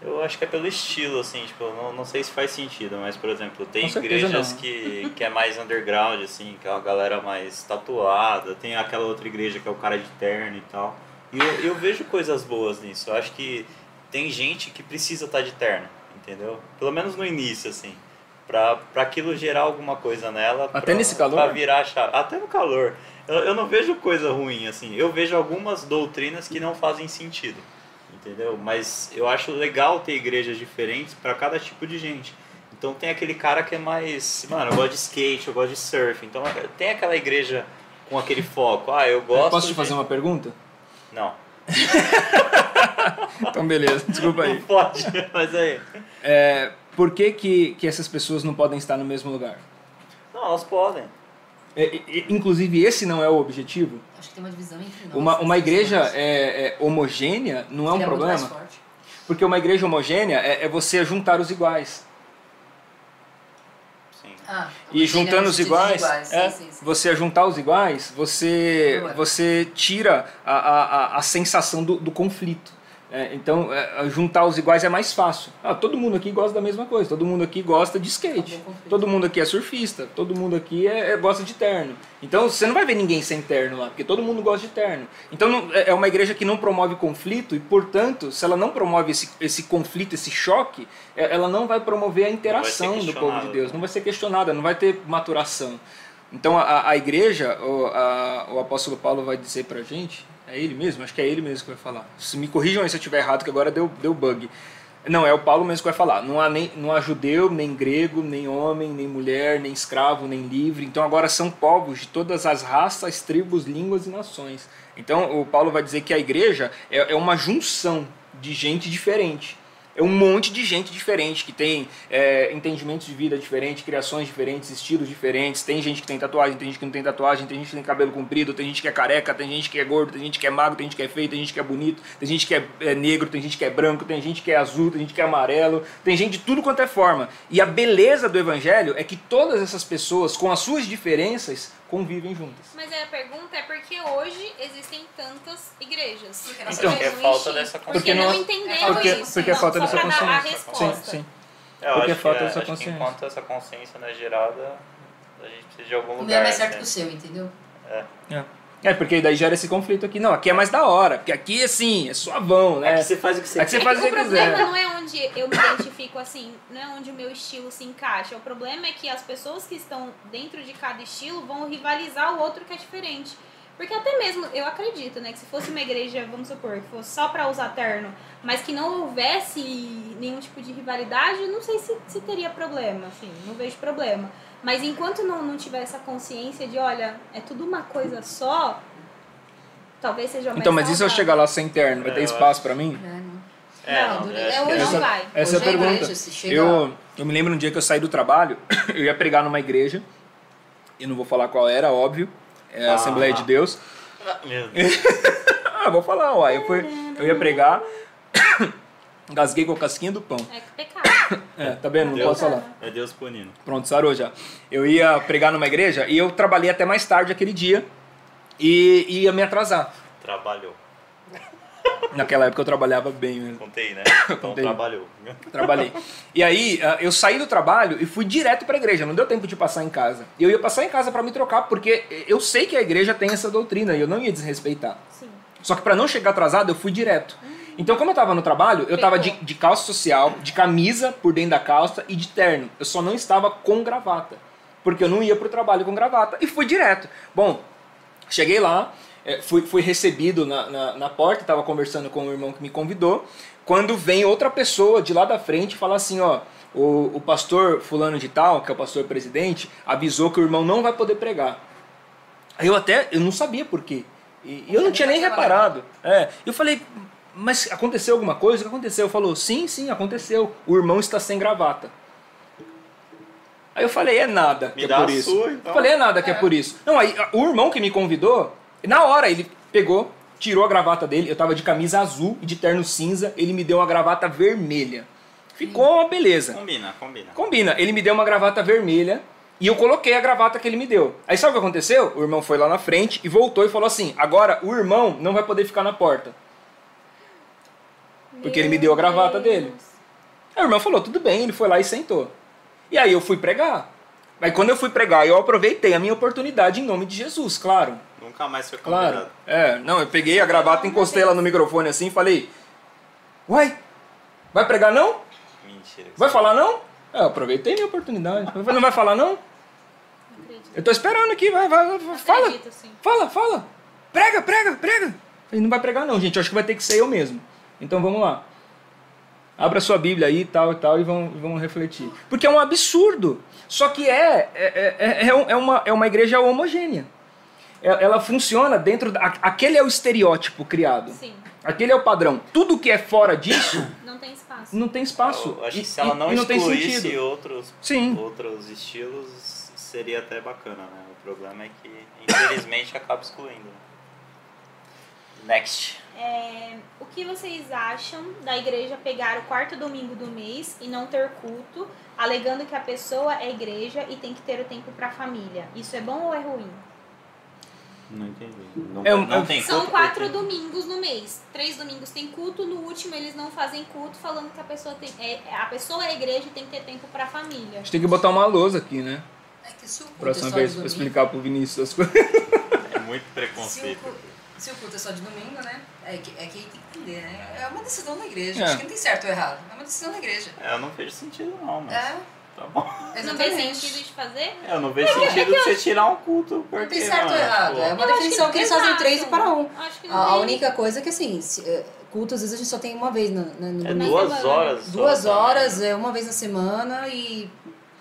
Eu acho que é pelo estilo, assim, tipo, não, não sei se faz sentido, mas, por exemplo, tem igrejas não. que, que é mais underground, assim, que é uma galera mais tatuada, tem aquela outra igreja que é o cara de terno e tal. E eu, eu vejo coisas boas nisso. Eu acho que tem gente que precisa estar de terno, entendeu? Pelo menos no início, assim. Pra, pra aquilo gerar alguma coisa nela. Até pra, nesse calor? Pra virar a chave. Até no calor. Eu, eu não vejo coisa ruim, assim. Eu vejo algumas doutrinas que não fazem sentido entendeu? Mas eu acho legal ter igrejas diferentes para cada tipo de gente. Então tem aquele cara que é mais, mano, eu gosto de skate, eu gosto de surf. Então tem aquela igreja com aquele foco. Ah, eu gosto. Posso te de- fazer uma pergunta? Não. (laughs) Então beleza, desculpa aí. Não pode, mas aí. É, por que, que, que essas pessoas não podem estar no mesmo lugar? Não, elas podem. É, inclusive, esse não é o objetivo. Acho que tem uma divisão entre nós. Uma, uma igreja é, é homogênea não é um Seria muito mais problema. forte. Porque uma igreja homogênea é, é você juntar os iguais. Sim. Ah, E juntando os iguais, sim, é, sim, sim. você juntar os iguais, você, Boa. você tira a, a, a- a sensação do, do conflito. É, então, é, juntar os iguais é mais fácil. Ah, todo mundo aqui gosta da mesma coisa, todo mundo aqui gosta de skate, todo mundo aqui é surfista, todo mundo aqui é, é- gosta de terno. Então, você não vai ver ninguém sem terno lá, porque todo mundo gosta de terno. Então, não- é é uma igreja que não promove conflito e, portanto, se ela não promove esse, esse conflito, esse choque, é- ela não vai promover a interação do povo de. Deus, não vai ser questionada, não vai ter maturação. Então a, a igreja, o, a- o apóstolo Paulo vai dizer pra gente, é ele mesmo? Acho que é ele mesmo que vai falar. Me corrijam aí se eu estiver errado, que agora deu, deu bug. Não, é o Paulo mesmo que vai falar. Não há, nem, não há judeu, nem grego, nem homem, nem mulher, nem escravo, nem livre. Então agora são povos de todas as raças, tribos, línguas e nações. Então o Paulo vai dizer que a igreja é, é uma junção de gente diferente. É um monte de gente diferente, que tem é, entendimentos de vida diferentes, criações diferentes, estilos diferentes. Tem gente que tem tatuagem, tem gente que não tem tatuagem, tem gente que tem cabelo comprido, tem gente que é careca, tem gente que é gordo, tem gente que é magro, tem gente que é feio, tem gente que é bonito, tem gente que é, é negro, tem gente que é branco, tem gente que é azul, tem gente que é amarelo, tem gente de tudo quanto é forma. E a beleza do evangelho é que todas essas pessoas, com as suas diferenças, convivem juntas. Mas aí a pergunta é por que hoje existem tantas igrejas? Porque As Então, não falta dessa Porque consciência. não Porque entenderam Porque, isso. porque Não, falta só dessa consciência. resposta. Sim, sim. É, eu Porque acho falta que, essa acho que consciência. enquanto essa consciência não é gerada, a gente precisa de algum O lugar. meu é mais certo né? que o seu, entendeu? É, porque daí gera esse conflito aqui. Não, aqui é mais da hora, porque aqui, assim, é suavão, né? Aqui você faz o que você Aqui você quer. faz o que o você problema quiser. não é onde eu me identifico assim, não é onde o meu estilo se encaixa. O problema é que as pessoas que estão dentro de cada estilo vão rivalizar o outro que é diferente. Porque até mesmo, eu acredito, né, que se fosse uma igreja, vamos supor, que fosse só pra usar terno, mas que não houvesse nenhum tipo de rivalidade, eu não sei se, se teria problema, assim, não vejo problema. Mas enquanto não, não tiver essa consciência de, olha, é tudo uma coisa só, talvez seja mais Então, mas e se eu chegar lá sem terno? Vai É, ter eu espaço pra mim? É, não. É, Não, não, é hoje é- não vai. Essa é a Hoje pergunta. Eu, eu me lembro um dia que eu saí do trabalho, (coughs) eu ia pregar numa igreja, e não vou falar qual era, óbvio, é a Ah. Assembleia de Deus. Meu (laughs) Deus. Ah, vou falar, uai, eu, fui, eu ia pregar, gasguei com a casquinha do pão. É pecado. (coughs) É, tá vendo? Não Deus. posso falar. É Deus punindo. Pronto, sarou já. Eu ia pregar numa igreja e eu trabalhei até mais tarde aquele dia e ia me atrasar. Trabalhou. (laughs) Naquela época eu trabalhava bem mesmo. Contei, né? (coughs) Então Contei. trabalhou. Trabalhei. E aí, ah, eu saí do trabalho e fui direto pra igreja. Não deu tempo de passar em casa. E eu ia passar em casa pra me trocar, porque eu sei que a igreja tem essa doutrina e eu não ia desrespeitar. Sim. Só que pra não chegar atrasado, eu fui direto. Então, como eu tava no trabalho, eu tava de, de calça social, de camisa por dentro da calça e de terno. Eu só não estava com gravata. Porque eu não ia pro trabalho com gravata. E fui direto. Bom, cheguei lá, eh, fui, fui recebido na, na, na porta, estava conversando com o irmão que me convidou. Quando vem outra pessoa de lá da frente e fala assim, ó, o, o pastor fulano de tal, que é o pastor presidente, avisou que o irmão não vai poder pregar. Aí eu até, eu não sabia por quê. E eu não tinha nem reparado. É, eu falei, mas aconteceu alguma coisa? O que aconteceu? Falou, sim, sim, aconteceu. O irmão está sem gravata. Aí eu falei, é nada Me que é dá por a isso. sua, então. Eu falei, é nada que é por isso. Não, aí o irmão que me convidou, na hora ele pegou, tirou a gravata dele, eu tava de camisa azul e de terno cinza, ele me deu uma gravata vermelha. Ficou uma beleza. Combina, combina. Combina. Ele me deu uma gravata vermelha e eu coloquei a gravata que ele me deu. Aí sabe o que aconteceu? O irmão foi lá na frente e voltou e falou assim: agora o irmão não vai poder ficar na porta. Porque ele me deu a gravata dele. Aí o irmão falou: tudo bem, ele foi lá e sentou. E aí eu fui pregar. Aí quando eu fui pregar, eu aproveitei a minha oportunidade em nome de Jesus, claro. Nunca mais foi Claro. convidado. É, não, eu peguei a gravata, encostei ela no microfone assim e falei: Uai, vai pregar não? Mentira. Vai falar não? É, eu aproveitei minha oportunidade. Não vai falar não? Não acredito. Eu tô esperando aqui, vai, vai, vai, fala. Fala, fala. Prega, prega, prega. Ele não vai pregar não, gente. Eu acho que vai ter que ser eu mesmo. Então vamos lá. Abra sua Bíblia aí, tal e tal, e vamos, vamos refletir. Porque é um absurdo. Só que é, é, é, é, um- é uma, é uma igreja homogênea. É- Ela funciona dentro... Da, aquele é o estereótipo criado. Sim. Aquele é o padrão. Tudo que é fora disso, (coughs) Não tem espaço. não tem espaço. Eu acho E- que se ela e- não e não excluísse outros, Sim. outros estilos, seria até bacana, né? O problema é que, infelizmente, (laughs) acaba excluindo. Next. É, o que vocês acham da igreja pegar o quarto domingo do mês e não ter culto, alegando que a pessoa é igreja e tem que ter o tempo para a família? Isso é bom ou é ruim? Não entendi. Não, É um- não tem São culto quatro porque- domingos no mês. Três domingos tem culto, no último eles não fazem culto, falando que a pessoa tem, é, a pessoa é igreja e tem que ter tempo para a família. A gente tem que botar uma lousa aqui, né? É que se o culto Próxima é só vez domingo, explicar pro Vinícius as coisas. É muito Se o, preconceito. culto, se o culto é só de domingo, né? É que, é que tem que entender, né? É uma decisão da igreja. É. Acho que não tem certo ou errado. É uma decisão da igreja. É, eu não vejo sentido não, mas É, tá bom. Não tem exatamente. sentido de fazer? É, eu não vejo sentido de você tirar um culto. Porque, Não tem certo ou mano, errado. pô, É uma Eu definição que eles fazem três e para um. Acho que não A, a única coisa é que, assim, se, é, culto às vezes a gente só tem uma vez na, na- no É domingo. duas horas. Duas também. horas, é uma vez na semana e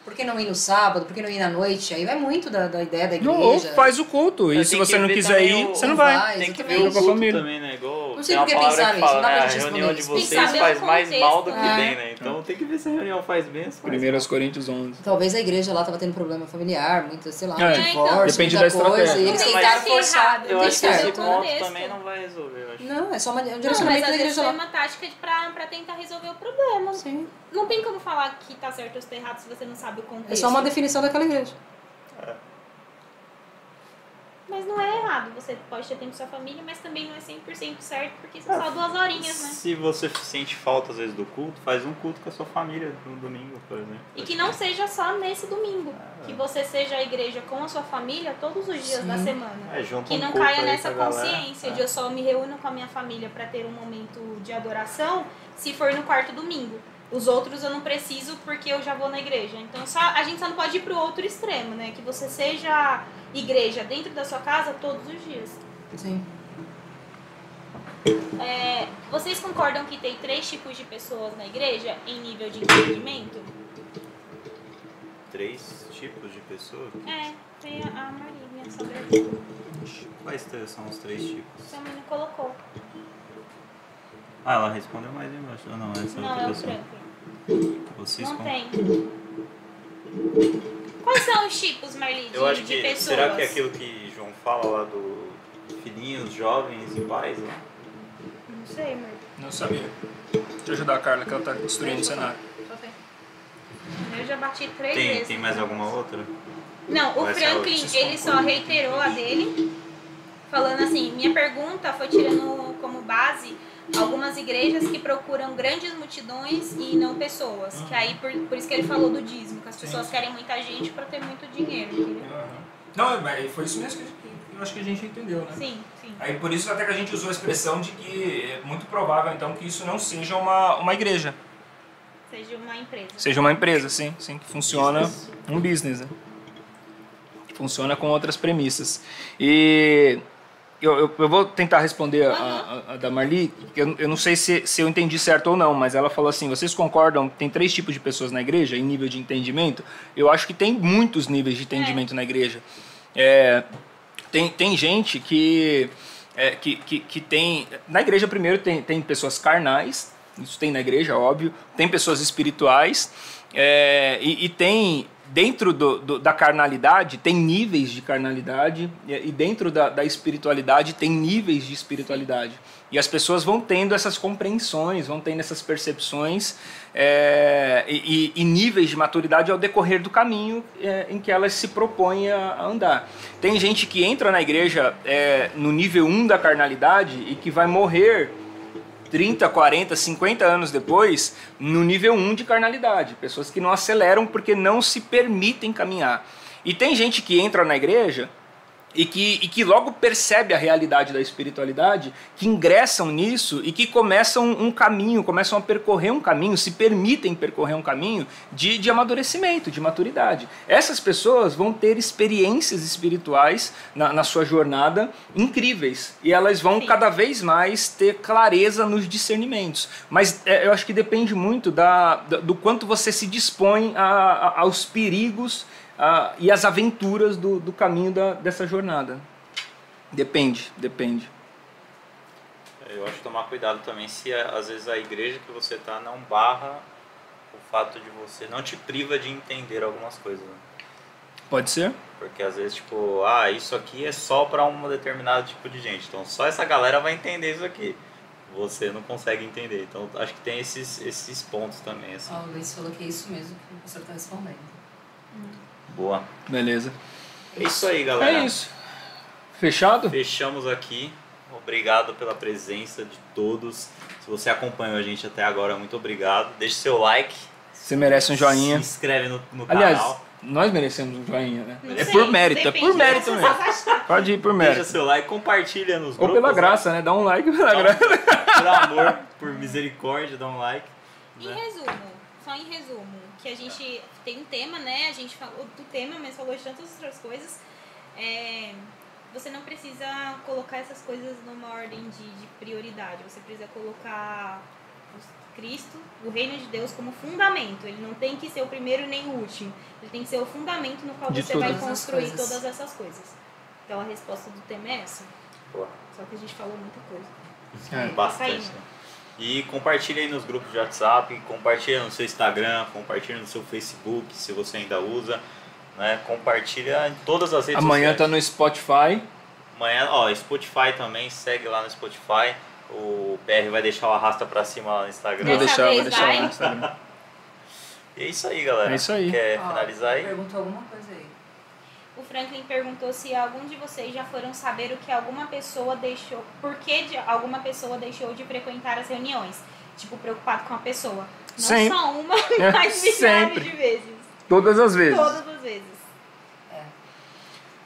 por que não ir no sábado? Por que não ir na noite? Aí vai muito da, da ideia da Não, ou igreja. faz o culto. E Mas se tem você que não ver quiser também ir, o- você não Não vai. vai. Tem que ver o Com a culto família. também, né? Igual Não sei tem uma por que palavra pensar que nisso, fala, não dá né? A reunião de vocês que faz mais mal do que contexto, bem, né? Então tem que ver se a reunião faz bem 1 Coríntios 11. Talvez a igreja lá tava tendo problema familiar, muito, sei lá, É, divórcio, depende muita da coisa. estratégia. E eles tentaram e forçar. errado. Eu acho que esse ponto também não vai resolver, eu acho. Não, é só uma, um Não, mas direcionamento da igreja lá. uma tática pra, pra tentar resolver o problema. Sim. Não tem como falar que tá certo ou está errado se você não sabe o contexto. É só uma definição daquela igreja. Mas não é errado. Você pode ter tempo com sua família, mas também não é 100% certo, porque são só duas horinhas, né? Se você sente falta às vezes do culto, faz um culto com a sua família no domingo, por exemplo. E que não seja só nesse domingo. Que você seja a igreja com a sua família todos os dias da semana. É, junta Que um não culto caia nessa consciência É. de eu só me reúno com a minha família para ter um momento de adoração se for no quarto domingo. Os outros eu não preciso porque eu já vou na igreja. Então só, a gente só não pode ir pro outro extremo, né? Que você seja igreja dentro da sua casa todos os dias. Sim. É, vocês concordam que tem três tipos de pessoas na igreja em nível de entendimento? Três tipos de pessoas? É, tem a Maria, minha sogra. Quais são os três tipos? Sua mãe não colocou. Ah, ela respondeu mais embaixo. Ah, não, essa é Não, outra é o pessoa. Vocês Não com- tem. Quais são os tipos, Marli, de, Eu acho de que. pessoas? Será que é aquilo que João fala lá do filhinhos, jovens e pais? Né? Não sei, amor. Não sabia. Deixa eu ajudar a Carla, que ela tá destruindo o cenário. Eu já bati três Tem, vezes. tem mais alguma outra? Não, o é Franklin, ele só reiterou a dele, falando assim, minha pergunta foi tirando como base algumas igrejas que procuram grandes multidões e não pessoas. Que aí, por, por isso que ele falou do dízimo, que as pessoas querem muita gente para ter muito dinheiro, entendeu? Não, mas foi isso mesmo que eu acho que a gente entendeu, né? Sim, sim. Aí por isso até que a gente usou a expressão de que é muito provável então que isso não seja uma, uma igreja. Seja uma empresa. Seja uma empresa, sim, sim, que funciona Business. um business, né? Funciona com outras premissas. E eu, eu, eu vou tentar responder a, a- a da Marli, eu, eu não sei se, se eu entendi certo ou não, mas ela falou assim: vocês concordam que tem três tipos de pessoas na igreja em nível de entendimento? Eu acho que tem muitos níveis de entendimento na igreja. É, tem, tem gente que, é, que, que, que tem. Na igreja, primeiro, tem, tem pessoas carnais, isso tem na igreja, óbvio. Tem pessoas espirituais, é, e, e tem. Dentro do, do- da carnalidade, tem níveis de carnalidade, e, dentro da, da espiritualidade, tem níveis de espiritualidade. E as pessoas vão tendo essas compreensões, vão tendo essas percepções é, e, e- níveis de maturidade ao decorrer do caminho é, em que elas se propõem a, a andar. Tem gente que entra na igreja é, no nível 1 da carnalidade e que vai morrer 30, 40, 50 anos depois no nível 1 de carnalidade. Pessoas que não aceleram porque não se permitem caminhar. E tem gente que entra na igreja e que, e que logo percebe a realidade da espiritualidade, que ingressam nisso e que começam um caminho, começam a percorrer um caminho, se permitem percorrer um caminho de, de amadurecimento, de maturidade. Essas pessoas vão ter experiências espirituais na, na sua jornada incríveis e elas vão Sim. cada vez mais ter clareza nos discernimentos. Mas é, eu acho que depende muito da, da- do quanto você se dispõe a- a- aos perigos ah, e as aventuras do, do caminho da, dessa jornada. Depende, depende. Eu acho que tomar cuidado também se a- às vezes a igreja que você tá não barra o fato de você não te priva de entender algumas coisas. né? Pode ser? Porque às vezes, tipo, ah, isso aqui é só para um determinado tipo de gente. Então só essa galera vai entender isso aqui. Você não consegue entender. Então acho que tem esses, esses pontos também, assim. Ó, o Luiz falou que é isso mesmo que o professor está respondendo. Boa. Beleza. É isso aí, galera. É isso. Fechado? Fechamos aqui. Obrigado pela presença de todos. Se você acompanhou a gente até agora, muito obrigado. Deixe seu like. Você merece um joinha. Se inscreve no, no Aliás, canal. nós merecemos um joinha, né? Não É sei, por mérito, é por mérito mesmo. Pode ir por Deixa mérito. seu like, compartilha nos Ou grupos. pela né? graça, né? Dá um like pela graça. (laughs) Por amor, por misericórdia, dá um like. Em né? resumo, só em resumo, que a gente tem um tema, né? A gente falou do tema, mas falou de tantas outras coisas. É, você não precisa colocar essas coisas numa ordem de, de prioridade. Você precisa colocar o Cristo, o reino de Deus, como fundamento. Ele não tem que ser o primeiro nem o último. Ele tem que ser o fundamento no qual De você vai construir todas essas coisas. Então a resposta do tema é essa. Boa. Só que a gente falou muita coisa. É. Bastante. saindo. E compartilha aí nos grupos de WhatsApp, compartilha no seu Instagram, compartilha no seu Facebook, se você ainda usa. Né? Compartilha em todas as redes Amanhã tá sociais. no Spotify. Amanhã, ó, Spotify também, segue lá no Spotify. O PR vai deixar o arrasta pra cima lá no Instagram. Vou deixar, vou deixar lá no Instagram. E é isso aí, galera. É isso aí. Quer Ó, finalizar aí? Perguntou alguma coisa aí. Franklin perguntou se algum de vocês já foram saber o que alguma pessoa deixou, por que de alguma pessoa deixou de frequentar as reuniões. Tipo, preocupado com a pessoa. Não Sempre. só uma, (laughs) É, mas milhares de vezes. Todas as vezes. Todas as vezes.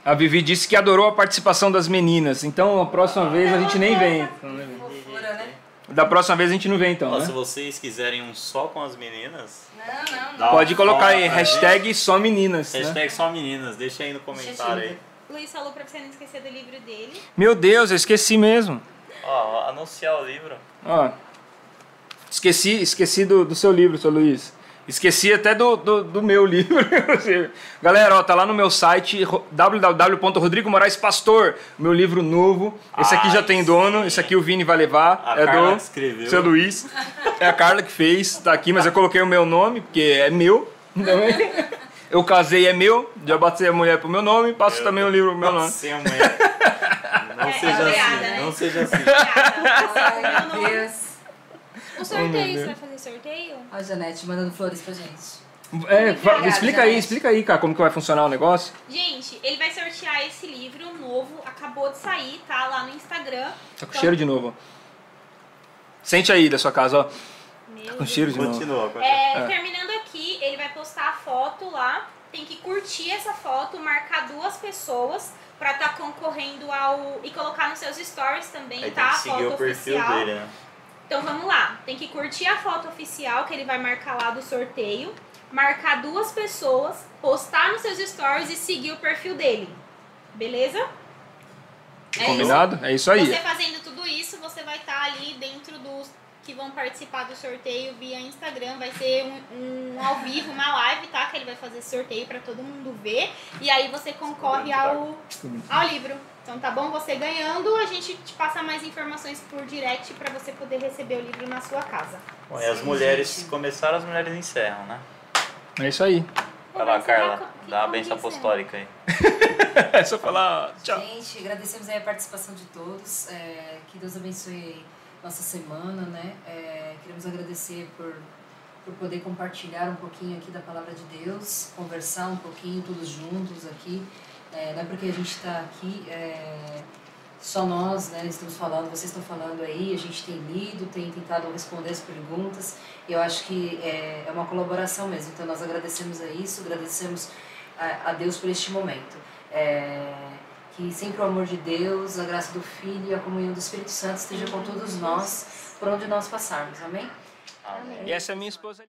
A Vivi disse que adorou a participação das meninas. Então, a próxima vez a gente nem vem. Né? Da próxima vez a gente não vem, então, Ó, né? Se vocês quiserem um só com as meninas, Não, não, não. Pode colocar aí, hashtag só meninas, gente. né? Hashtag só meninas, deixa aí no comentário aí. Luiz falou pra você não esquecer do livro dele. Meu Deus, eu esqueci mesmo. Ó, anunciar o livro. Ó, esqueci, esqueci do, do seu livro, seu Luiz. Esqueci até do, do, do meu (laughs) livro. Galera, ó, tá lá no meu site ro- www.rodrigomoraespastor, meu livro novo. Esse aqui já Ai, tem dono, sim. esse aqui o Vini vai levar. A é Carla do que escreveu. seu Luiz. É a Carla que fez, tá aqui, mas eu coloquei o meu nome, porque é meu também. (laughs) Eu casei, é meu, já batei a mulher pro meu nome, passo também o livro pro meu nome. Nossa, sem a mulher. Não É, seja é assim, né? não seja assim. Ai, meu Deus. O sorteio, você vai fazer sorteio? A Janete mandando flores pra gente. É, Obrigada, explica aí, Janete. explica aí, cara, como que vai funcionar o negócio. Gente, ele vai sortear esse livro novo, acabou de sair, tá? Lá no Instagram. Tá com Então- cheiro de novo, ó. Sente aí da sua casa, ó. Meu Com Deus. cheiro de novo. Continua, continua. É, É. Terminando aqui, ele vai postar a foto lá. Tem que curtir essa foto, marcar duas pessoas pra estar concorrendo ao. e colocar nos seus stories também, Aí tá? tem A que seguir foto o perfil oficial. dele, né? Então vamos lá. Tem que curtir a foto oficial que ele vai marcar lá do sorteio. Marcar duas pessoas, postar nos seus stories e seguir o perfil dele. Beleza? É Combinado? É isso aí. Você fazendo tudo isso, você vai estar ali dentro dos que vão participar do sorteio via Instagram. Vai ser um, um ao vivo, uma live, tá? Que ele vai fazer sorteio pra todo mundo ver. E aí você concorre ao, ao livro. Então tá bom? Você ganhando, a gente te passa mais informações por direct pra você poder receber o livro na sua casa. Bom, e as Sim, mulheres gente. começaram, as mulheres encerram, né? É isso aí. Vai lá, Carla, que- dá uma benção apostólica aí. (laughs) É só falar tchau. Gente, agradecemos aí a participação de todos. é, que Deus abençoe nossa semana, né? É, queremos agradecer por, por poder compartilhar um pouquinho aqui da palavra de Deus, conversar um pouquinho todos juntos aqui. É, não é porque a gente está aqui, é, só nós, né? Estamos falando, vocês estão falando aí, a gente tem lido, tem tentado responder as perguntas. E eu acho que é, é uma colaboração mesmo. Então nós agradecemos a isso, agradecemos a, a Deus por este momento. É, que sempre o amor de Deus, a graça do Filho e a comunhão do Espírito Santo esteja com todos nós, por onde nós passarmos. Amém? Amém. E essa é a minha esposa.